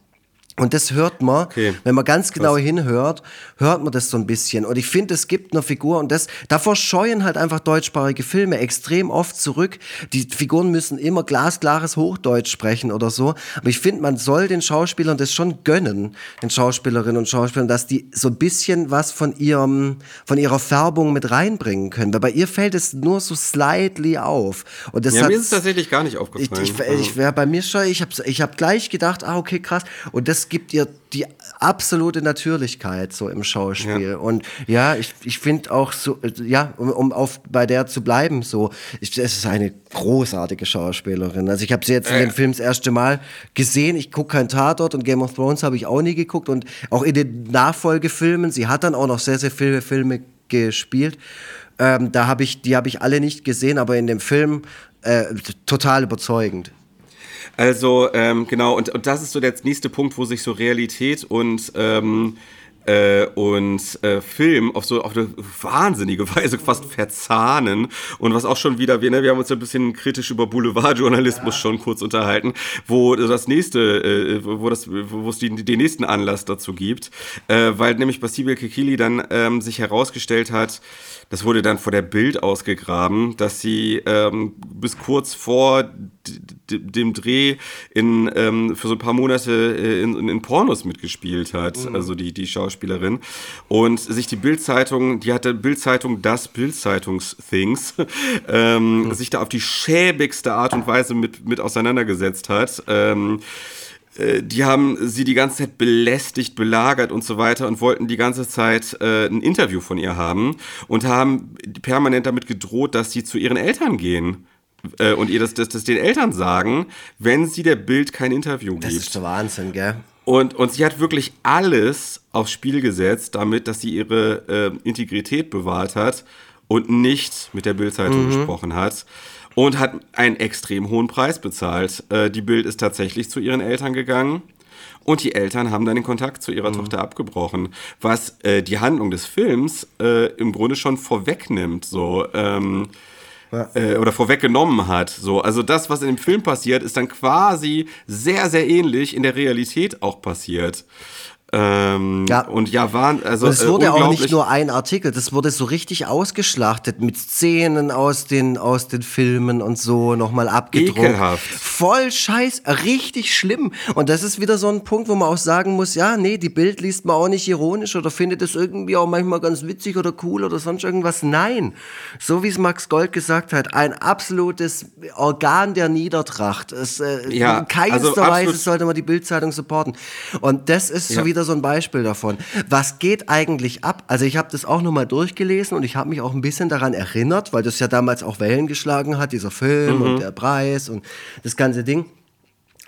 Und das hört man, okay. wenn man ganz genau Was? hinhört, hört man das so ein bisschen. Und ich finde, es gibt eine Figur und das, davor scheuen halt einfach deutschsprachige Filme extrem oft zurück. Die Figuren müssen immer glasklares Hochdeutsch sprechen oder so. Aber ich finde, man soll den Schauspielern das schon gönnen, den Schauspielerinnen und Schauspielern, dass die so ein bisschen was von ihrem, von ihrer Färbung mit reinbringen können. Weil bei ihr fällt es nur so slightly auf. Und das ja, mir ist es tatsächlich gar nicht aufgefallen. Ich, ich, ich wäre bei mir schon, ich habe ich hab gleich gedacht, ah, okay, krass. Und das gibt ihr die absolute Natürlichkeit so im Schauspiel. Ja. Und ja, ich, ich finde auch so, ja, um, um auf bei der zu bleiben, so, ich, es ist eine großartige Schauspielerin. Also ich habe sie jetzt in den Film das erste Mal gesehen. Ich gucke kein Tatort und Game of Thrones habe ich auch nie geguckt und auch in den Nachfolgefilmen. Sie hat dann auch noch sehr, sehr viele Filme gespielt. Ähm, da habe ich, die habe ich alle nicht gesehen, aber in dem Film äh, total überzeugend. Also, ähm, genau, und, und das ist so der nächste Punkt, wo sich so Realität und ähm, äh, und äh, Film auf so auf eine wahnsinnige Weise fast verzahnen und was auch schon wieder wir ne, wir haben uns ein bisschen kritisch über Boulevardjournalismus ja. schon kurz unterhalten wo das nächste äh, wo das wo es die, den nächsten Anlass dazu gibt äh, weil nämlich bei Sibyl Kikili dann ähm, sich herausgestellt hat das wurde dann vor der Bild ausgegraben, dass sie ähm, bis kurz vor dem Dreh in, ähm, für so ein paar Monate äh, in, in, Pornos mitgespielt hat, mhm. also die, die Schauspielerin. Und sich die Bildzeitung, die hatte Bildzeitung das Bildzeitungs-Things, ähm, mhm. sich da auf die schäbigste Art und Weise mit, mit auseinandergesetzt hat. Ähm, äh, die haben sie die ganze Zeit belästigt, belagert und so weiter und wollten die ganze Zeit äh, ein Interview von ihr haben und haben permanent damit gedroht, dass sie zu ihren Eltern gehen äh, und ihr das, das, das den Eltern sagen, wenn sie der Bild kein Interview gibt. Das ist der Wahnsinn, gell? Und, und sie hat wirklich alles aufs Spiel gesetzt, damit, dass sie ihre äh, Integrität bewahrt hat und nicht mit der Bildzeitung mhm. gesprochen hat und hat einen extrem hohen Preis bezahlt. Äh, die Bild ist tatsächlich zu ihren Eltern gegangen. Und die Eltern haben dann den Kontakt zu ihrer mhm. Tochter abgebrochen, was äh, die Handlung des Films äh, im Grunde schon vorwegnimmt, so ähm, ja. äh, oder vorweggenommen hat. So, also das, was in dem Film passiert, ist dann quasi sehr, sehr ähnlich in der Realität auch passiert. Ähm, ja. Und ja, waren, also. Und es wurde äh, auch nicht nur ein Artikel, das wurde so richtig ausgeschlachtet mit Szenen aus den, aus den Filmen und so nochmal abgedruckt. Ekelhaft. Voll scheiß, richtig schlimm. Und das ist wieder so ein Punkt, wo man auch sagen muss, ja, nee, die Bild liest man auch nicht ironisch oder findet es irgendwie auch manchmal ganz witzig oder cool oder sonst irgendwas. Nein. So wie es Max Gold gesagt hat, ein absolutes Organ der Niedertracht. Es, äh, ja, in keinster also Weise sollte man die Bildzeitung supporten. Und das ist ja. so wieder wieder so ein Beispiel davon. Was geht eigentlich ab? Also ich habe das auch nochmal durchgelesen und ich habe mich auch ein bisschen daran erinnert, weil das ja damals auch Wellen geschlagen hat, dieser Film mhm. und der Preis und das ganze Ding.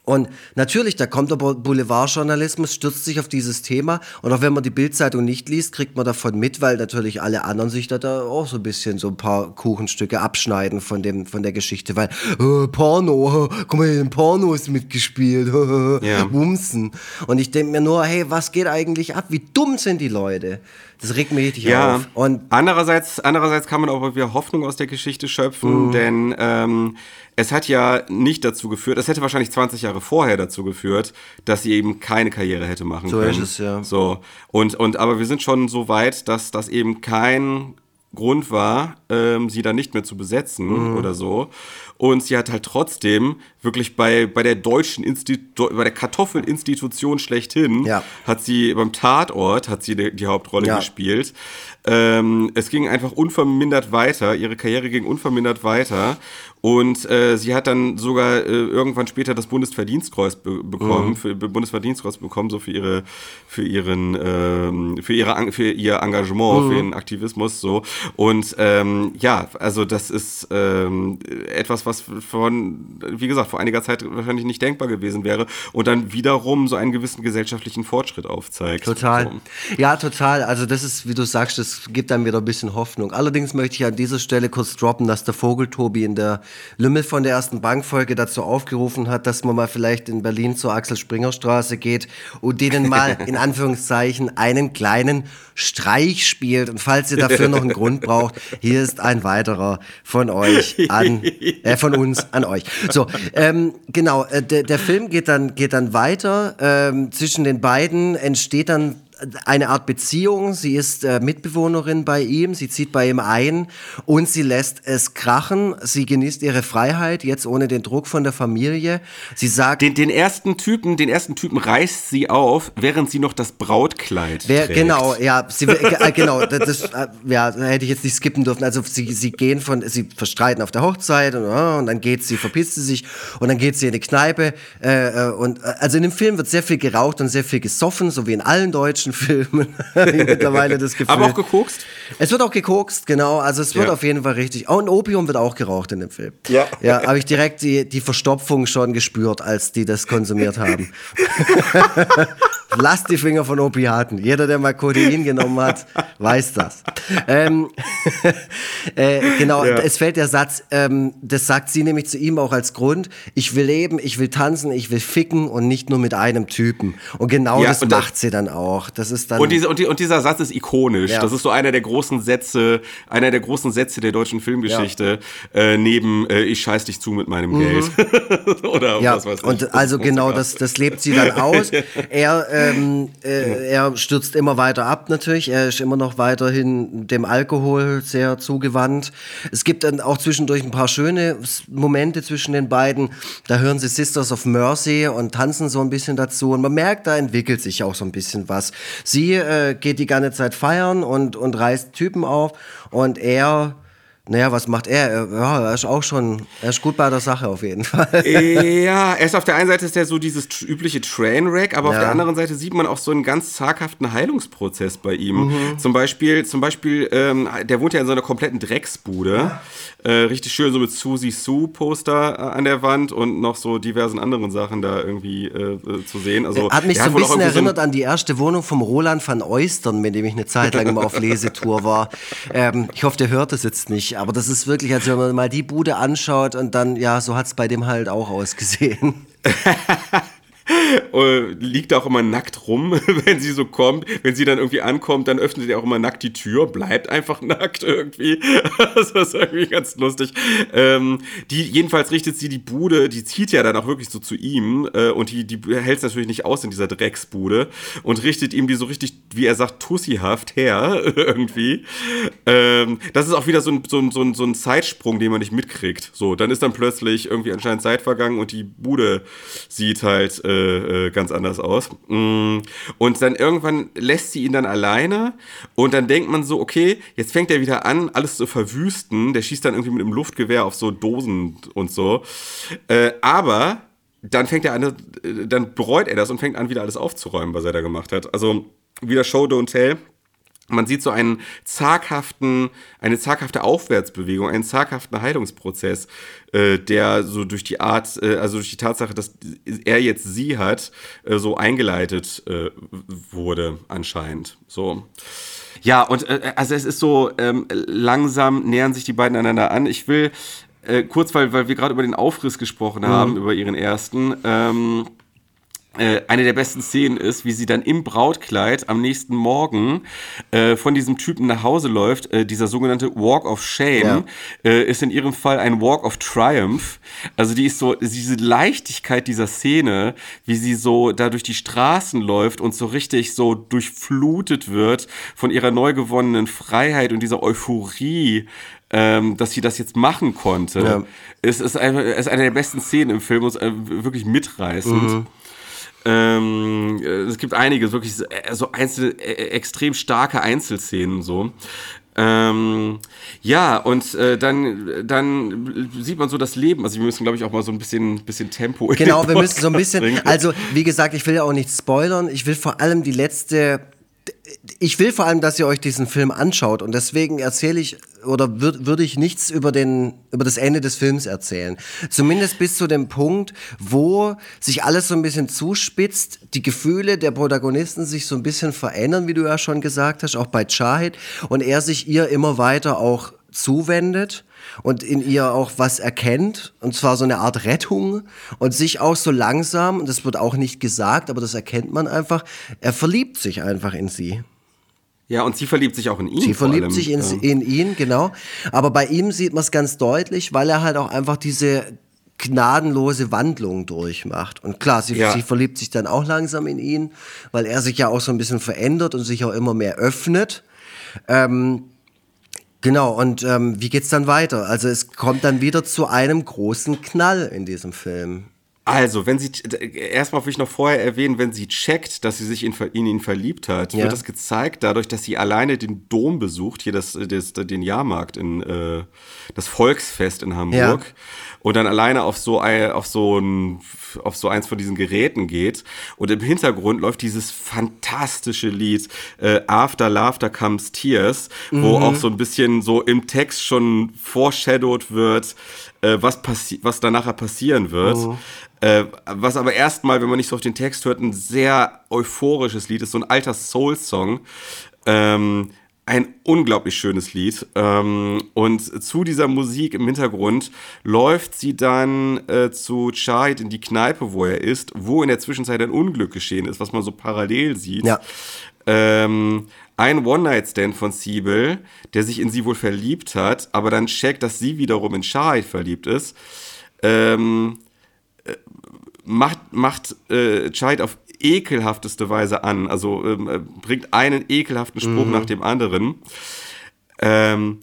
Und natürlich, da kommt aber Boulevardjournalismus, stürzt sich auf dieses Thema. Und auch wenn man die Bildzeitung nicht liest, kriegt man davon mit, weil natürlich alle anderen sich da, da auch so ein bisschen so ein paar Kuchenstücke abschneiden von, dem, von der Geschichte. Weil, äh, Porno, äh, guck mal, in Porno ist mitgespielt, äh, ja. Wumsen. Und ich denke mir nur, hey, was geht eigentlich ab? Wie dumm sind die Leute? Das regt mich richtig ja. auf. Und andererseits, andererseits kann man auch wieder Hoffnung aus der Geschichte schöpfen, mhm. denn ähm, es hat ja nicht dazu geführt, es hätte wahrscheinlich 20 Jahre vorher dazu geführt, dass sie eben keine Karriere hätte machen so können. So ist es, ja. So. Und, und, aber wir sind schon so weit, dass das eben kein Grund war, ähm, sie dann nicht mehr zu besetzen mhm. oder so. Und sie hat halt trotzdem wirklich bei, bei der deutschen Institu bei der Kartoffelinstitution schlechthin, ja. hat sie beim Tatort, hat sie die, die Hauptrolle ja. gespielt. Ähm, es ging einfach unvermindert weiter, ihre Karriere ging unvermindert weiter. Und äh, sie hat dann sogar äh, irgendwann später das Bundesverdienstkreuz be bekommen, mhm. für Bundesverdienstkreuz bekommen, so für ihre, für ihren, ähm, für ihre, für ihr Engagement, mhm. für ihren Aktivismus, so. Und ähm, ja, also das ist ähm, etwas, was von, wie gesagt, vor einiger Zeit wahrscheinlich nicht denkbar gewesen wäre und dann wiederum so einen gewissen gesellschaftlichen Fortschritt aufzeigt. Total. So. Ja, total. Also das ist, wie du sagst, das gibt dann wieder ein bisschen Hoffnung. Allerdings möchte ich an dieser Stelle kurz droppen, dass der Vogel Tobi in der Lümmel von der ersten Bankfolge dazu aufgerufen hat, dass man mal vielleicht in Berlin zur Axel Springer Straße geht und denen mal in Anführungszeichen einen kleinen Streich spielt. Und falls ihr dafür noch einen Grund braucht, hier ist ein weiterer von euch an, äh, von uns an euch. So, ähm, genau, äh, der, der Film geht dann, geht dann weiter. Ähm, zwischen den beiden entsteht dann eine Art Beziehung. Sie ist äh, Mitbewohnerin bei ihm, sie zieht bei ihm ein und sie lässt es krachen. Sie genießt ihre Freiheit, jetzt ohne den Druck von der Familie. Sie sagt. Den, den ersten Typen, den ersten Typen reißt sie auf, während sie noch das Brautkleid wer, trägt. Genau, ja, sie, äh, genau, das, äh, ja, hätte ich jetzt nicht skippen dürfen. Also sie, sie gehen von, sie verstreiten auf der Hochzeit und, oh, und dann geht sie, verpisst sie sich und dann geht sie in die Kneipe äh, äh und also in dem Film wird sehr viel geraucht und sehr viel gesoffen, so wie in allen deutschen Filmen mittlerweile das Gefühl. Aber auch gekokst? Es wird auch gekokst, genau. Also es wird ja. auf jeden Fall richtig. Oh, und Opium wird auch geraucht in dem Film. Ja. Ja, habe ich direkt die, die Verstopfung schon gespürt, als die das konsumiert haben. Lasst die Finger von Opiaten. Jeder, der mal Codein genommen hat, weiß das. Ähm, äh, genau, ja. es fällt der Satz, ähm, das sagt sie nämlich zu ihm auch als Grund, ich will leben, ich will tanzen, ich will ficken und nicht nur mit einem Typen. Und genau ja, das und macht das, sie dann auch. Das ist dann und, diese, und, die, und dieser Satz ist ikonisch. Ja. Das ist so einer der großen Sätze, einer der großen Sätze der deutschen Filmgeschichte, äh, neben äh, ich scheiß dich zu mit meinem mhm. Geld. Oder ja, was weiß ich. Und also genau, das, das lebt sie dann aus. er äh, ähm, äh, er stürzt immer weiter ab natürlich. Er ist immer noch weiterhin dem Alkohol sehr zugewandt. Es gibt dann auch zwischendurch ein paar schöne Momente zwischen den beiden. Da hören sie Sisters of Mercy und tanzen so ein bisschen dazu. Und man merkt, da entwickelt sich auch so ein bisschen was. Sie äh, geht die ganze Zeit feiern und, und reißt Typen auf. Und er naja, was macht er? Ja, er ist auch schon, er ist gut bei der Sache auf jeden Fall. Ja, er ist auf der einen Seite ist er so dieses übliche Trainwreck, aber ja. auf der anderen Seite sieht man auch so einen ganz zaghaften Heilungsprozess bei ihm. Mhm. Zum Beispiel, zum Beispiel, ähm, der wohnt ja in so einer kompletten Drecksbude. Äh, richtig schön so mit Susie Sue Poster äh, an der Wand und noch so diversen anderen Sachen da irgendwie äh, äh zu sehen. Also, hat mich so ein bisschen erinnert so an die erste Wohnung vom Roland van Eustern, mit dem ich eine Zeit lang immer auf Lesetour war. Ähm, ich hoffe, der hört das jetzt nicht, aber das ist wirklich, als wenn man mal die Bude anschaut und dann, ja, so hat es bei dem halt auch ausgesehen. Liegt auch immer nackt rum, wenn sie so kommt. Wenn sie dann irgendwie ankommt, dann öffnet er auch immer nackt die Tür, bleibt einfach nackt irgendwie. das ist irgendwie ganz lustig. Ähm, die, jedenfalls richtet sie die Bude, die zieht ja dann auch wirklich so zu ihm äh, und die, die hält es natürlich nicht aus in dieser Drecksbude und richtet ihm die so richtig, wie er sagt, tussihaft her irgendwie. Ähm, das ist auch wieder so ein, so, ein, so, ein, so ein Zeitsprung, den man nicht mitkriegt. So, dann ist dann plötzlich irgendwie anscheinend Zeit vergangen und die Bude sieht halt äh, äh, ganz anders aus. Mm. Und dann irgendwann lässt sie ihn dann alleine und dann denkt man so, okay, jetzt fängt er wieder an, alles zu verwüsten. Der schießt dann irgendwie mit einem Luftgewehr auf so Dosen und so. Äh, aber dann fängt er an, äh, dann bereut er das und fängt an, wieder alles aufzuräumen, was er da gemacht hat. Also wieder Show, don't tell. Man sieht so einen zaghaften, eine zaghafte Aufwärtsbewegung, einen zaghaften Heilungsprozess, äh, der so durch die Art, äh, also durch die Tatsache, dass er jetzt sie hat, äh, so eingeleitet äh, wurde anscheinend. So. Ja, und äh, also es ist so, ähm, langsam nähern sich die beiden einander an. Ich will äh, kurz, weil, weil wir gerade über den Aufriss gesprochen haben, mhm. über ihren ersten, ähm, äh, eine der besten Szenen ist, wie sie dann im Brautkleid am nächsten Morgen äh, von diesem Typen nach Hause läuft. Äh, dieser sogenannte Walk of Shame ja. äh, ist in ihrem Fall ein Walk of Triumph. Also die ist so, diese Leichtigkeit dieser Szene, wie sie so da durch die Straßen läuft und so richtig so durchflutet wird von ihrer neu gewonnenen Freiheit und dieser Euphorie ähm, dass sie das jetzt machen konnte. Ja. Es ist, einfach, ist eine der besten Szenen im Film, ist äh, wirklich mitreißend. Mhm. Ähm, es gibt einige wirklich so, äh, einzelne, äh, extrem starke Einzelszenen so. Ähm, ja, und äh, dann, dann sieht man so das Leben. Also wir müssen, glaube ich, auch mal so ein bisschen, bisschen Tempo. Genau, wir müssen so ein bisschen. Bringen. Also, wie gesagt, ich will ja auch nicht spoilern. Ich will vor allem die letzte ich will vor allem, dass ihr euch diesen Film anschaut und deswegen erzähle ich oder würde würd ich nichts über, den, über das Ende des Films erzählen. Zumindest bis zu dem Punkt, wo sich alles so ein bisschen zuspitzt, die Gefühle der Protagonisten sich so ein bisschen verändern, wie du ja schon gesagt hast, auch bei Shahid und er sich ihr immer weiter auch zuwendet und in ihr auch was erkennt, und zwar so eine Art Rettung und sich auch so langsam, und das wird auch nicht gesagt, aber das erkennt man einfach, er verliebt sich einfach in sie. Ja, und sie verliebt sich auch in ihn. Sie verliebt allem. sich in, ja. in ihn, genau. Aber bei ihm sieht man es ganz deutlich, weil er halt auch einfach diese gnadenlose Wandlung durchmacht. Und klar, sie, ja. sie, verliebt sich dann auch langsam in ihn, weil er sich ja auch so ein bisschen verändert und sich auch immer mehr öffnet. Ähm, Genau, und ähm, wie geht's dann weiter? Also es kommt dann wieder zu einem großen Knall in diesem Film. Also, wenn sie, erstmal will ich noch vorher erwähnen, wenn sie checkt, dass sie sich in, in ihn verliebt hat, ja. wird das gezeigt dadurch, dass sie alleine den Dom besucht, hier das, das den Jahrmarkt in, äh, das Volksfest in Hamburg. Ja. Und dann alleine auf so, ein, auf so ein, auf so eins von diesen Geräten geht. Und im Hintergrund läuft dieses fantastische Lied, äh, After Laughter Comes Tears, mhm. wo auch so ein bisschen so im Text schon foreshadowed wird, äh, was, passi was da nachher passieren wird. Mhm. Äh, was aber erstmal, wenn man nicht so auf den Text hört, ein sehr euphorisches Lied ist, so ein alter Soul-Song. Ähm, ein unglaublich schönes Lied. Ähm, und zu dieser Musik im Hintergrund läuft sie dann äh, zu Chait in die Kneipe, wo er ist, wo in der Zwischenzeit ein Unglück geschehen ist, was man so parallel sieht. Ja. Ähm, ein One-Night-Stand von Siebel, der sich in sie wohl verliebt hat, aber dann checkt, dass sie wiederum in Shahid verliebt ist. Ähm, äh, macht, macht äh, Chait auf ekelhafteste Weise an. Also ähm, äh, bringt einen ekelhaften Spruch mhm. nach dem anderen. Ähm,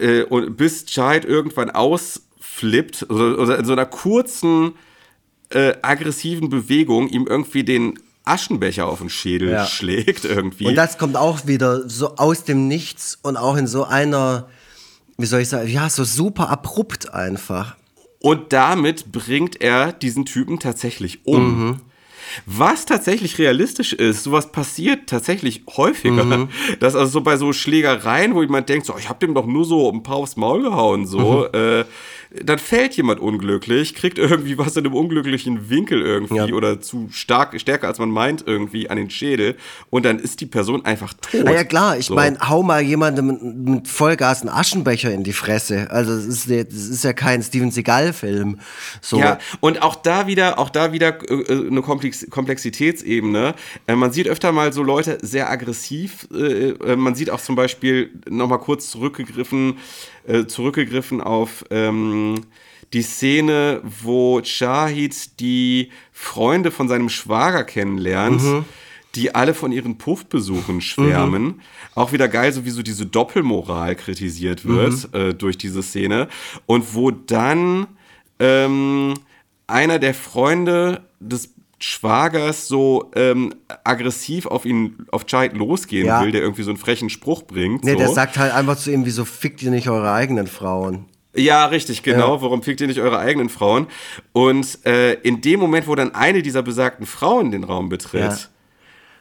äh, und bis Chait irgendwann ausflippt oder, oder in so einer kurzen äh, aggressiven Bewegung ihm irgendwie den Aschenbecher auf den Schädel ja. schlägt irgendwie. Und das kommt auch wieder so aus dem Nichts und auch in so einer, wie soll ich sagen, ja, so super abrupt einfach. Und damit bringt er diesen Typen tatsächlich um. Mhm. Was tatsächlich realistisch ist, sowas passiert tatsächlich häufiger, mhm. dass also so bei so Schlägereien, wo jemand denkt, so, ich hab dem doch nur so ein paar aufs Maul gehauen, so, mhm. äh, dann fällt jemand unglücklich, kriegt irgendwie was in einem unglücklichen Winkel irgendwie ja. oder zu stark, stärker als man meint irgendwie an den Schädel und dann ist die Person einfach tot. Na ja klar, ich so. meine, hau mal jemandem mit, mit, Vollgas einen Aschenbecher in die Fresse. Also das ist, das ist ja kein Steven Seagal-Film. So. Ja, und auch da wieder, auch da wieder äh, äh eine Komplex Komplexitätsebene. Äh, man sieht öfter mal so Leute sehr aggressiv. Äh, äh man sieht auch zum Beispiel nochmal kurz zurückgegriffen, äh, zurückgegriffen auf ähm, die Szene, wo Shahid die Freunde von seinem Schwager kennenlernt. Mhm die alle von ihren Puffbesuchen schwärmen. Mhm. Auch wieder geil, so wie so diese Doppelmoral kritisiert wird mhm. äh, durch diese Szene. Und wo dann ähm, einer der Freunde des Schwagers so ähm, aggressiv auf ihn, auf Chait losgehen ja. will, der irgendwie so einen frechen Spruch bringt. Nee, so. der sagt halt einfach zu ihm, wieso fickt ihr nicht eure eigenen Frauen? Ja, richtig, genau. Ja. Warum fickt ihr nicht eure eigenen Frauen? Und äh, in dem Moment, wo dann eine dieser besagten Frauen den Raum betritt, ja.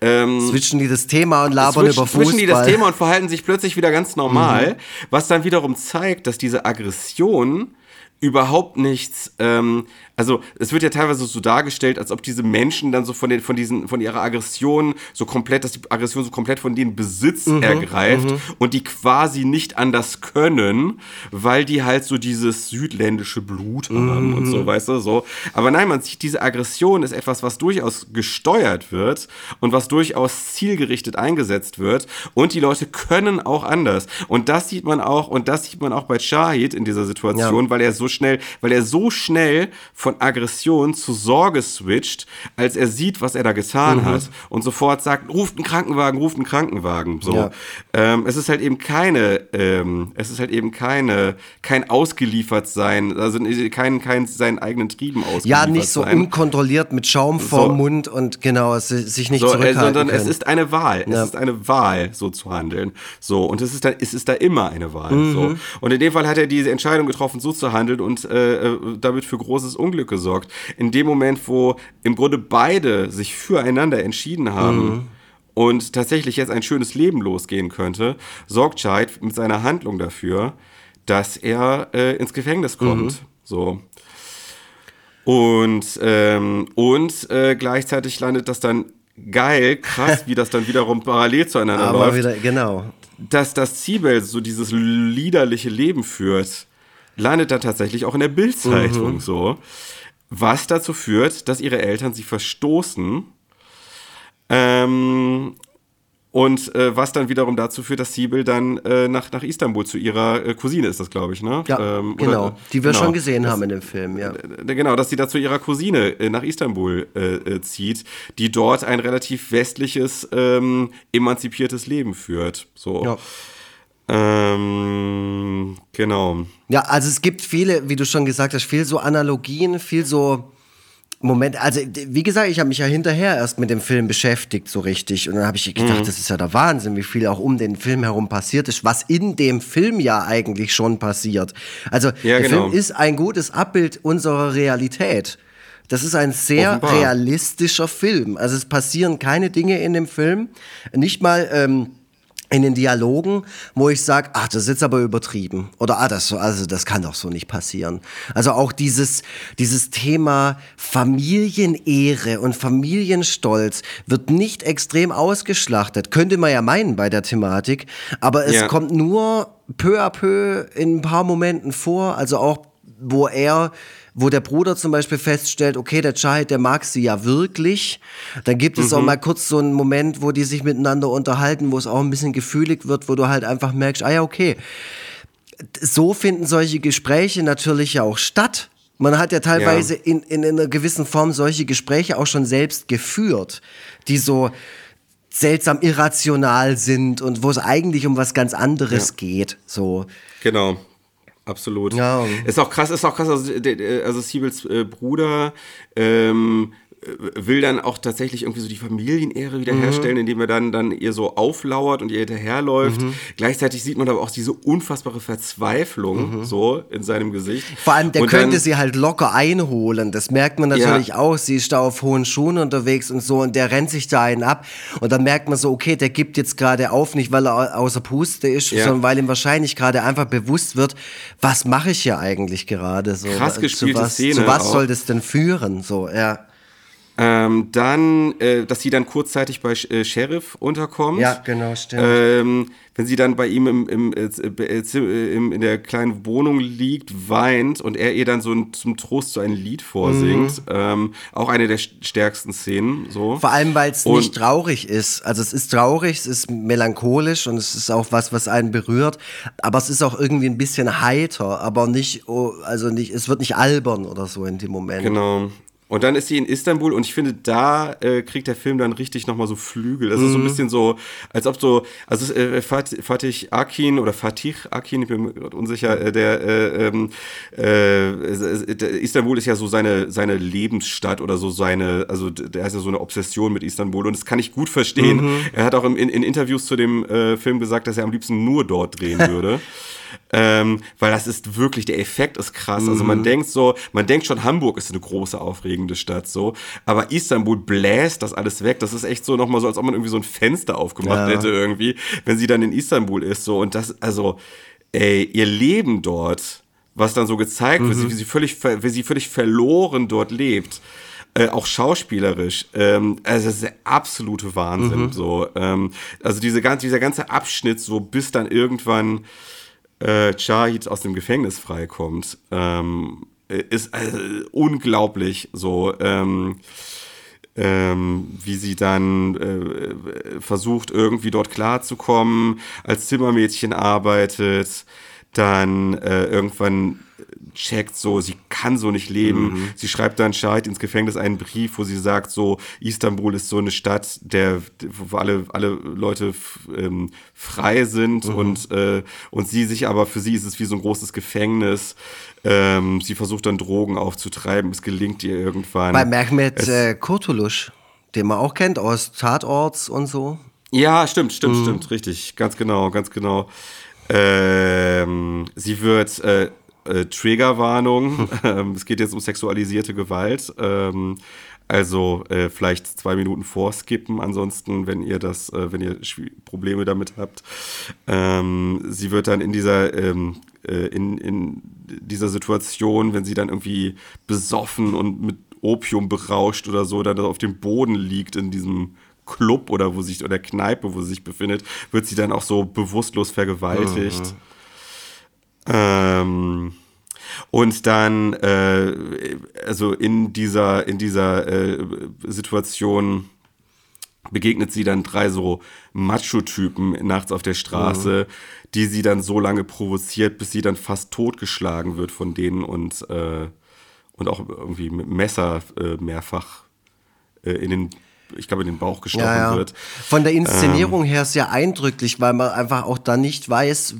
Ähm, switchen die das Thema und labern switch, über Fußball. Switchen die das Thema und verhalten sich plötzlich wieder ganz normal, mhm. was dann wiederum zeigt, dass diese Aggression überhaupt nichts, ähm, also es wird ja teilweise so dargestellt, als ob diese Menschen dann so von, den, von, diesen, von ihrer Aggression so komplett, dass die Aggression so komplett von denen Besitz mhm, ergreift mhm. und die quasi nicht anders können, weil die halt so dieses südländische Blut haben mhm. und so, weißt du, so. Aber nein, man sieht, diese Aggression ist etwas, was durchaus gesteuert wird und was durchaus zielgerichtet eingesetzt wird und die Leute können auch anders. Und das sieht man auch, und das sieht man auch bei Shahid in dieser Situation, ja. weil er so schnell, weil er so schnell von Aggression zu Sorge switcht, als er sieht, was er da getan mhm. hat und sofort sagt, ruft einen Krankenwagen, ruft einen Krankenwagen. So. Ja. Ähm, es ist halt eben keine, ähm, es ist halt eben keine, kein ausgeliefert sein, also kein, kein seinen eigenen Trieben ausgeliefert Ja, nicht so sein. unkontrolliert mit Schaum vorm so. Mund und genau, sich nicht so, äh, zurückhalten Sondern können. es ist eine Wahl. Ja. Es ist eine Wahl, so zu handeln. So, und es ist da, es ist da immer eine Wahl. Mhm. So. Und in dem Fall hat er diese Entscheidung getroffen, so zu handeln und äh, äh damit für großes Unglück Unglück gesorgt. In dem Moment, wo im Grunde beide sich füreinander entschieden haben, mhm. und tatsächlich jetzt ein schönes Leben losgehen könnte, sorgt Scheid mit seiner Handlung dafür, dass er äh, ins Gefängnis kommt. Mhm. So. Und, ähm, und äh, gleichzeitig landet das dann geil, krass, wie das dann wiederum parallel zueinander Aber läuft. Wieder, genau. Dass das Zibel so dieses liederliche Leben führt landet dann tatsächlich auch in der Bildzeitung mhm. so. Was dazu führt, dass ihre Eltern sie verstoßen. Ähm, und äh, was dann wiederum dazu führt, dass Sibyl dann äh, nach, nach Istanbul zu ihrer äh, Cousine ist das, glaube ich, ne? Ja, ähm, genau. Oder, die wir genau, schon gesehen das, haben in dem Film, ja. Äh, genau, dass sie da zu ihrer Cousine äh, nach Istanbul äh, zieht, die dort ein relativ westliches, ähm, emanzipiertes Leben führt. So. Ja. Ähm, genau. Ja, also es gibt viele, wie du schon gesagt hast, viel so Analogien, viel so Moment, also wie gesagt, ich habe mich ja hinterher erst mit dem Film beschäftigt, so richtig. Und dann habe ich gedacht, mhm. das ist ja der Wahnsinn, wie viel auch um den Film herum passiert ist, was in dem Film ja eigentlich schon passiert. Also ja, der genau. Film ist ein gutes Abbild unserer Realität. Das ist ein sehr Offenbar. realistischer Film. Also es passieren keine Dinge in dem Film. Nicht mal. Ähm, in den Dialogen, wo ich sage, ach, das ist jetzt aber übertrieben. Oder ah, das, also das kann doch so nicht passieren. Also auch dieses, dieses Thema Familienehre und Familienstolz wird nicht extrem ausgeschlachtet. Könnte man ja meinen bei der Thematik. Aber es ja. kommt nur peu à peu in ein paar Momenten vor. Also auch, wo er wo der Bruder zum Beispiel feststellt, okay, der Chahid, der mag sie ja wirklich. Dann gibt es mhm. auch mal kurz so einen Moment, wo die sich miteinander unterhalten, wo es auch ein bisschen gefühlig wird, wo du halt einfach merkst, ah ja, okay. So finden solche Gespräche natürlich ja auch statt. Man hat ja teilweise ja. In, in einer gewissen Form solche Gespräche auch schon selbst geführt, die so seltsam irrational sind und wo es eigentlich um was ganz anderes ja. geht. So. Genau. Absolut. Ja. Ist auch krass, ist auch krass, also, also Siebels äh, Bruder ähm, will dann auch tatsächlich irgendwie so die Familienehre wiederherstellen, mhm. indem er dann, dann ihr so auflauert und ihr hinterherläuft. Mhm. Gleichzeitig sieht man aber auch diese unfassbare Verzweiflung mhm. so in seinem Gesicht. Vor allem, der und könnte dann, sie halt locker einholen. Das merkt man natürlich ja. auch. Sie ist da auf hohen Schuhen unterwegs und so und der rennt sich da einen ab. Und dann merkt man so, okay, der gibt jetzt gerade auf, nicht weil er außer Puste ist, ja. sondern weil ihm wahrscheinlich gerade einfach bewusst wird, was mache ich hier eigentlich gerade? So, Krass gespielte zu was, Szene. Zu was auch. soll das denn führen? So, ja. Ähm, dann, äh, dass sie dann kurzzeitig bei äh, Sheriff unterkommt. Ja, genau, stimmt. Ähm, wenn sie dann bei ihm im, im, äh, äh im, in der kleinen Wohnung liegt, weint und er ihr dann so ein, zum Trost so ein Lied vorsingt. Mhm. Ähm, auch eine der stärksten Szenen. So. Vor allem, weil es nicht traurig ist. Also es ist traurig, es ist melancholisch und es ist auch was, was einen berührt. Aber es ist auch irgendwie ein bisschen heiter, aber nicht, oh, also nicht, es wird nicht albern oder so in dem Moment. Genau. Und dann ist sie in Istanbul und ich finde, da äh, kriegt der Film dann richtig nochmal so Flügel. Das mhm. ist so ein mhm. bisschen so, als ob so, also äh, Fatih Akin oder Fatih Akin, ich bin mir gerade unsicher, äh, der, äh, ähm, äh, Istanbul ist ja so seine, seine Lebensstadt oder so seine, also der hat ja so eine Obsession mit Istanbul und das kann ich gut verstehen. Mhm. Er hat auch im, in, in Interviews zu dem äh, Film gesagt, dass er am liebsten nur dort drehen würde. Ähm, weil das ist wirklich, der Effekt ist krass. Mhm. Also man mhm. denkt so, man denkt schon, Hamburg ist eine große, aufregende Stadt so, aber Istanbul bläst das alles weg. Das ist echt so nochmal so, als ob man irgendwie so ein Fenster aufgemacht ja. hätte irgendwie, wenn sie dann in Istanbul ist so und das, also, ey, ihr Leben dort was dann so gezeigt wird, Mhm. wie sie völlig, wie sie völlig verloren dort lebt. Äh, auch schauspielerisch, ähm, also das ist der absolute Wahnsinn. Mhm. So, ähm, also diese ganze, dieser ganze Abschnitt, so bis dann irgendwann äh, Shahid aus dem Gefängnis freikommt, ähm, äh, ist äh, unglaublich. So, ähm, ähm, wie sie dann äh, versucht, irgendwie dort klarzukommen, als Zimmermädchen arbeitet, dann äh, irgendwann checkt so, sie kann so nicht leben. Sie schreibt dann Shahid ins Gefängnis einen Brief, wo sie sagt, so, Istanbul ist so eine Stadt, der, wo alle, alle Leute ähm, frei sind und, äh, und sie sich aber, für sie ist es wie so ein großes Gefängnis. Ähm, sie versucht dann Drogen aufzutreiben, es gelingt ihr irgendwann. Bei Mehmet äh, Kurtulusch, den man auch kennt aus Tatorts und so. Ja, stimmt, stimmt, stimmt, richtig. Ganz genau, ganz genau. Ähm, sie wird äh, äh, Triggerwarnung. ähm, es geht jetzt um sexualisierte Gewalt. Ähm, also äh, vielleicht zwei Minuten vorskippen. Ansonsten, wenn ihr das, äh, wenn ihr Probleme damit habt, ähm, sie wird dann in dieser ähm, äh, in, in dieser Situation, wenn sie dann irgendwie besoffen und mit Opium berauscht oder so, dann auf dem Boden liegt in diesem Club oder wo sich oder Kneipe, wo sie sich befindet, wird sie dann auch so bewusstlos vergewaltigt. Ähm, und dann, äh, also in dieser, in dieser äh, Situation begegnet sie dann drei so Macho-Typen nachts auf der Straße, die sie dann so lange provoziert, bis sie dann fast totgeschlagen wird von denen und, äh, und auch irgendwie mit Messer äh, mehrfach äh, in den, ich glaube, in den Bauch gestochen Ja, ja. wird. Von der Inszenierung her sehr eindrücklich, weil man einfach auch da nicht weiß,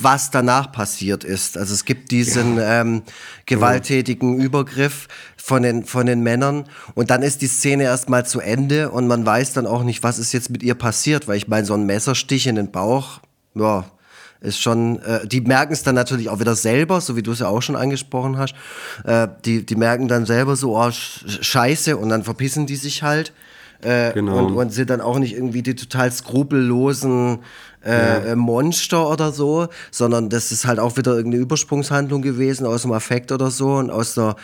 was danach passiert ist. Also es gibt diesen ähm, gewalttätigen Übergriff von den, von den Männern und dann ist die Szene erstmal zu Ende und man weiß dann auch nicht, was ist jetzt mit ihr passiert, weil ich meine, so ein Messerstich in den Bauch, ja, ist schon, äh, die merken es dann natürlich auch wieder selber, so wie du es ja auch schon angesprochen hast. Äh, die, die merken dann selber so, oh, sch- scheiße, und dann verpissen die sich halt. Äh, Genau. und, und sind dann auch nicht irgendwie die total skrupellosen äh, äh, Monster oder so, sondern das ist halt auch wieder irgendeine Übersprungshandlung gewesen aus dem Affekt oder so und aus der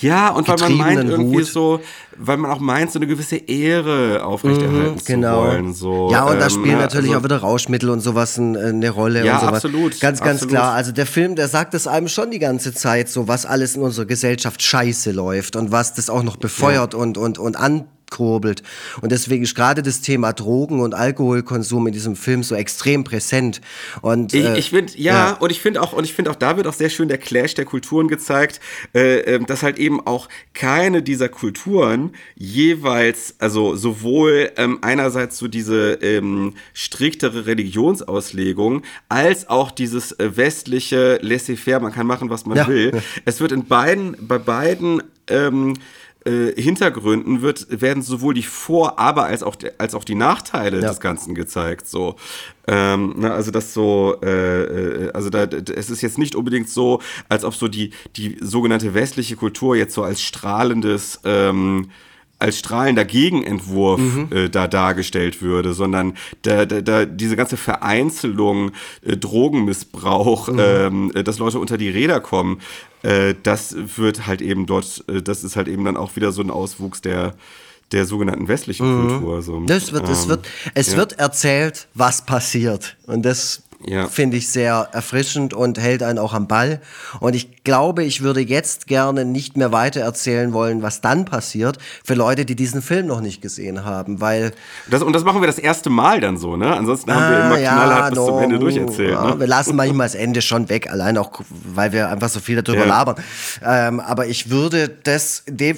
Ja, und weil man meint getriebenen irgendwie Wut. so, weil man auch meint, so eine gewisse Ehre aufrechterhalten zu wollen. So, Mhm, ja, und da ähm, spielen ne, natürlich also- auch wieder Rauschmittel und sowas ein, eine Rolle. Ja, und sowas. absolut, Ganz, ganz absolut. klar. Also der Film, der sagt es einem schon die ganze Zeit, so was alles in unserer Gesellschaft scheiße läuft und was das auch noch befeuert und, und, und ankurbelt. Und deswegen ist gerade das Thema Drogen und Alkoholkonsum in diesem Film so extrem präsent. Und, Ich, äh, ich finde, ja, ja. und ich finde auch, und ich finde auch, da wird auch sehr schön der Clash der Kulturen gezeigt, äh, ähm, dass halt eben auch keine dieser Kulturen jeweils, also sowohl ähm, einerseits so diese ähm, striktere Religionsauslegung, als auch dieses äh, westliche Laissez-faire, man kann machen, was man Ja. will. Es wird in beiden, bei beiden ähm, äh, Hintergründen wird, werden sowohl die Vor-, aber als auch, als auch die Nachteile Ja. des Ganzen gezeigt. So. Ähm, na, also das so, äh, äh, also da, es ist jetzt nicht unbedingt so, als ob so die, die sogenannte westliche Kultur jetzt so als strahlendes, ähm, als strahlender Gegenentwurf äh, da dargestellt würde, sondern da, da, da diese ganze Vereinzelung, äh, Drogenmissbrauch, ähm, äh, dass Leute unter die Räder kommen, äh, das wird halt eben dort, äh, das ist halt eben dann auch wieder so ein Auswuchs der der sogenannten westlichen Kultur. So. Das wird, es Ähm, wird, es ja. wird erzählt, was passiert. Und das Ja. finde ich sehr erfrischend und hält einen auch am Ball. Und ich glaube, ich würde jetzt gerne nicht mehr weiter erzählen wollen, was dann passiert, für Leute, die diesen Film noch nicht gesehen haben, weil Das, und das machen wir das erste Mal dann so, ne? Ansonsten haben wir Ah, immer ja, knallhart bis zum Ende durcherzählt. ja, Ne? Wir lassen manchmal das Ende schon weg, allein auch, weil wir einfach so viel darüber Ja. labern. Ähm, aber ich würde das, dem,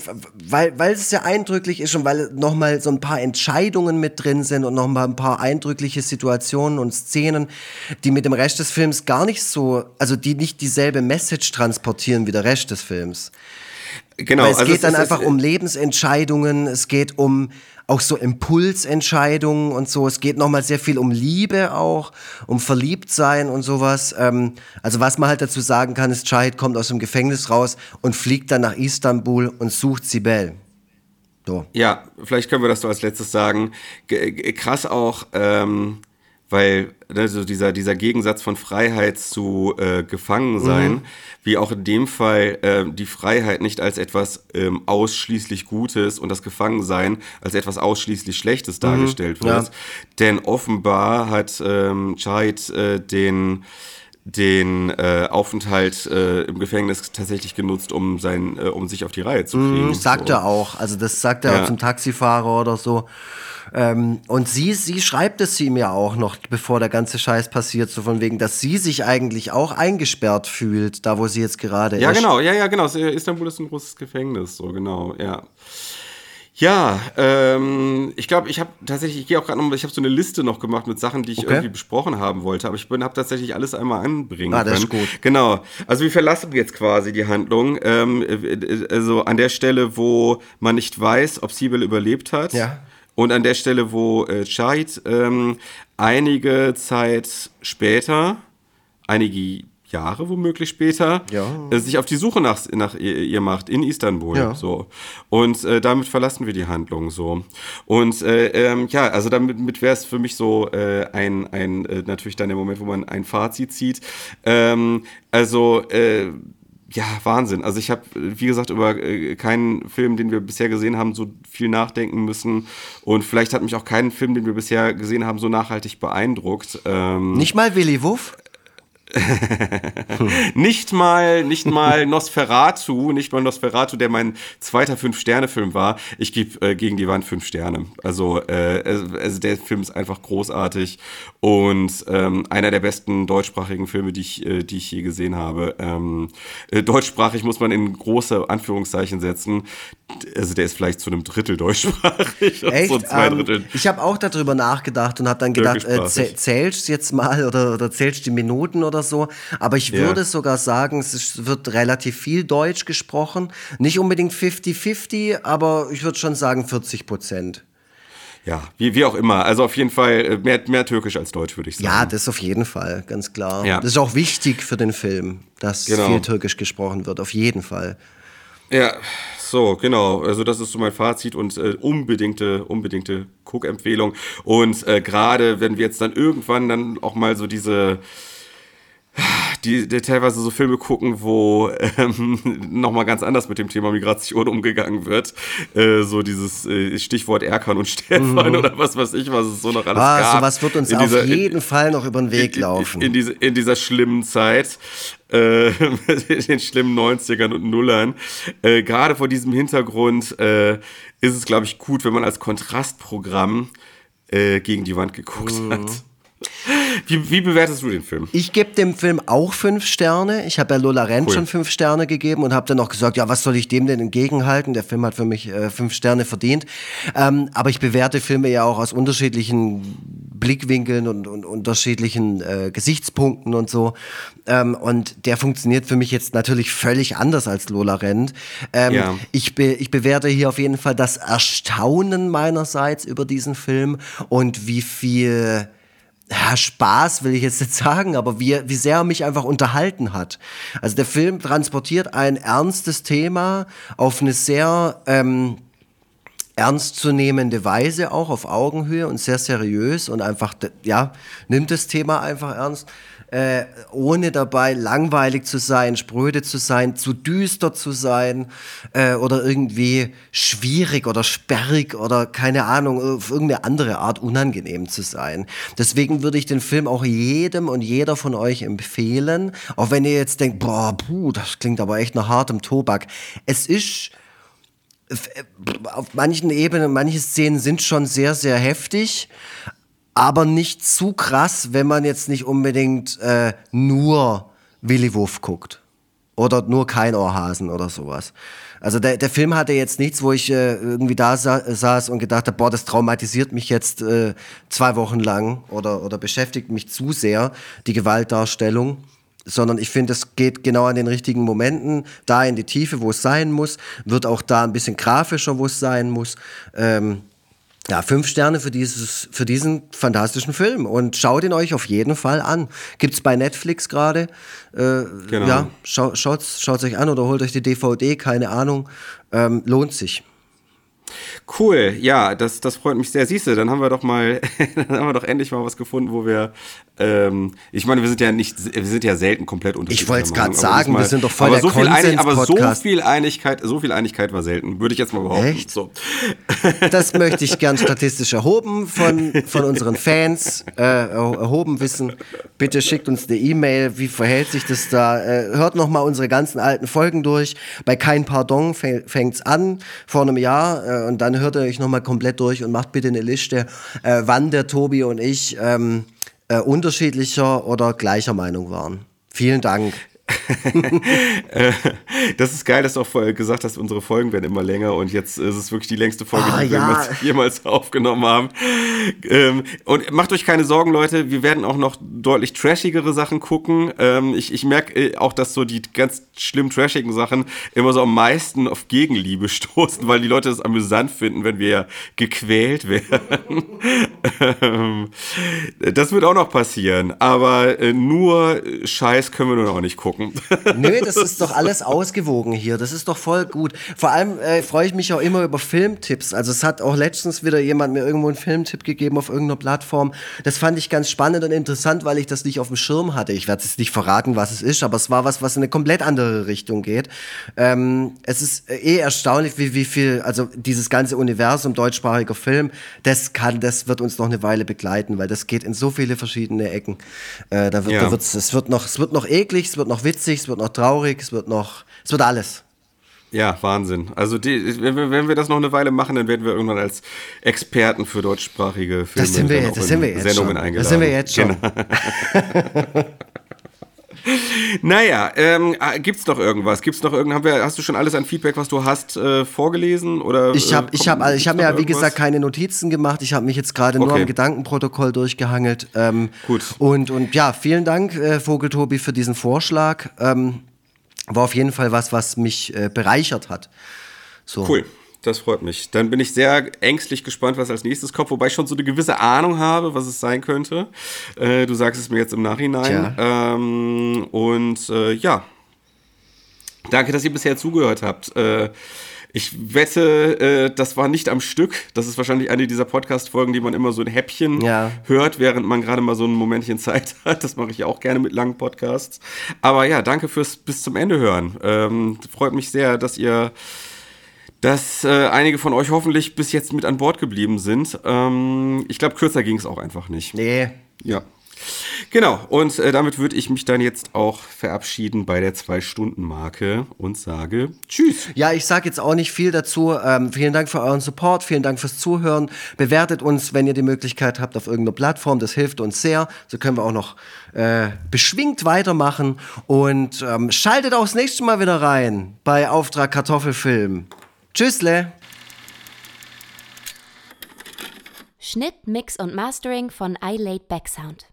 weil, weil es sehr eindrücklich ist und weil nochmal so ein paar Entscheidungen mit drin sind und nochmal ein paar eindrückliche Situationen und Szenen, die mit dem Rest des Films gar nicht so, also die nicht dieselbe Message transportieren wie der Rest des Films. Genau, Weil es also geht dann einfach um Lebensentscheidungen, es geht um auch so Impulsentscheidungen und so. Es geht nochmal sehr viel um Liebe auch, um Verliebtsein und sowas. Ähm, also was man halt dazu sagen kann, ist, Shahid kommt aus dem Gefängnis raus und fliegt dann nach Istanbul und sucht Sibel. So. Ja, vielleicht können wir das so als letztes sagen. G- krass auch, ähm, weil also dieser, dieser Gegensatz von Freiheit zu äh, Gefangensein, mhm. wie auch in dem Fall äh, die Freiheit nicht als etwas ähm, ausschließlich Gutes und das Gefangensein als etwas ausschließlich Schlechtes mhm. dargestellt wird. Ja. Denn offenbar hat ähm, Chait äh, den den äh, Aufenthalt äh, im Gefängnis tatsächlich genutzt, um sein, äh, um sich auf die Reihe zu kriegen. Mm, sagt so. er auch. Also das sagt er ja. auch zum Taxifahrer oder so. Ähm, und sie, sie schreibt es ihm ja auch noch, bevor der ganze Scheiß passiert, so von wegen, dass sie sich eigentlich auch eingesperrt fühlt, da wo sie jetzt gerade ja, ist. Ja, genau, ja, ja, genau. Istanbul ist ein großes Gefängnis, so genau, ja. Ja, ähm, ich glaube, ich habe tatsächlich, ich gehe auch gerade noch, ich habe so eine Liste noch gemacht mit Sachen, die ich okay. irgendwie besprochen haben wollte, aber ich habe tatsächlich alles einmal anbringen ah, das können. Ist gut. Genau. Also wir verlassen jetzt quasi die Handlung. Ähm, äh, also an der Stelle, wo man nicht weiß, ob Sibyl überlebt hat. Ja. Und an der Stelle, wo äh, Shahid ähm, einige Zeit später, einige Jahre womöglich später, ja. äh, sich auf die Suche nach, nach ihr, ihr macht in Istanbul. Ja. So. Und äh, damit verlassen wir die Handlung so. Und äh, ähm, ja, also damit wäre es für mich so äh, ein, ein äh, natürlich dann der Moment, wo man ein Fazit zieht. Ähm, also äh, ja, Wahnsinn. Also ich habe, wie gesagt, über äh, keinen Film, den wir bisher gesehen haben, so viel nachdenken müssen. Und vielleicht hat mich auch keinen Film, den wir bisher gesehen haben, so nachhaltig beeindruckt. Ähm, Nicht mal Willy Wuff? nicht mal, nicht mal Nosferatu, nicht mal Nosferatu, der mein zweiter Fünf-Sterne-Film war. Ich gebe äh, gegen die Wand fünf Sterne. Also, äh, also der Film ist einfach großartig und ähm, einer der besten deutschsprachigen Filme, die ich, äh, die ich je gesehen habe. Ähm, äh, deutschsprachig muss man in große Anführungszeichen setzen. Also der ist vielleicht zu einem Drittel deutschsprachig. Echt? So zwei Drittel. Ähm, ich habe auch darüber nachgedacht und habe dann gedacht, äh, zählst jetzt mal oder, oder zählst die Minuten oder oder so. Aber ich ja. würde sogar sagen, es wird relativ viel Deutsch gesprochen. Nicht unbedingt 50-50, aber ich würde schon sagen 40 Prozent. Ja, wie, wie auch immer. Also auf jeden Fall äh, mehr, mehr Türkisch als Deutsch, würde ich sagen. Ja, das auf jeden Fall, ganz klar. Ja. Das ist auch wichtig für den Film, dass genau. viel Türkisch gesprochen wird, auf jeden Fall. Ja, so, genau. Also das ist so mein Fazit und äh, unbedingte, unbedingte Cook-Empfehlung. Und äh, gerade wenn wir jetzt dann irgendwann dann auch mal so diese die, die teilweise so Filme gucken, wo ähm, nochmal ganz anders mit dem Thema Migration umgegangen wird. Äh, so dieses äh, Stichwort Erkan und Stefan mhm. oder was weiß ich, was es so noch alles ah, gab. Sowas wird uns dieser, auf jeden in, Fall noch über den Weg laufen. In, in, in, diese, in dieser schlimmen Zeit. Äh, in den schlimmen 90ern und Nullern. Äh, Gerade vor diesem Hintergrund äh, ist es, glaube ich, gut, wenn man als Kontrastprogramm äh, gegen die Wand geguckt mhm. hat. Wie, wie, bewertest du den Film? Ich gebe dem Film auch fünf Sterne. Ich habe ja Lola Rent cool. schon fünf Sterne gegeben und habe dann auch gesagt, ja, was soll ich dem denn entgegenhalten? Der Film hat für mich äh, fünf Sterne verdient. Ähm, aber ich bewerte Filme ja auch aus unterschiedlichen Blickwinkeln und, und unterschiedlichen äh, Gesichtspunkten und so. Ähm, und der funktioniert für mich jetzt natürlich völlig anders als Lola Rent. Ähm, ja. ich, be ich bewerte hier auf jeden Fall das Erstaunen meinerseits über diesen Film und wie viel ja, Spaß will ich jetzt nicht sagen, aber wie, wie sehr er mich einfach unterhalten hat. Also der Film transportiert ein ernstes Thema auf eine sehr ähm, ernstzunehmende Weise, auch auf Augenhöhe und sehr seriös und einfach, ja, nimmt das Thema einfach ernst äh, ohne dabei langweilig zu sein, spröde zu sein, zu düster zu sein äh, oder irgendwie schwierig oder sperrig oder keine Ahnung, auf irgendeine andere Art unangenehm zu sein. Deswegen würde ich den Film auch jedem und jeder von euch empfehlen, auch wenn ihr jetzt denkt, boah, puh, das klingt aber echt nach hartem Tobak. Es ist äh, auf manchen Ebenen, manche Szenen sind schon sehr, sehr heftig, aber nicht zu krass, wenn man jetzt nicht unbedingt äh, nur Willy Wuff guckt. Oder nur kein Ohrhasen oder sowas. Also der, der Film hatte jetzt nichts, wo ich äh, irgendwie da sa saß und gedacht habe, boah, das traumatisiert mich jetzt äh, zwei Wochen lang oder, oder beschäftigt mich zu sehr, die Gewaltdarstellung. Sondern ich finde, es geht genau an den richtigen Momenten, da in die Tiefe, wo es sein muss, wird auch da ein bisschen grafischer, wo es sein muss. Ähm, ja, fünf Sterne für, dieses, für diesen fantastischen Film und schaut ihn euch auf jeden Fall an. Gibt's bei Netflix gerade. Äh, genau. Ja, schau, schaut's, schaut's euch an oder holt euch die DVD, keine Ahnung. Ähm, lohnt sich. Cool, ja, das, das freut mich sehr. Siehst du, dann haben wir doch mal, dann haben wir doch endlich mal was gefunden, wo wir, ähm, ich meine, wir sind ja nicht, wir sind ja selten komplett unterschiedlich. Ich wollte es gerade sagen, wir sind doch voll aber der so viel Einig, Aber so viel Einigkeit, so viel Einigkeit war selten, würde ich jetzt mal behaupten. Echt? So. Das möchte ich gern statistisch erhoben von, von unseren Fans, äh, erhoben wissen. Bitte schickt uns eine E-Mail, wie verhält sich das da? Äh, hört noch mal unsere ganzen alten Folgen durch. Bei Kein Pardon fängt es an, vor einem Jahr. Äh, und dann hört ihr euch noch mal komplett durch und macht bitte eine Liste, äh, wann der Tobi und ich ähm, äh, unterschiedlicher oder gleicher Meinung waren. Vielen Dank. Äh, das ist geil, dass du auch vorher gesagt hast, unsere Folgen werden immer länger und jetzt ist es wirklich die längste Folge, Ah, die wir ja. jemals, jemals aufgenommen haben. Ähm, und macht euch keine Sorgen, Leute, wir werden auch noch deutlich trashigere Sachen gucken. Ähm, ich ich merke äh, auch, dass so die ganz schlimm trashigen Sachen immer so am meisten auf Gegenliebe stoßen, weil die Leute es amüsant finden, wenn wir gequält werden. ähm, das wird auch noch passieren, aber äh, nur Scheiß können wir nur noch nicht gucken. Nö, das ist doch alles ausgewogen hier. Das ist doch voll gut. Vor allem äh, freue ich mich auch immer über Filmtipps. Also es hat auch letztens wieder jemand mir irgendwo einen Filmtipp gegeben auf irgendeiner Plattform. Das fand ich ganz spannend und interessant, weil ich das nicht auf dem Schirm hatte. Ich werde jetzt nicht verraten, was es ist, aber es war was, was in eine komplett andere Richtung geht. Ähm, es ist äh, eh erstaunlich, wie, wie viel, also dieses ganze Universum deutschsprachiger Film, das kann, das wird uns noch eine Weile begleiten, weil das geht in so viele verschiedene Ecken. Äh, da wird, Ja. da wird's, es wird noch, es wird noch eklig, es wird noch witzig, es wird noch traurig, es wird noch, es wird alles. Ja, Wahnsinn. Also die, wenn, wir, das noch eine Weile machen, dann werden wir irgendwann als Experten für deutschsprachige Filme Das sind wir das in sind wir jetzt Sendungen schon. eingeladen. Das sind wir jetzt schon. Genau. Naja, ähm, äh, gibt's noch irgendwas? Gibt's noch irgend, haben wir, hast du schon alles an Feedback, was du hast, äh, vorgelesen? Oder, Ich habe äh, ich hab, ich hab mir ja, wie gesagt, keine Notizen gemacht. Ich habe mich jetzt gerade nur Okay. am Gedankenprotokoll durchgehangelt. Ähm, Gut. Und, und ja, vielen Dank, äh, Vogeltobi, für diesen Vorschlag. Ähm, war auf jeden Fall was, was mich äh, bereichert hat. So. Cool. Das freut mich. Dann bin ich sehr ängstlich gespannt, was als nächstes kommt, wobei ich schon so eine gewisse Ahnung habe, was es sein könnte. Äh, du sagst es mir jetzt im Nachhinein. Ähm, und äh, ja, danke, dass ihr bisher zugehört habt. Äh, ich wette, äh, das war nicht am Stück. Das ist wahrscheinlich eine dieser Podcast-Folgen, die man immer so in Häppchen Ja. hört, während man gerade mal so ein Momentchen Zeit hat. Das mache ich ja auch gerne mit langen Podcasts. Aber ja, danke fürs bis zum Ende hören. Ähm, freut mich sehr, dass ihr dass äh, einige von euch hoffentlich bis jetzt mit an Bord geblieben sind. Ähm, ich glaube, kürzer ging es auch einfach nicht. Nee. Ja. Genau, und äh, damit würde ich mich dann jetzt auch verabschieden bei der Zwei-Stunden-Marke und sage Tschüss. Ja, ich sage jetzt auch nicht viel dazu. Ähm, vielen Dank für euren Support, vielen Dank fürs Zuhören. Bewertet uns, wenn ihr die Möglichkeit habt, auf irgendeiner Plattform. Das hilft uns sehr. So können wir auch noch äh, beschwingt weitermachen. Und ähm, schaltet auch das nächste Mal wieder rein bei Auftrag Kartoffelfilm. Tschüssle. Schnitt, Mix und Mastering von iLaid Backsound.